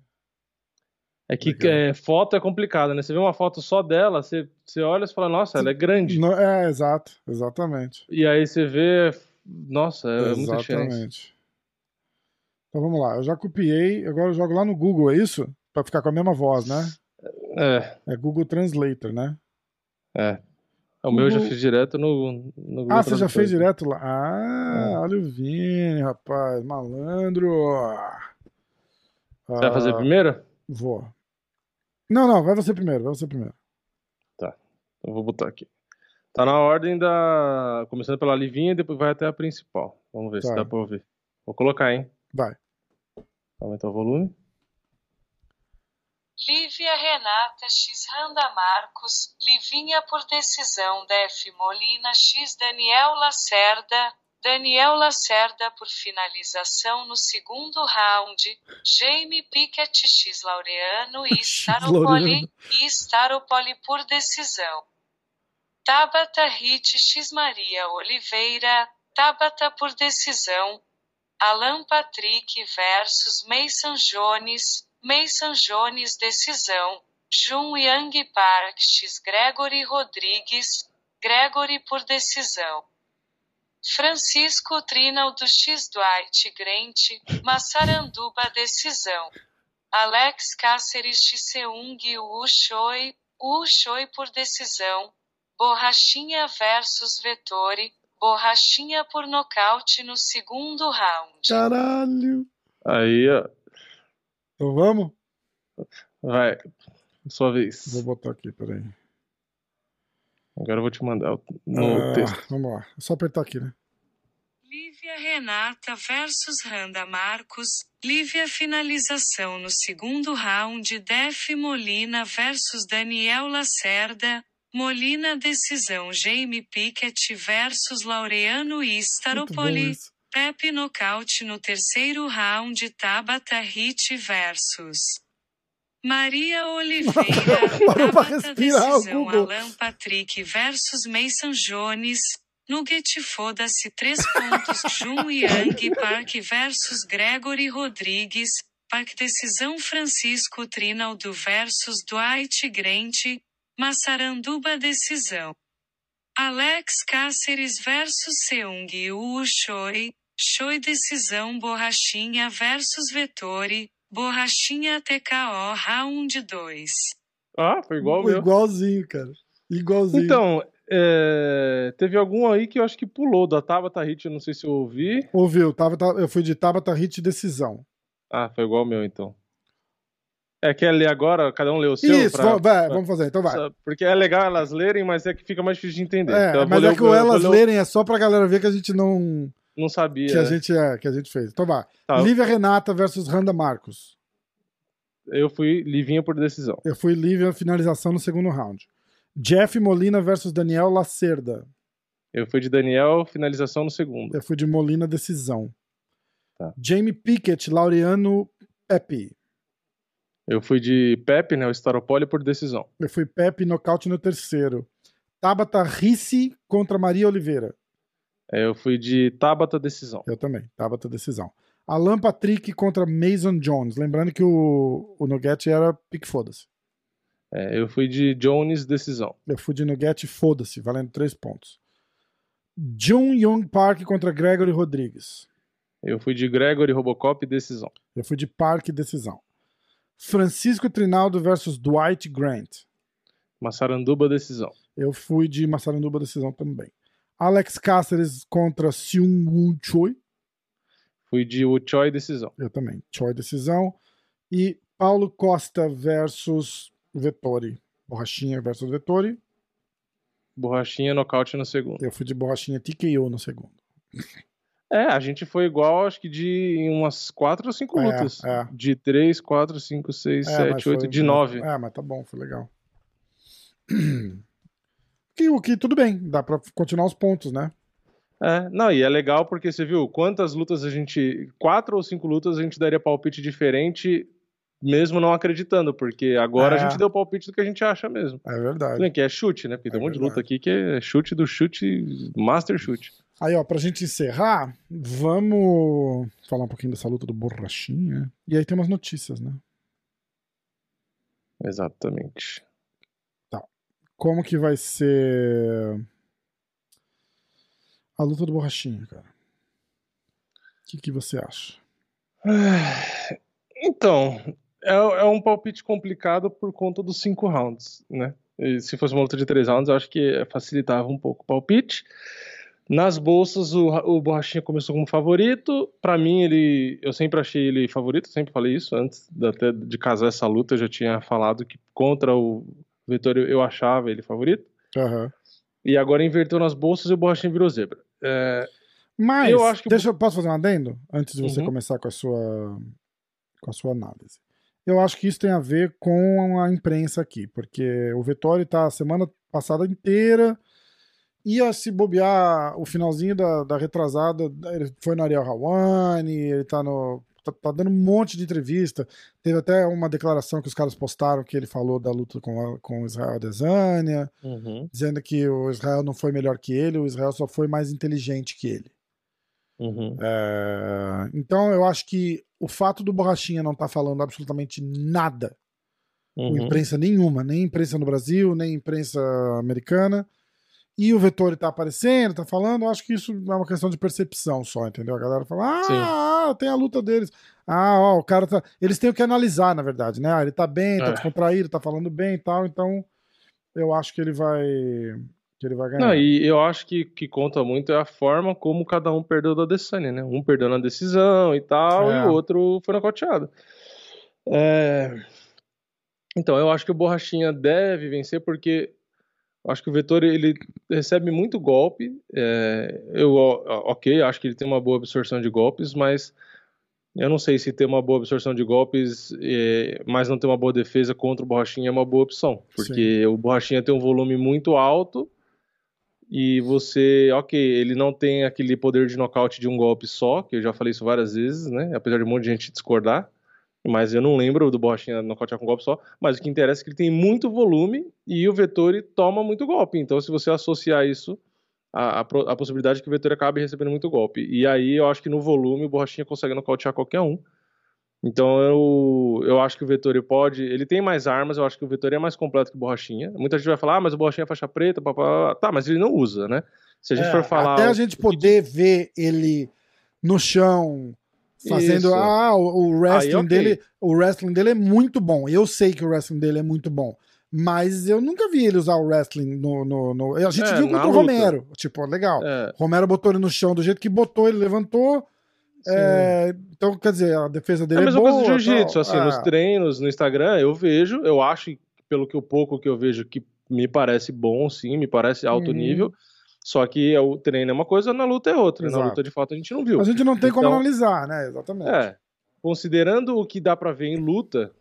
É que é, foto é complicado, né? Você vê uma foto só dela, você, você olha e fala, nossa, ela é grande. É, exato, exatamente. E aí você vê, nossa, é, muita diferença. exatamente. Então vamos lá, eu já copiei, agora eu jogo lá no Google, é isso? Pra ficar com a mesma voz, né? É, É Google Translator, né? é. O meu eu já Google- fiz direto no, no Ah, você já fez direto lá? Ah, É. olha o Vini, rapaz, malandro. Você vai fazer Ah, primeiro? Vou. Não, não, vai você primeiro, vai você primeiro. Eu vou botar aqui. Tá na ordem da. Começando pela Livinha e depois vai até a principal. Vamos ver se Tá. dá pra ouvir. Vou colocar, hein? Vai. Aumentar o volume. Lívia Renata X. Randa Marcos, Livinha por decisão Def Molina X. Daniel Lacerda, Daniel Lacerda por finalização no segundo round, Jamie Pickett X. Laureano e [LAUGHS] Staropoli, e Staropoli por decisão. Tabata Hit X. Maria Oliveira, Tabata por decisão, Alan Patrick versus Mason Jones, Mason Jones decisão, Jun Yang Park X Gregory Rodrigues, Gregory por decisão. Francisco Trinaldo X Dwight Grant, Massaranduba decisão. Alex Cáceres X Seung Wu Choi, Wu Choi por decisão. Borrachinha versus Vettori, Borrachinha por nocaute no segundo round. Caralho. Aí, ó. Então vamos? Vai. Sua vez. Vou botar aqui, peraí. Agora eu vou te mandar o- no Ah, texto. vamos lá. É só apertar aqui, né? Lívia Renata versus Randa Marcos. Lívia finalização no segundo round. Def Molina versus Daniel Lacerda. Molina decisão Jamie Pickett versus Laureano e Muito bom Staropoli. Pepe nocaute no terceiro round. Tabata Hit versus Maria Oliveira. [LAUGHS] Parou pra Tabata respirar, decisão. Alan Patrick versus Mason Jones. Nugget foda-se 3 pontos [LAUGHS] Jun Yang Park versus Gregory Rodrigues. Park decisão Francisco Trinaldo versus Dwight Grant. Massaranduba decisão. Alex Cáceres versus Seung Wu Choi. Choi decisão Borrachinha versus Vettori. Borrachinha TKO round 2. Ah, foi igual o meu. Igualzinho, cara. Igualzinho. Então, é, teve algum aí que eu acho que pulou da Tabata Hit, eu não sei se eu ouvi. Ouviu? Tava- eu fui de Tabata Hit decisão. Ah, foi igual o meu então. É, quer ler agora? Cada um lê o seu? Isso, pra- vamos, vai, pra- vamos fazer, então vai. Porque é legal elas lerem, mas é que fica mais difícil de entender. É, Então mas é que o elas lerem é só pra galera ver que a gente não. Não sabia. Que a né? gente, é, que a gente fez. Então vai. Tá, Lívia Renata versus Randa Marcos. Eu fui Livinha por decisão. Eu fui Lívia finalização no segundo round. Jeff Molina versus Daniel Lacerda. Eu fui de Daniel, finalização no segundo. Eu fui de Molina decisão. Tá. Jamie Pickett, Laureano Pepe. Eu fui de Pepe, né? O Staropoli por decisão. Eu fui Pepe nocaute no terceiro. Tabata Ricci contra Maria Oliveira. É, Eu fui de Tabata decisão. Eu também. Tabata decisão. Alan Patrick contra Mason Jones. Lembrando que o, o Nugget era pique foda-se. É, eu fui de Jones decisão. Eu fui de Nugget foda-se, valendo três pontos. Jun Young Park contra Gregory Rodrigues. Eu fui de Gregory Robocop decisão. Eu fui de Park decisão. Francisco Trinaldo versus Dwight Grant. Massaranduba decisão. Eu fui de Massaranduba decisão também. Alex Cáceres contra Seung Woo Choi. Fui de Uchoi decisão. Eu também. Choi decisão. E Paulo Costa versus Vettori. Borrachinha versus Vettori. Borrachinha nocaute no segundo. Eu fui de Borrachinha TKO no segundo. É, a gente foi igual, acho que de umas 4 ou 5 É, lutas. é. De 3, 4, 5, 6, É, mas 7, 8, foi- de 9. É, mas tá bom, foi legal. [CLEARS THROAT] Que, o que tudo bem, dá pra continuar os pontos, né? É, não, e é legal porque você viu quantas lutas a gente. Quatro ou cinco lutas a gente daria palpite diferente, mesmo não acreditando, porque agora É. a gente deu palpite do que a gente acha mesmo. É verdade. que é chute, né? Porque tem É um monte de luta aqui que é chute do chute, master chute. Aí, ó, pra gente encerrar, vamos falar um pouquinho dessa luta do Borrachinha. E aí tem umas notícias, né? Exatamente. Como que vai ser a luta do Borrachinha, cara? O que, que você acha? Então, É, é um palpite complicado por conta dos cinco rounds, né? E se fosse uma luta de três rounds, eu acho que facilitava um pouco o palpite. Nas bolsas, o, o Borrachinha começou como favorito. Para mim, ele, eu sempre achei ele favorito, sempre falei isso antes de, até de casar essa luta. Eu já tinha falado que contra o Vitória eu achava ele favorito. Uhum. E agora inverteu nas bolsas e o Borrachinha virou zebra. É, Mas, Eu acho que- deixa posso fazer um adendo antes de você Uhum. começar com a sua com a sua análise. Eu acho que isso tem a ver com a imprensa aqui, porque o Vettori tá a semana passada inteira ia se bobear o finalzinho da, da retrasada, ele foi no Ariel Hawani, ele tá no tá, tá dando um monte de entrevista. Teve até uma declaração que os caras postaram que ele falou da luta com, a- com o Israel Adesanya uhum, dizendo que o Israel não foi melhor que ele, o Israel só foi mais inteligente que ele. uhum. É, então eu acho que o fato do Borrachinha não estar falando absolutamente nada com uhum. imprensa nenhuma, nem imprensa no Brasil, nem imprensa americana, e o Vettori tá aparecendo, tá falando, eu acho que isso é uma questão de percepção só, entendeu? A galera fala, ah, tem a luta deles. Ah, ó, o cara tá. Eles têm o que analisar, na verdade, né? Ah, ele tá bem, tá É. descontraído, tá falando bem e tal, então eu acho que ele vai. que ele vai ganhar. Não, e eu acho que que conta muito é a forma como cada um perdeu da Adesanya, né? Um perdeu na decisão e tal, É. e o outro foi nocauteado. É... Então, eu acho que o Borrachinha deve vencer porque acho que o Vettori ele recebe muito golpe. é, Eu, ok, acho que ele tem uma boa absorção de golpes, mas eu não sei se ter uma boa absorção de golpes, é, mas não ter uma boa defesa contra o Borrachinha é uma boa opção, porque o Borrachinha tem um volume muito alto e você, ok, ele não tem aquele poder de nocaute de um golpe só, que eu já falei isso várias vezes, né? Apesar de um monte de gente discordar, mas eu não lembro do Borrachinha nocautear com golpe só. Mas o que interessa é que ele tem muito volume e o Vettori toma muito golpe. Então, se você associar isso pro- à possibilidade que o Vettori acabe recebendo muito golpe. E aí eu acho que no volume o Borrachinha consegue nocautear qualquer um. Então eu, eu acho que o Vettori pode. Ele tem mais armas, eu acho que o Vettori é mais completo que o Borrachinha. Muita gente vai falar, ah, mas o Borrachinha é faixa preta, papá. Tá, mas ele não usa, né? Se a gente É, for falar. Até a gente poder ver ele no chão fazendo Isso. ah o, o wrestling Aí, ok. dele o wrestling dele é muito bom eu sei que o wrestling dele é muito bom mas eu nunca vi ele usar o wrestling no, no, no- a gente É, viu contra o luta. Romero tipo legal É, Romero botou ele no chão do jeito que botou ele levantou é, então quer dizer a defesa É dele a é, boa coisa do jiu-jitsu, assim, É, nos treinos, no Instagram, eu vejo, eu acho, pelo que o pouco que eu vejo, que me parece bom, sim, me parece alto Uhum. nível, só que o treino é uma coisa, na luta é outra, Exato. na luta de fato a gente não viu. a gente não tem como Então- analisar né exatamente É, considerando o que dá pra ver em luta,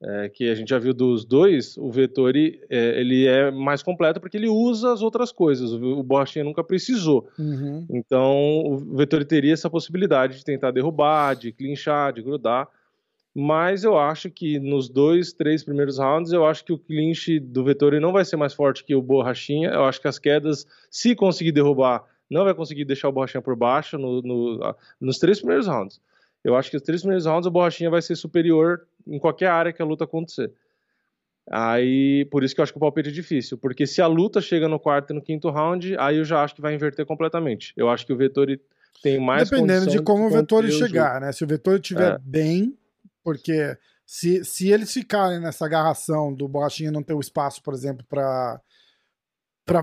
é, que a gente já viu dos dois, o Vettori, é, ele é mais completo porque ele usa as outras coisas, o, o Borrachinha nunca precisou. Uhum. Então, o Vettori teria essa possibilidade de tentar derrubar, de clinchar, de grudar. Mas eu acho que nos dois, três primeiros rounds, eu acho que o clinch do Vettori não vai ser mais forte que o Borrachinha. Eu acho que as quedas, se conseguir derrubar, não vai conseguir deixar o Borrachinha por baixo no- no- a- nos três primeiros rounds. Eu acho que os três primeiros rounds o Borrachinha vai ser superior em qualquer área que a luta acontecer. Aí, por isso que eu acho que o palpite é difícil, porque se a luta chega no quarto e no quinto round, aí eu já acho que vai inverter completamente. Eu acho que o Vettori tem mais Dependendo de como o Vettori o chegar, né? Se o Vettori estiver É. bem, porque se, se eles ficarem nessa agarração do Borrachinha não ter o espaço, por exemplo, para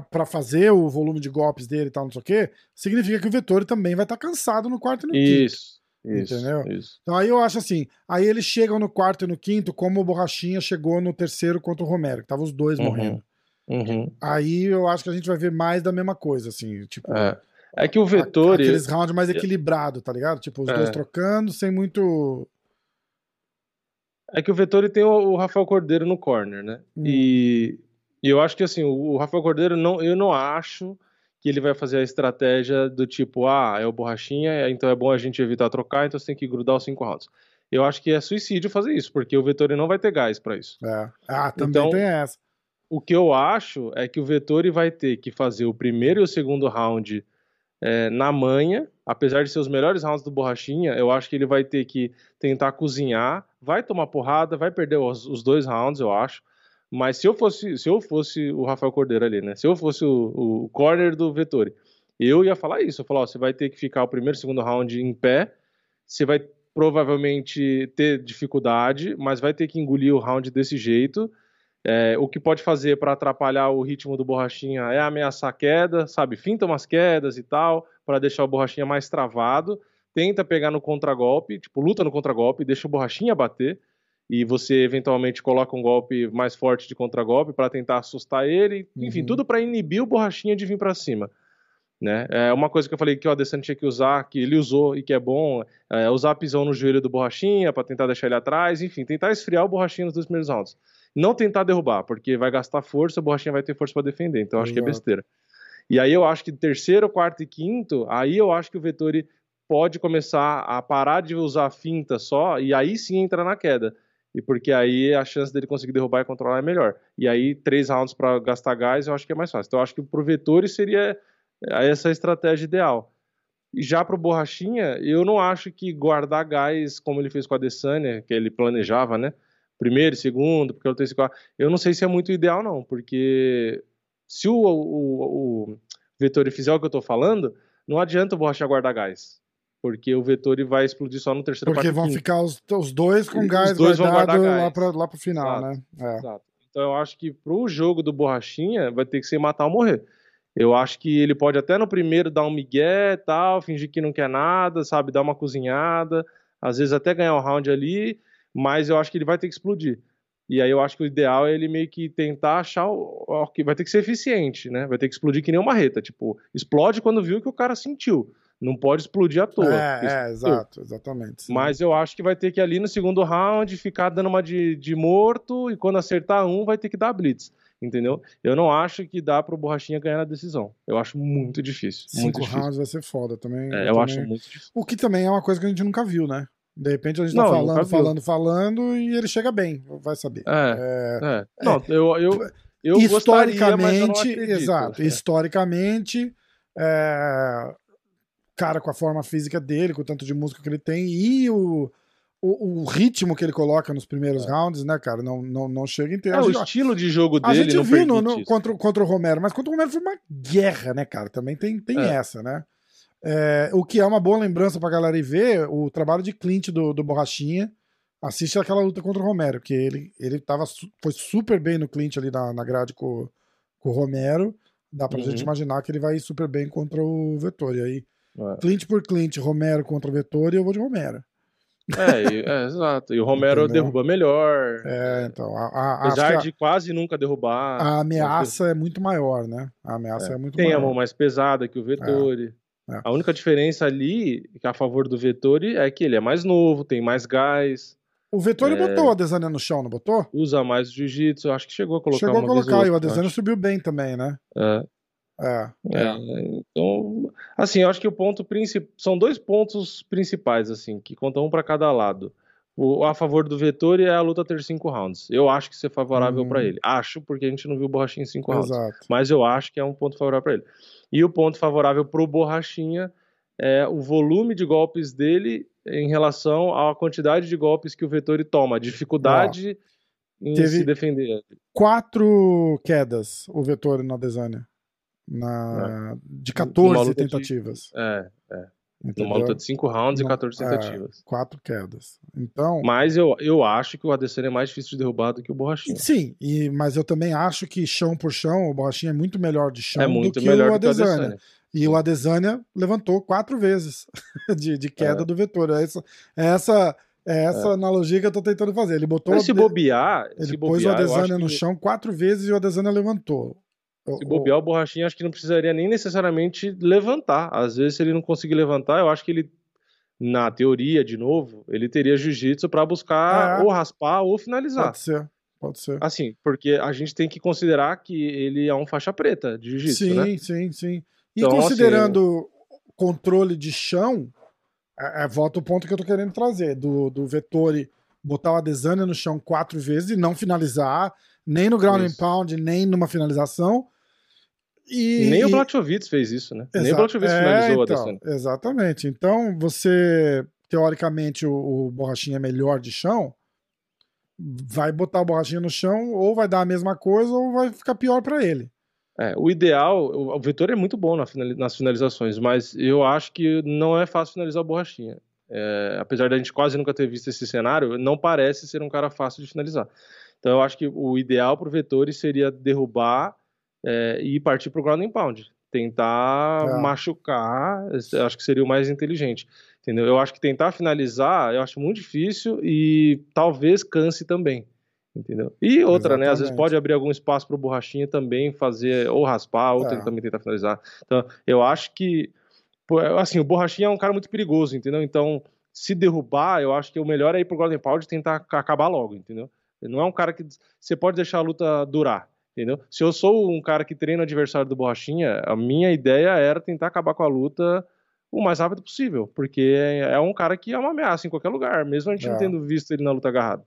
para fazer o volume de golpes dele e tal, não sei o quê, significa que o Vettori também vai estar cansado no quarto e no quinto. Isso, isso, Entendeu? isso. Então aí eu acho assim, aí eles chegam no quarto e no quinto, como o Borrachinha chegou no terceiro contra o Romero, que tava os dois Uhum. morrendo. Uhum, Aí eu acho que a gente vai ver mais da mesma coisa, assim, tipo, é. É que o Vettori, aqueles rounds mais equilibrado, tá ligado? Tipo, os É. dois trocando, sem muito é que o Vettori tem o, o Rafael Cordeiro no corner, né? Hum. E, e eu acho que assim, o, o Rafael Cordeiro não, eu não acho que ele vai fazer a estratégia do tipo, ah, é o borrachinha, então é bom a gente evitar trocar, então você tem que grudar os cinco rounds. Eu acho que é suicídio fazer isso, porque o Vettori não vai ter gás pra isso. É. Ah, também Então- tem essa. O que eu acho é que o Vettori vai ter que fazer o primeiro e o segundo round é, na manha, apesar de ser os melhores rounds do Borrachinha, eu acho que ele vai ter que tentar cozinhar, vai tomar porrada, vai perder os, os dois rounds, eu acho. Mas se eu fosse, se eu fosse o Rafael Cordeiro ali, né? Se eu fosse o, o corner do Vettori, eu ia falar isso. Eu falar, ó, você vai ter que ficar o primeiro e segundo round em pé, você vai provavelmente ter dificuldade, mas vai ter que engolir o round desse jeito. É, o que pode fazer para atrapalhar o ritmo do Borrachinha é ameaçar a queda, sabe? Finta umas quedas e tal, para deixar o Borrachinha mais travado. Tenta pegar no contragolpe, tipo, luta no contragolpe, deixa o Borrachinha bater. E você eventualmente coloca um golpe mais forte de contragolpe para tentar assustar ele. Enfim, Uhum. tudo para inibir o Borrachinha de vir para cima. Né? É uma coisa que eu falei que o Adesanya tinha que usar, que ele usou e que é bom, é usar pisão no joelho do Borrachinha para tentar deixar ele atrás, enfim, tentar esfriar o Borrachinha nos dois primeiros rounds. Não tentar derrubar, porque vai gastar força, o Borrachinha vai ter força para defender, então eu acho que é Exato. besteira. E aí eu acho que terceiro, quarto e quinto, aí eu acho que o Vettori pode começar a parar de usar a finta só e aí sim entrar na queda. E porque aí a chance dele conseguir derrubar e controlar é melhor. E aí três rounds para gastar gás eu acho que é mais fácil. Então eu acho que pro Vettori seria essa a estratégia ideal. E já pro Borrachinha, eu não acho que guardar gás como ele fez com a Adesanya, que ele planejava, né? Primeiro, segundo, porque eu tenho esse. Eu não sei se é muito ideal, não, porque se o, o, o Vettori fizer o que eu tô falando, não adianta o Borrachinha guardar gás. Porque o Vettori vai explodir só no terceiro Porque vão quinto. ficar os, os dois com Os gás dois vão guardado guardar lá, gás. pra, lá pro final, Exato. né? É. Exato. Então eu acho que pro jogo do Borrachinha vai ter que ser matar ou morrer. Eu acho que ele pode até no primeiro dar um migué e tal, fingir que não quer nada, sabe, dar uma cozinhada, às vezes até ganhar um round ali, mas eu acho que ele vai ter que explodir. E aí eu acho que o ideal é ele meio que tentar achar o, que vai ter que ser eficiente, né? Vai ter que explodir que nem uma reta, tipo, explode quando viu que o cara sentiu. Não pode explodir à toa. É, é, exato, exatamente. sim. Mas eu acho que vai ter que ali no segundo round ficar dando uma de, de morto e quando acertar um vai ter que dar blitz, entendeu? Eu não acho que dá pro Borrachinha ganhar na decisão. Eu acho muito difícil. muito Cinco difícil. rounds vai ser foda também. É, eu também- acho muito difícil. O que também é uma coisa que a gente nunca viu, né? De repente a gente Não, tá falando, falando, falando e ele chega bem, vai saber. É, é. Não, eu, eu, eu gostaria, eu historicamente, acredito. exato, É. historicamente, é, cara com a forma física dele, com o tanto de música que ele tem e o, o, o ritmo que ele coloca nos primeiros rounds, né, cara, não, não, não chega inteiro. É, a o gente, estilo de jogo a dele gente não viu no, no- contra, o- contra o Romero, mas contra o Romero foi uma guerra, né, cara? Também tem, tem É. essa, né? É, o que é uma boa lembrança pra galera ir ver o trabalho de Clint do, do Borrachinha. Assiste aquela luta contra o Romero, que ele, ele tava, foi super bem no Clint ali na, na grade com, com o Romero. Dá pra Uhum. gente imaginar que ele vai ir super bem contra o Vettori. Aí, É. Clint por Clint, Romero contra o Vettori, eu vou de Romero. É, e- é, [LAUGHS] exato. E o Romero Entendeu? derruba melhor. É, então, a, a, Apesar a- de quase nunca derrubar. a ameaça é muito maior, né? A ameaça é, muito Tem a maior. mão mais pesada que o Vettori. É. A única diferença ali, é a favor do Vettori, é que ele é mais novo, tem mais gás, O Vettori É. botou o Adesanya no chão, não botou? usa mais jiu-jitsu. Acho que chegou a colocar Chegou a colocar, e o Adesanya acho. subiu bem também, né? É, É. é, então, assim, eu acho que o ponto principal são dois pontos principais, assim, que contam um para cada lado. O a favor do Vettori é a luta ter cinco rounds. Eu acho que isso é favorável Hum. para ele. Acho, porque a gente não viu o Borrachinha em cinco rounds. Exato. mas eu acho que é um ponto favorável para ele. E o ponto favorável para o Borrachinha é o volume de golpes dele em relação à quantidade de golpes que o Vettori toma, a dificuldade em teve- se defender. Quatro quedas o Vettori no Adesanya. Na... De Numa 14 luta de- tentativas. É, entendeu? numa luta de 5 rounds Não- e 14 é. tentativas. Quatro quedas. Então. Mas eu, eu acho que o Adesanya é mais difícil de derrubar do que o Borrachinha. Sim, e, mas eu também acho que chão por chão, o Borrachinha é muito melhor de chão É muito do que melhor o do que o Adesanya. Adesanya. E o Adesanya levantou quatro vezes [LAUGHS] de, de queda É. do Vettori. É essa, é essa, é essa analogia que eu tô tentando fazer. Ele botou. Mas se bobear, ele se pôs bobear, o Adesanya no que- chão quatro vezes e o Adesanya levantou. Se bobear o Borrachinha, acho que não precisaria nem necessariamente levantar. Às vezes, se ele não conseguir levantar, eu acho que ele, na teoria, de novo, ele teria jiu-jitsu para buscar É. ou raspar ou finalizar. Pode ser, pode ser. Assim, porque a gente tem que considerar que ele é um faixa preta de jiu-jitsu, sim, né? sim, sim. E Então, considerando controle de chão, é, é, volta o ponto que eu tô querendo trazer, do, do Vettori botar o Adesanya no chão quatro vezes e não finalizar, nem no ground and pound, nem numa finalização. E, Nem o Blachowicz fez isso, né? Nem o Exato. Blachowicz É, finalizou então, Adesanya. Exatamente. Então, você, teoricamente, o, o Borrachinha é melhor de chão, vai botar o Borrachinha no chão, ou vai dar a mesma coisa, ou vai ficar pior pra ele. É, o ideal, o o Vettori é muito bom na finali- nas finalizações, mas eu acho que não é fácil finalizar o Borrachinha. é, apesar da gente quase nunca ter visto esse cenário, não parece ser um cara fácil de finalizar. Então eu acho que o ideal para o Vettori seria derrubar é, e partir para o ground and pound. Tentar Tá. machucar, acho que seria o mais inteligente. Entendeu? Eu acho que tentar finalizar, eu acho muito difícil e talvez canse também. Entendeu? E outra, né? Às vezes Exatamente. pode abrir algum espaço para o Borrachinha também fazer, ou raspar, ou ten- também tentar finalizar. Então, eu acho que, assim, o Borrachinha é um cara muito perigoso, entendeu? Então, se derrubar, eu acho que o melhor é ir pro Golden Pound e tentar ac- acabar logo, entendeu? Ele não é um cara que você pode deixar a luta durar, entendeu? Se eu sou um cara que treina o adversário do Borrachinha, a minha ideia era tentar acabar com a luta o mais rápido possível, porque é um cara que é uma ameaça em qualquer lugar, mesmo a gente não É. tendo visto ele na luta agarrada.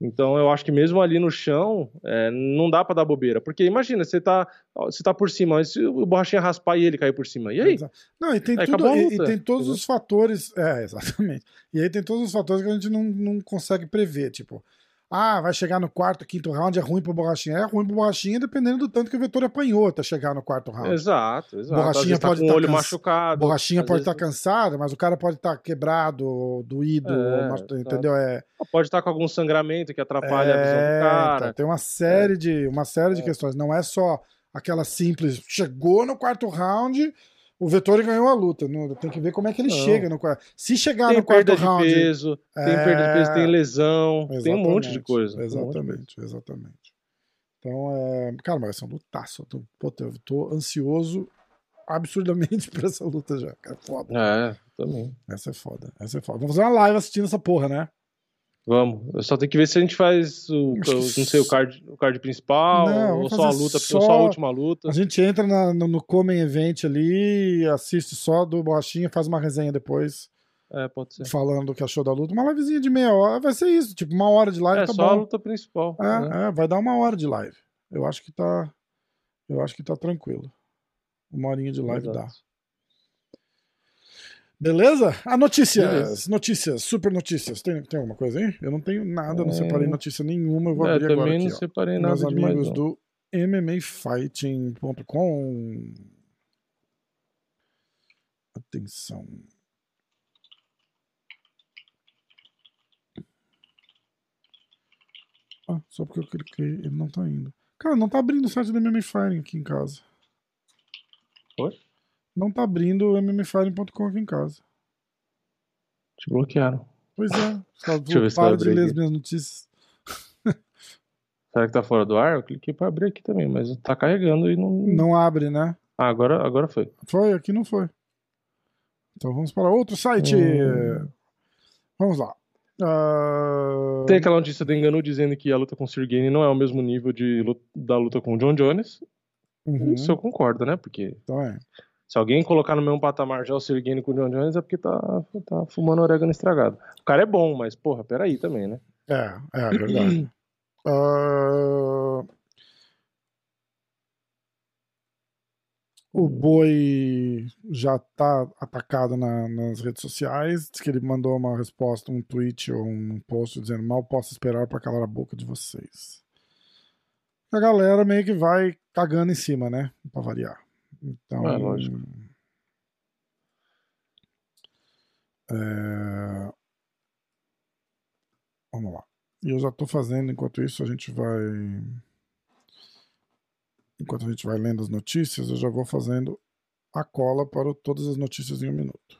Então eu acho que mesmo ali no chão, é, não dá pra dar bobeira. Porque imagina, você tá, você tá por cima, mas se o borrachinha raspar e ele cair por cima. E aí? Não, e tem, Aí tudo, e, e tem todos os fatores. É, [LAUGHS] exatamente. E aí tem todos os fatores que a gente não, não consegue prever. Tipo, ah, vai chegar no quarto, quinto round, é ruim pro Borrachinha. É ruim pro Borrachinha dependendo do tanto que o Vettori apanhou até chegar no quarto round. Exato, exato. Borrachinha tá pode tá olho cansa- machucado. Borrachinha pode vezes estar cansado, mas o cara pode estar quebrado, doído, É, mas- entendeu? É, Pode estar com algum sangramento que atrapalha a visão É, do cara. então, tem uma série de uma série de questões. Não é só aquela simples. Chegou no quarto round, o Vettori ganhou a luta. Não, tem que ver como é que ele Não. chega no quarto. Se chegar Tem no quarto perda de round. peso, tem É, perda de peso, tem lesão, tem um monte de Exatamente, coisa. tem um monte de coisa. Exatamente, exatamente. Então, é... cara, mas vai ser um lutaço. Eu tô, puta, eu tô ansioso absurdamente [LAUGHS] pra essa luta já. Cara, foda. É, também. Essa é foda. Essa é foda. Vamos fazer uma live assistindo essa porra, né? Vamos. Eu só tenho que ver se a gente faz o, o- não sei, o card, o card principal, Não, ou só a luta, só- ou só a última luta. A gente entra na- no, no Comen Event ali, assiste só do Borrachinha, faz uma resenha depois, É, pode ser. falando do que achou da luta. Uma livezinha de meia hora, vai ser isso, tipo, uma hora de live É tá só a bom. luta principal. né? É, é, vai dar uma hora de live. Eu acho que tá. Eu acho que tá tranquilo. Uma horinha de live Exato. dá. Beleza? A notícias, Beleza. notícias, super notícias. Tem, tem alguma coisa aí? Eu não tenho nada, não separei É. notícia nenhuma. Eu vou É, abrir agora também não ó. separei nada Meus amigos não. do MMAfighting.com. Atenção. Ah, só porque eu cliquei, ele não tá indo. Cara, não tá abrindo o site do MMA Fighting aqui em casa. Oi? Não tá abrindo o MMAfighting.com aqui em casa. Te bloquearam. Pois é. Só Deixa eu ver se para de ler aqui. as minhas notícias. Será que tá fora do ar? Eu cliquei pra abrir aqui também, mas tá carregando e não. Não abre, né? Ah, agora, agora foi. Foi? Aqui não foi. Então vamos para outro site. Hum. Vamos lá. Ah, Tem aquela notícia do Enganu dizendo que a luta com o Sirgane não é o mesmo nível de luta- da luta com o John Jones. uhum, Isso eu concordo, né? Porque então é. Se alguém colocar no mesmo patamar já o com o John Jones é porque tá, tá fumando orégano estragado. O cara é bom, mas porra, peraí também, né? É, é verdade. [CLEARS THROAT] Ah, o boi já tá atacado na- nas redes sociais. Diz que ele mandou uma resposta, um tweet ou um post dizendo: Mal posso esperar para calar a boca de vocês. A galera meio que vai cagando em cima, né? Pra variar. Então. É, lógico. é, Vamos lá. E eu já tô fazendo, enquanto isso a gente vai. Enquanto a gente vai lendo as notícias, eu já vou fazendo a cola para o todas as notícias em um minuto.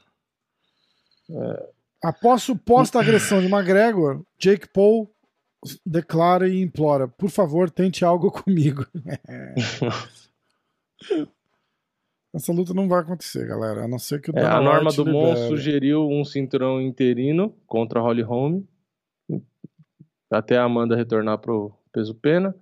Após suposta agressão de McGregor, Jake Paul declara e implora: por favor, tente algo [LAUGHS] comigo. [LAUGHS] Essa luta não vai acontecer, galera. A não ser que o É, a norma do Mon sugeriu um cinturão interino contra a Holly Holm. Até a Amanda retornar pro peso pena.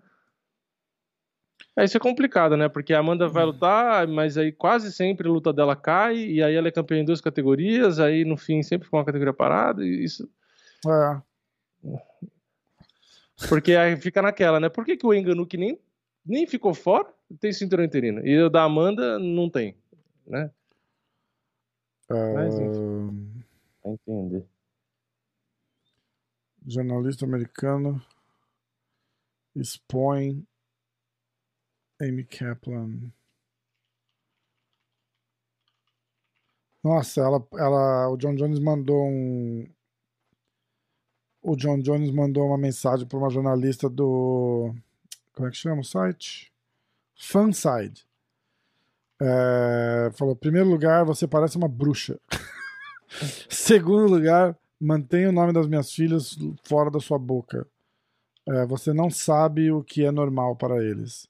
É, isso é complicado, né? Porque a Amanda vai lutar, mas aí quase sempre a luta dela cai, e aí ela é campeã em duas categorias, aí no fim sempre fica uma categoria parada, e isso. É. Porque aí fica naquela, né? Por que, que o Enganu que nem, nem ficou fora tem cinturão interino? E o da Amanda não tem, né? Mas, Ah, Pra entender. jornalista americano expõe Amy Kaplan. Nossa, ela, ela, o John Jones mandou um. O John Jones mandou uma mensagem para uma jornalista do. Como é que chama o site? Fanside. É, falou: primeiro lugar, você parece uma bruxa. [LAUGHS] Segundo lugar, mantenha o nome das minhas filhas fora da sua boca. É, você não sabe o que é normal para eles.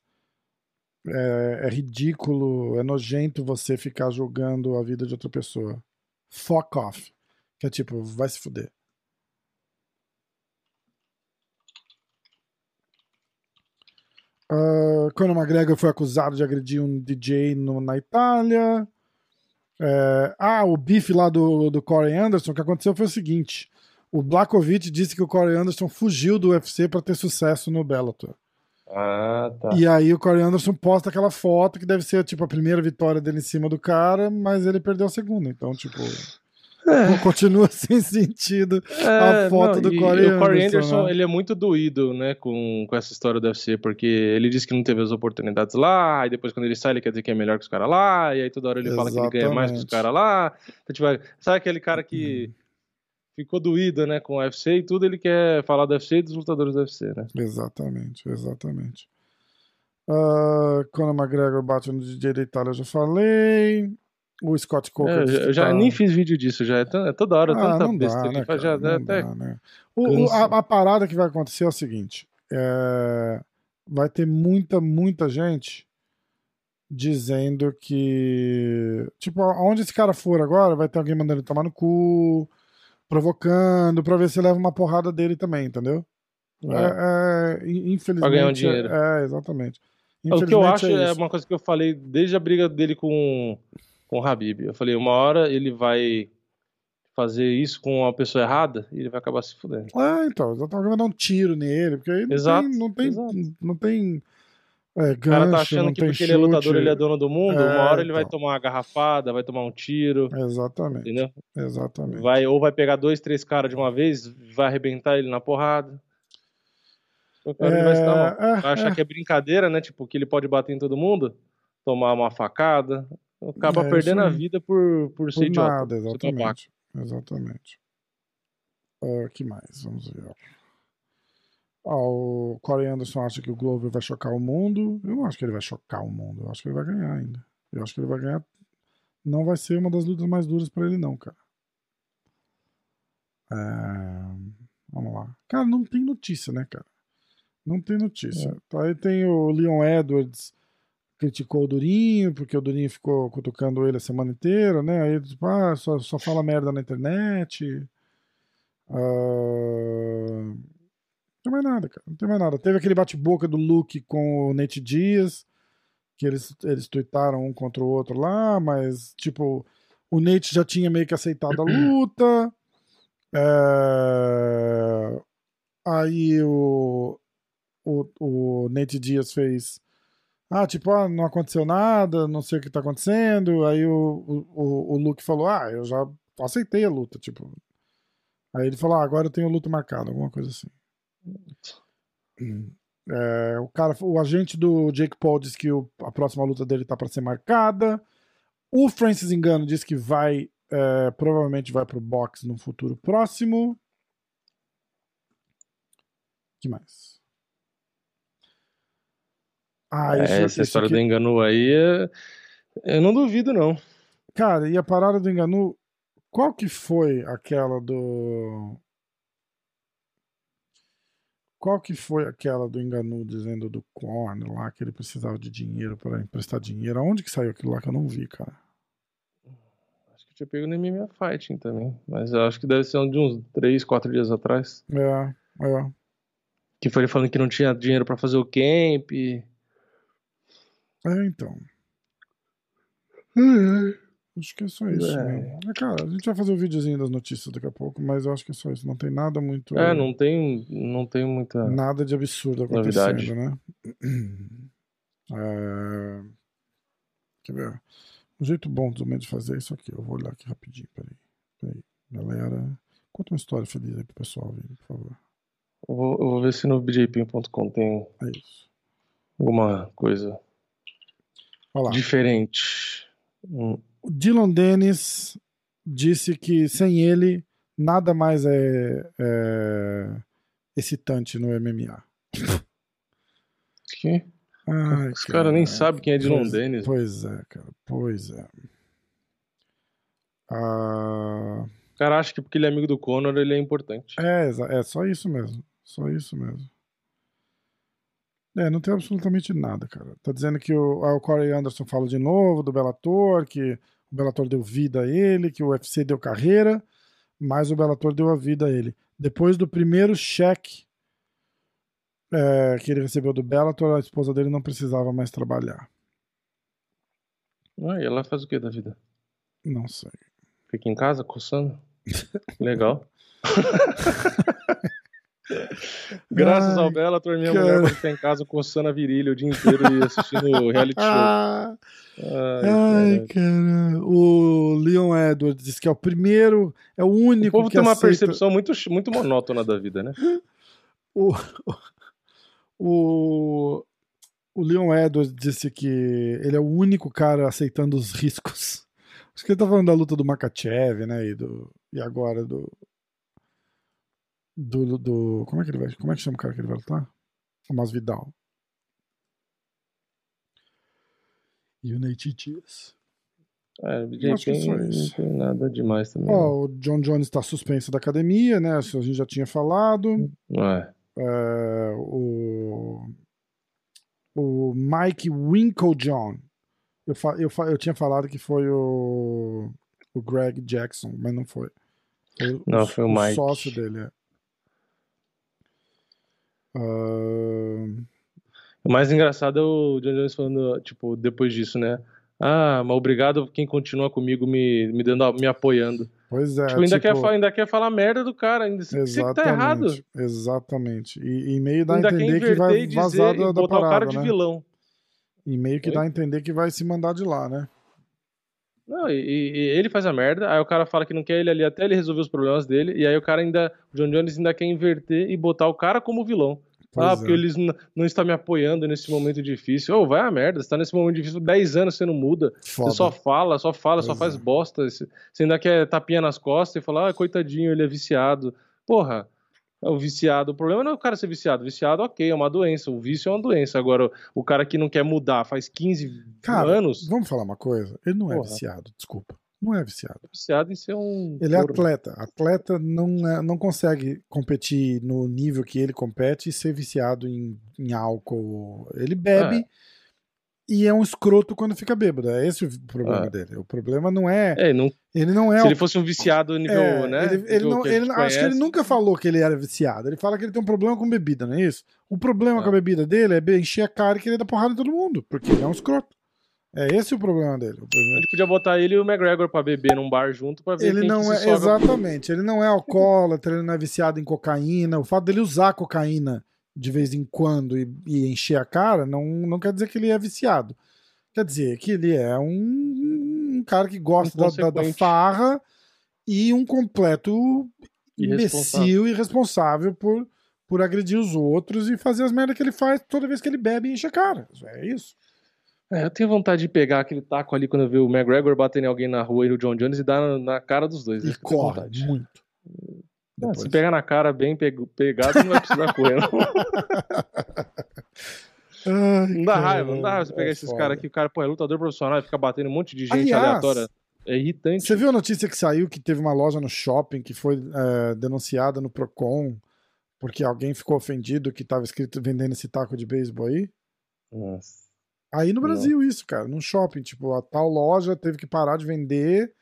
É, é, ridículo, é nojento você ficar julgando a vida de outra pessoa. Fuck off. Que é tipo, vai se fuder. Uh, Conor McGregor foi acusado de agredir um DJ no, na Itália. É, ah, o bife lá do, do Corey Anderson, o que aconteceu foi o seguinte: o Blakovic disse que o Corey Anderson fugiu do UFC para ter sucesso no Bellator. Ah, tá. E aí o Corey Anderson posta aquela foto que deve ser tipo a primeira vitória dele em cima do cara, mas ele perdeu a segunda. Então, tipo, é. continua [LAUGHS] sem sentido é, a foto não, do Corey Anderson. O Corey Anderson, né? ele é muito doído, né, com, com essa história do UFC, porque ele disse que não teve as oportunidades lá, e depois quando ele sai, ele quer dizer que é melhor que os caras lá, e aí toda hora ele Exatamente. fala que ele ganha mais que os caras lá. Então, tipo, sabe aquele cara que uhum ficou doído, né, com o UFC e tudo, ele quer falar do UFC e dos lutadores do UFC, né? Exatamente, exatamente. Uh, Conor McGregor bate no DJ da Itália, eu já falei. O Scott Coker. É, eu já tá... nem fiz vídeo disso, já é, é toda hora, ah, tanta besta. Dá, né, cara, já, não até... dá, né? o, o, a, a, parada que vai acontecer é o seguinte: é... vai ter muita, muita gente dizendo que. Tipo, aonde esse cara for agora, vai ter alguém mandando ele tomar no cu provocando para ver se leva uma porrada dele também, entendeu? É, é, é infelizmente. Pra ganhar um dinheiro. É, exatamente. O que eu acho é, uma coisa que eu falei desde a briga dele com, com o Habib. Eu falei, uma hora ele vai fazer isso com uma pessoa errada e ele vai acabar se fudendo. É, então, exatamente, vai dar um tiro nele, porque aí não exato, tem, não tem, exato. não tem é, gancho, o cara tá achando que porque chute. ele é lutador, ele é dono do mundo. É, uma hora ele então. vai tomar uma garrafada, vai tomar um tiro. Exatamente. Entendeu? Exatamente. Vai, ou vai pegar dois, três caras de uma vez, vai arrebentar ele na porrada. O cara é, vai, se dar é, vai achar é. que é brincadeira, né? Tipo, que ele pode bater em todo mundo, tomar uma facada. Acaba é, perdendo a vida por, por, por ser nada, idiota. Exatamente. Exatamente. O uh, que mais? Vamos ver. Ah, o Corey Anderson acha que o Glover vai chocar o mundo. Eu não acho que ele vai chocar o mundo. Eu acho que ele vai ganhar ainda. Eu acho que ele vai ganhar. Não vai ser uma das lutas mais duras para ele, não, cara. É... Vamos lá. Cara, não tem notícia, né, cara? Não tem notícia. É. Aí tem o Leon Edwards criticou o Durinho, porque o Durinho ficou cutucando ele a semana inteira, né? Aí tipo, ah, só, só fala merda na internet. Uh... Não tem mais nada, cara. Não tem mais nada. Teve aquele bate-boca do Luke com o Nate Dias, que eles, eles tweetaram um contra o outro lá, mas, tipo, o Nate já tinha meio que aceitado a luta. É... Aí o, o, o Nate Dias fez. Ah, tipo, ah, não aconteceu nada, não sei o que tá acontecendo. Aí o, o, o Luke falou: Ah, eu já aceitei a luta, tipo. Aí ele falou: ah, agora eu tenho luta marcada, alguma coisa assim. É, o cara, o agente do Jake Paul disse que o, a próxima luta dele tá para ser marcada. O Francis Engano disse que vai, é, provavelmente vai pro box no futuro próximo. que mais? Ah, é, isso, essa isso história aqui... do Engano aí, é... eu não duvido não. Cara, e a parada do Engano, qual que foi aquela do qual que foi aquela do Enganu dizendo do Korn lá que ele precisava de dinheiro para emprestar dinheiro? Aonde que saiu aquilo lá que eu não vi, cara? Acho que tinha pego no MMA Fighting também. Mas eu acho que deve ser um de uns 3, 4 dias atrás. É, é. Que foi ele falando que não tinha dinheiro para fazer o camp. É, então. É, Acho que é só isso. É. Né? Cara, a gente vai fazer o um videozinho das notícias daqui a pouco, mas eu acho que é só isso. Não tem nada muito. É, não tem, não tem muita. Nada de absurdo acontecendo, novidade. né? [CLEARS THROAT] É... Quer ver? Um jeito bom também de fazer isso aqui. Eu vou olhar aqui rapidinho. Peraí. Peraí. Galera, conta uma história feliz aí pro pessoal, por favor. Eu vou, eu vou ver se no bjpin.com tem é alguma coisa diferente. Hum. O Dylan Dennis disse que sem ele nada mais é, é excitante no MMA. Que? Ai, Os caras nem cara. sabem quem é Dylan Pois- Dennis. Pois é, cara. Pois é. Ah, O cara acha que porque ele é amigo do Conor, ele é importante. é, é só isso mesmo. Só isso mesmo. É, não tem absolutamente nada, cara. Tá dizendo que o, ah, o Corey Anderson fala de novo do Bellator, que o Bellator deu vida a ele, que o UFC deu carreira, mas o Bellator deu a vida a ele. Depois do primeiro cheque é, que ele recebeu do Bellator, a esposa dele não precisava mais trabalhar. Ah, e ela faz o que da vida? Não sei. Fica em casa coçando? [LAUGHS] Legal. [LAUGHS] Graças Ai, ao Bellator, minha cara. mulher pode ficar em casa coçando a virilha o dia inteiro e assistindo o reality [LAUGHS] show. Ah, Ai, ai, caralho. cara. O Leon Edwards diz que é o primeiro, é o O único povo que tem uma aceita... percepção muito, muito monótona da vida, né? [LAUGHS] O, o, o Leon Edwards disse que ele é o único cara aceitando os riscos. Acho que ele tá falando da luta do Makachev, né? E, do, e agora do, do. do. Como é que ele vai. Como é que chama o cara que ele vai lutar? O Masvidal. E o Nate Diaz. É, BJ só Penn não tem nada demais também. Ó, o John Jones está suspenso da academia, né? Isso a gente já tinha falado. É. É, o, o Mike Winklejohn. Eu, eu, eu tinha falado que foi o, o Greg Jackson, mas não foi. Foi o- Não, foi o Mike. sócio dele. É. Ah, O mais engraçado é o John Jones falando, tipo, depois disso, né? Ah, mas obrigado quem continua comigo me, me dando, me apoiando. pois é. tipo, ainda, tipo, quer, ainda quer falar merda do cara, ainda você que tá errado. Exatamente. Exatamente. E, e meio dá a Ainda quer entender que vai dizer vazar e da, da botar o cara de né? vilão. E meio que Oi? dá a entender que vai se mandar de lá, né? Não, e, e- ele faz a merda, aí o cara fala que não quer ele ali até ele resolver os problemas dele, e aí o cara ainda, o John Jones ainda quer inverter e botar o cara como vilão. Pois ah, é. porque eles não estão me apoiando nesse momento difícil. Ô, vai a merda, você tá nesse momento difícil 10 anos, você não muda. Foda. Você só fala, só fala, só Pois faz é. bosta. Você ainda quer tapinha nas costas e falar, ah, coitadinho, ele é viciado. Porra, o viciado. O problema não é o cara ser viciado. Viciado, ok, é uma doença. O vício é uma doença. Agora, o cara que não quer mudar faz 15 Cara, anos, Vamos falar uma coisa? Ele não é Porra. viciado, desculpa. Não é viciado. viciado em ser um. Ele é atleta. Atleta não, é- não consegue competir no nível que ele compete e ser viciado em, em álcool. Ele bebe e é um escroto quando fica bêbado. É esse o problema É. dele. O problema não é. É, não, Ele não é. se o- ele fosse um viciado nível, é, né? ele, ele não, que a ele- acho que ele nunca falou que ele era viciado. Ele fala que ele tem um problema com bebida, não é isso? O problema É. com a bebida dele é encher a cara e querer dar porrada em todo mundo. Porque ele é um escroto. É esse o problema dele. O A problema- gente podia botar ele e o McGregor pra beber num bar junto pra ver Ele quem não que é, exatamente, ele não é alcoólatra, ele não é viciado em cocaína. O fato dele usar cocaína de vez em quando e, e encher a cara não, não quer dizer que ele é viciado. Quer dizer que ele é um, um cara que gosta da, da, farra e um completo imbecil e irresponsável por, por agredir os outros e fazer as merdas que ele faz toda vez que ele bebe e enche a cara. É isso. É, eu tenho vontade de pegar aquele taco ali quando eu ver o McGregor batendo em alguém na rua e o John Jones e dar na, na cara dos dois. E tenho corre muito. Depois. se pegar na cara bem pegado, não vai precisar [LAUGHS] correr. Não, Ai, Não dá raiva, não dá raiva você pegar é esses caras aqui, o cara, pô, é lutador profissional e fica batendo um monte de gente Aliás, aleatória. É irritante. Você viu a notícia que saiu que teve uma loja no shopping que foi é, denunciada no Procon porque alguém ficou ofendido que estava escrito vendendo esse taco de beisebol aí? Nossa. Aí no Não. Brasil isso, cara, num shopping, tipo, a tal loja teve que parar de vender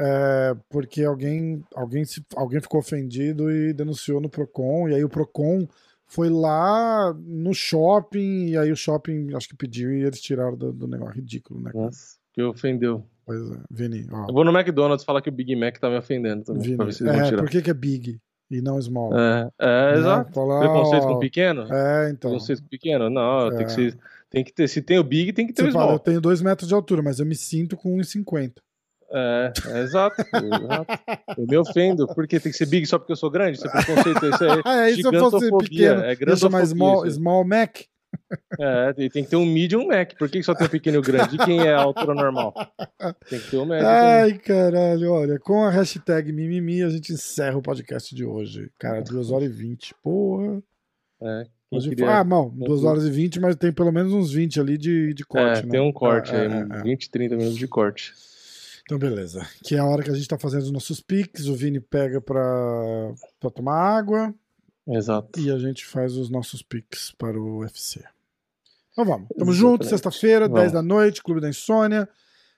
é, porque alguém, alguém, se, alguém ficou ofendido e denunciou no Procon, e aí o Procon foi lá no shopping, e aí o shopping acho que pediu e eles tiraram do, do negócio ridículo, né? Nossa, que ofendeu. Pois é, Vini, ó. Eu vou no McDonald's falar que o Big Mac tá me ofendendo também, Vini, é, por que, que é big e não small? É, é, Né? exato. Falar, Preconceito ó, com pequeno? É, então. Preconceito com pequeno? Não, tem É. que ser. Tem que ter, se tem o Big, tem que ter Você o fala, eu Small. tenho dois metros de altura, mas eu me sinto com 1,50. É, é exato, exato. Eu me ofendo, porque tem que ser big só porque eu sou grande? Isso é preconceito, isso é [LAUGHS] Ah, é, gigantofobia, pequeno, é grandofobia small, isso small Mac? É, tem que ter um medium Mac. Por que só tem o pequeno e grande? E quem é a altura normal? Tem que ter o Mac. também. Ai, caralho, olha, com a hashtag mimimi a gente encerra o podcast de hoje. Cara, 2 horas e 20. Porra. É, Hoje, queria- Ah, não, 2 horas e 20, mas tem pelo menos uns 20 ali de, de corte, é, né? tem um corte É, aí, é, é. 20, 30 minutos de corte. Então, beleza. Que é a hora que a gente tá fazendo os nossos piques, o Vini pega pra, pra tomar água Exato. e a gente faz os nossos piques para o UFC. Então vamos. Tamo Exatamente. junto, sexta-feira, Vamos. 10 da noite, Clube da Insônia.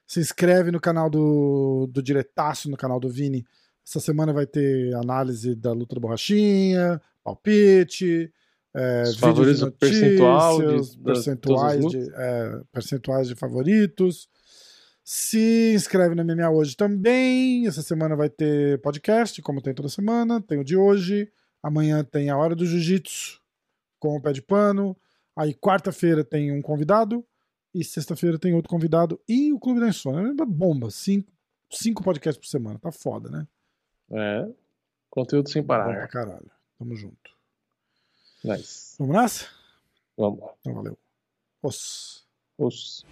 Se inscreve no canal do, do Diretaço, no canal do Vini. Essa semana vai ter análise da luta do Borrachinha, palpite, é, Os vídeos de percentual de- percentuais, de, é, percentuais de favoritos. Se inscreve no MMA hoje também. Essa semana vai ter podcast, como tem toda semana. Tem o de hoje. Amanhã tem a Hora do Jiu-Jitsu com o pé de pano. Aí quarta-feira tem um convidado. E sexta-feira tem outro convidado. E o Clube da Insônia. É bomba. Cinco, cinco podcasts por semana. Tá foda, né? É. Conteúdo sem Bom pra parar. caralho. Tamo junto. Nice. Vamos nessa? Vamos. Então valeu. Os. Os.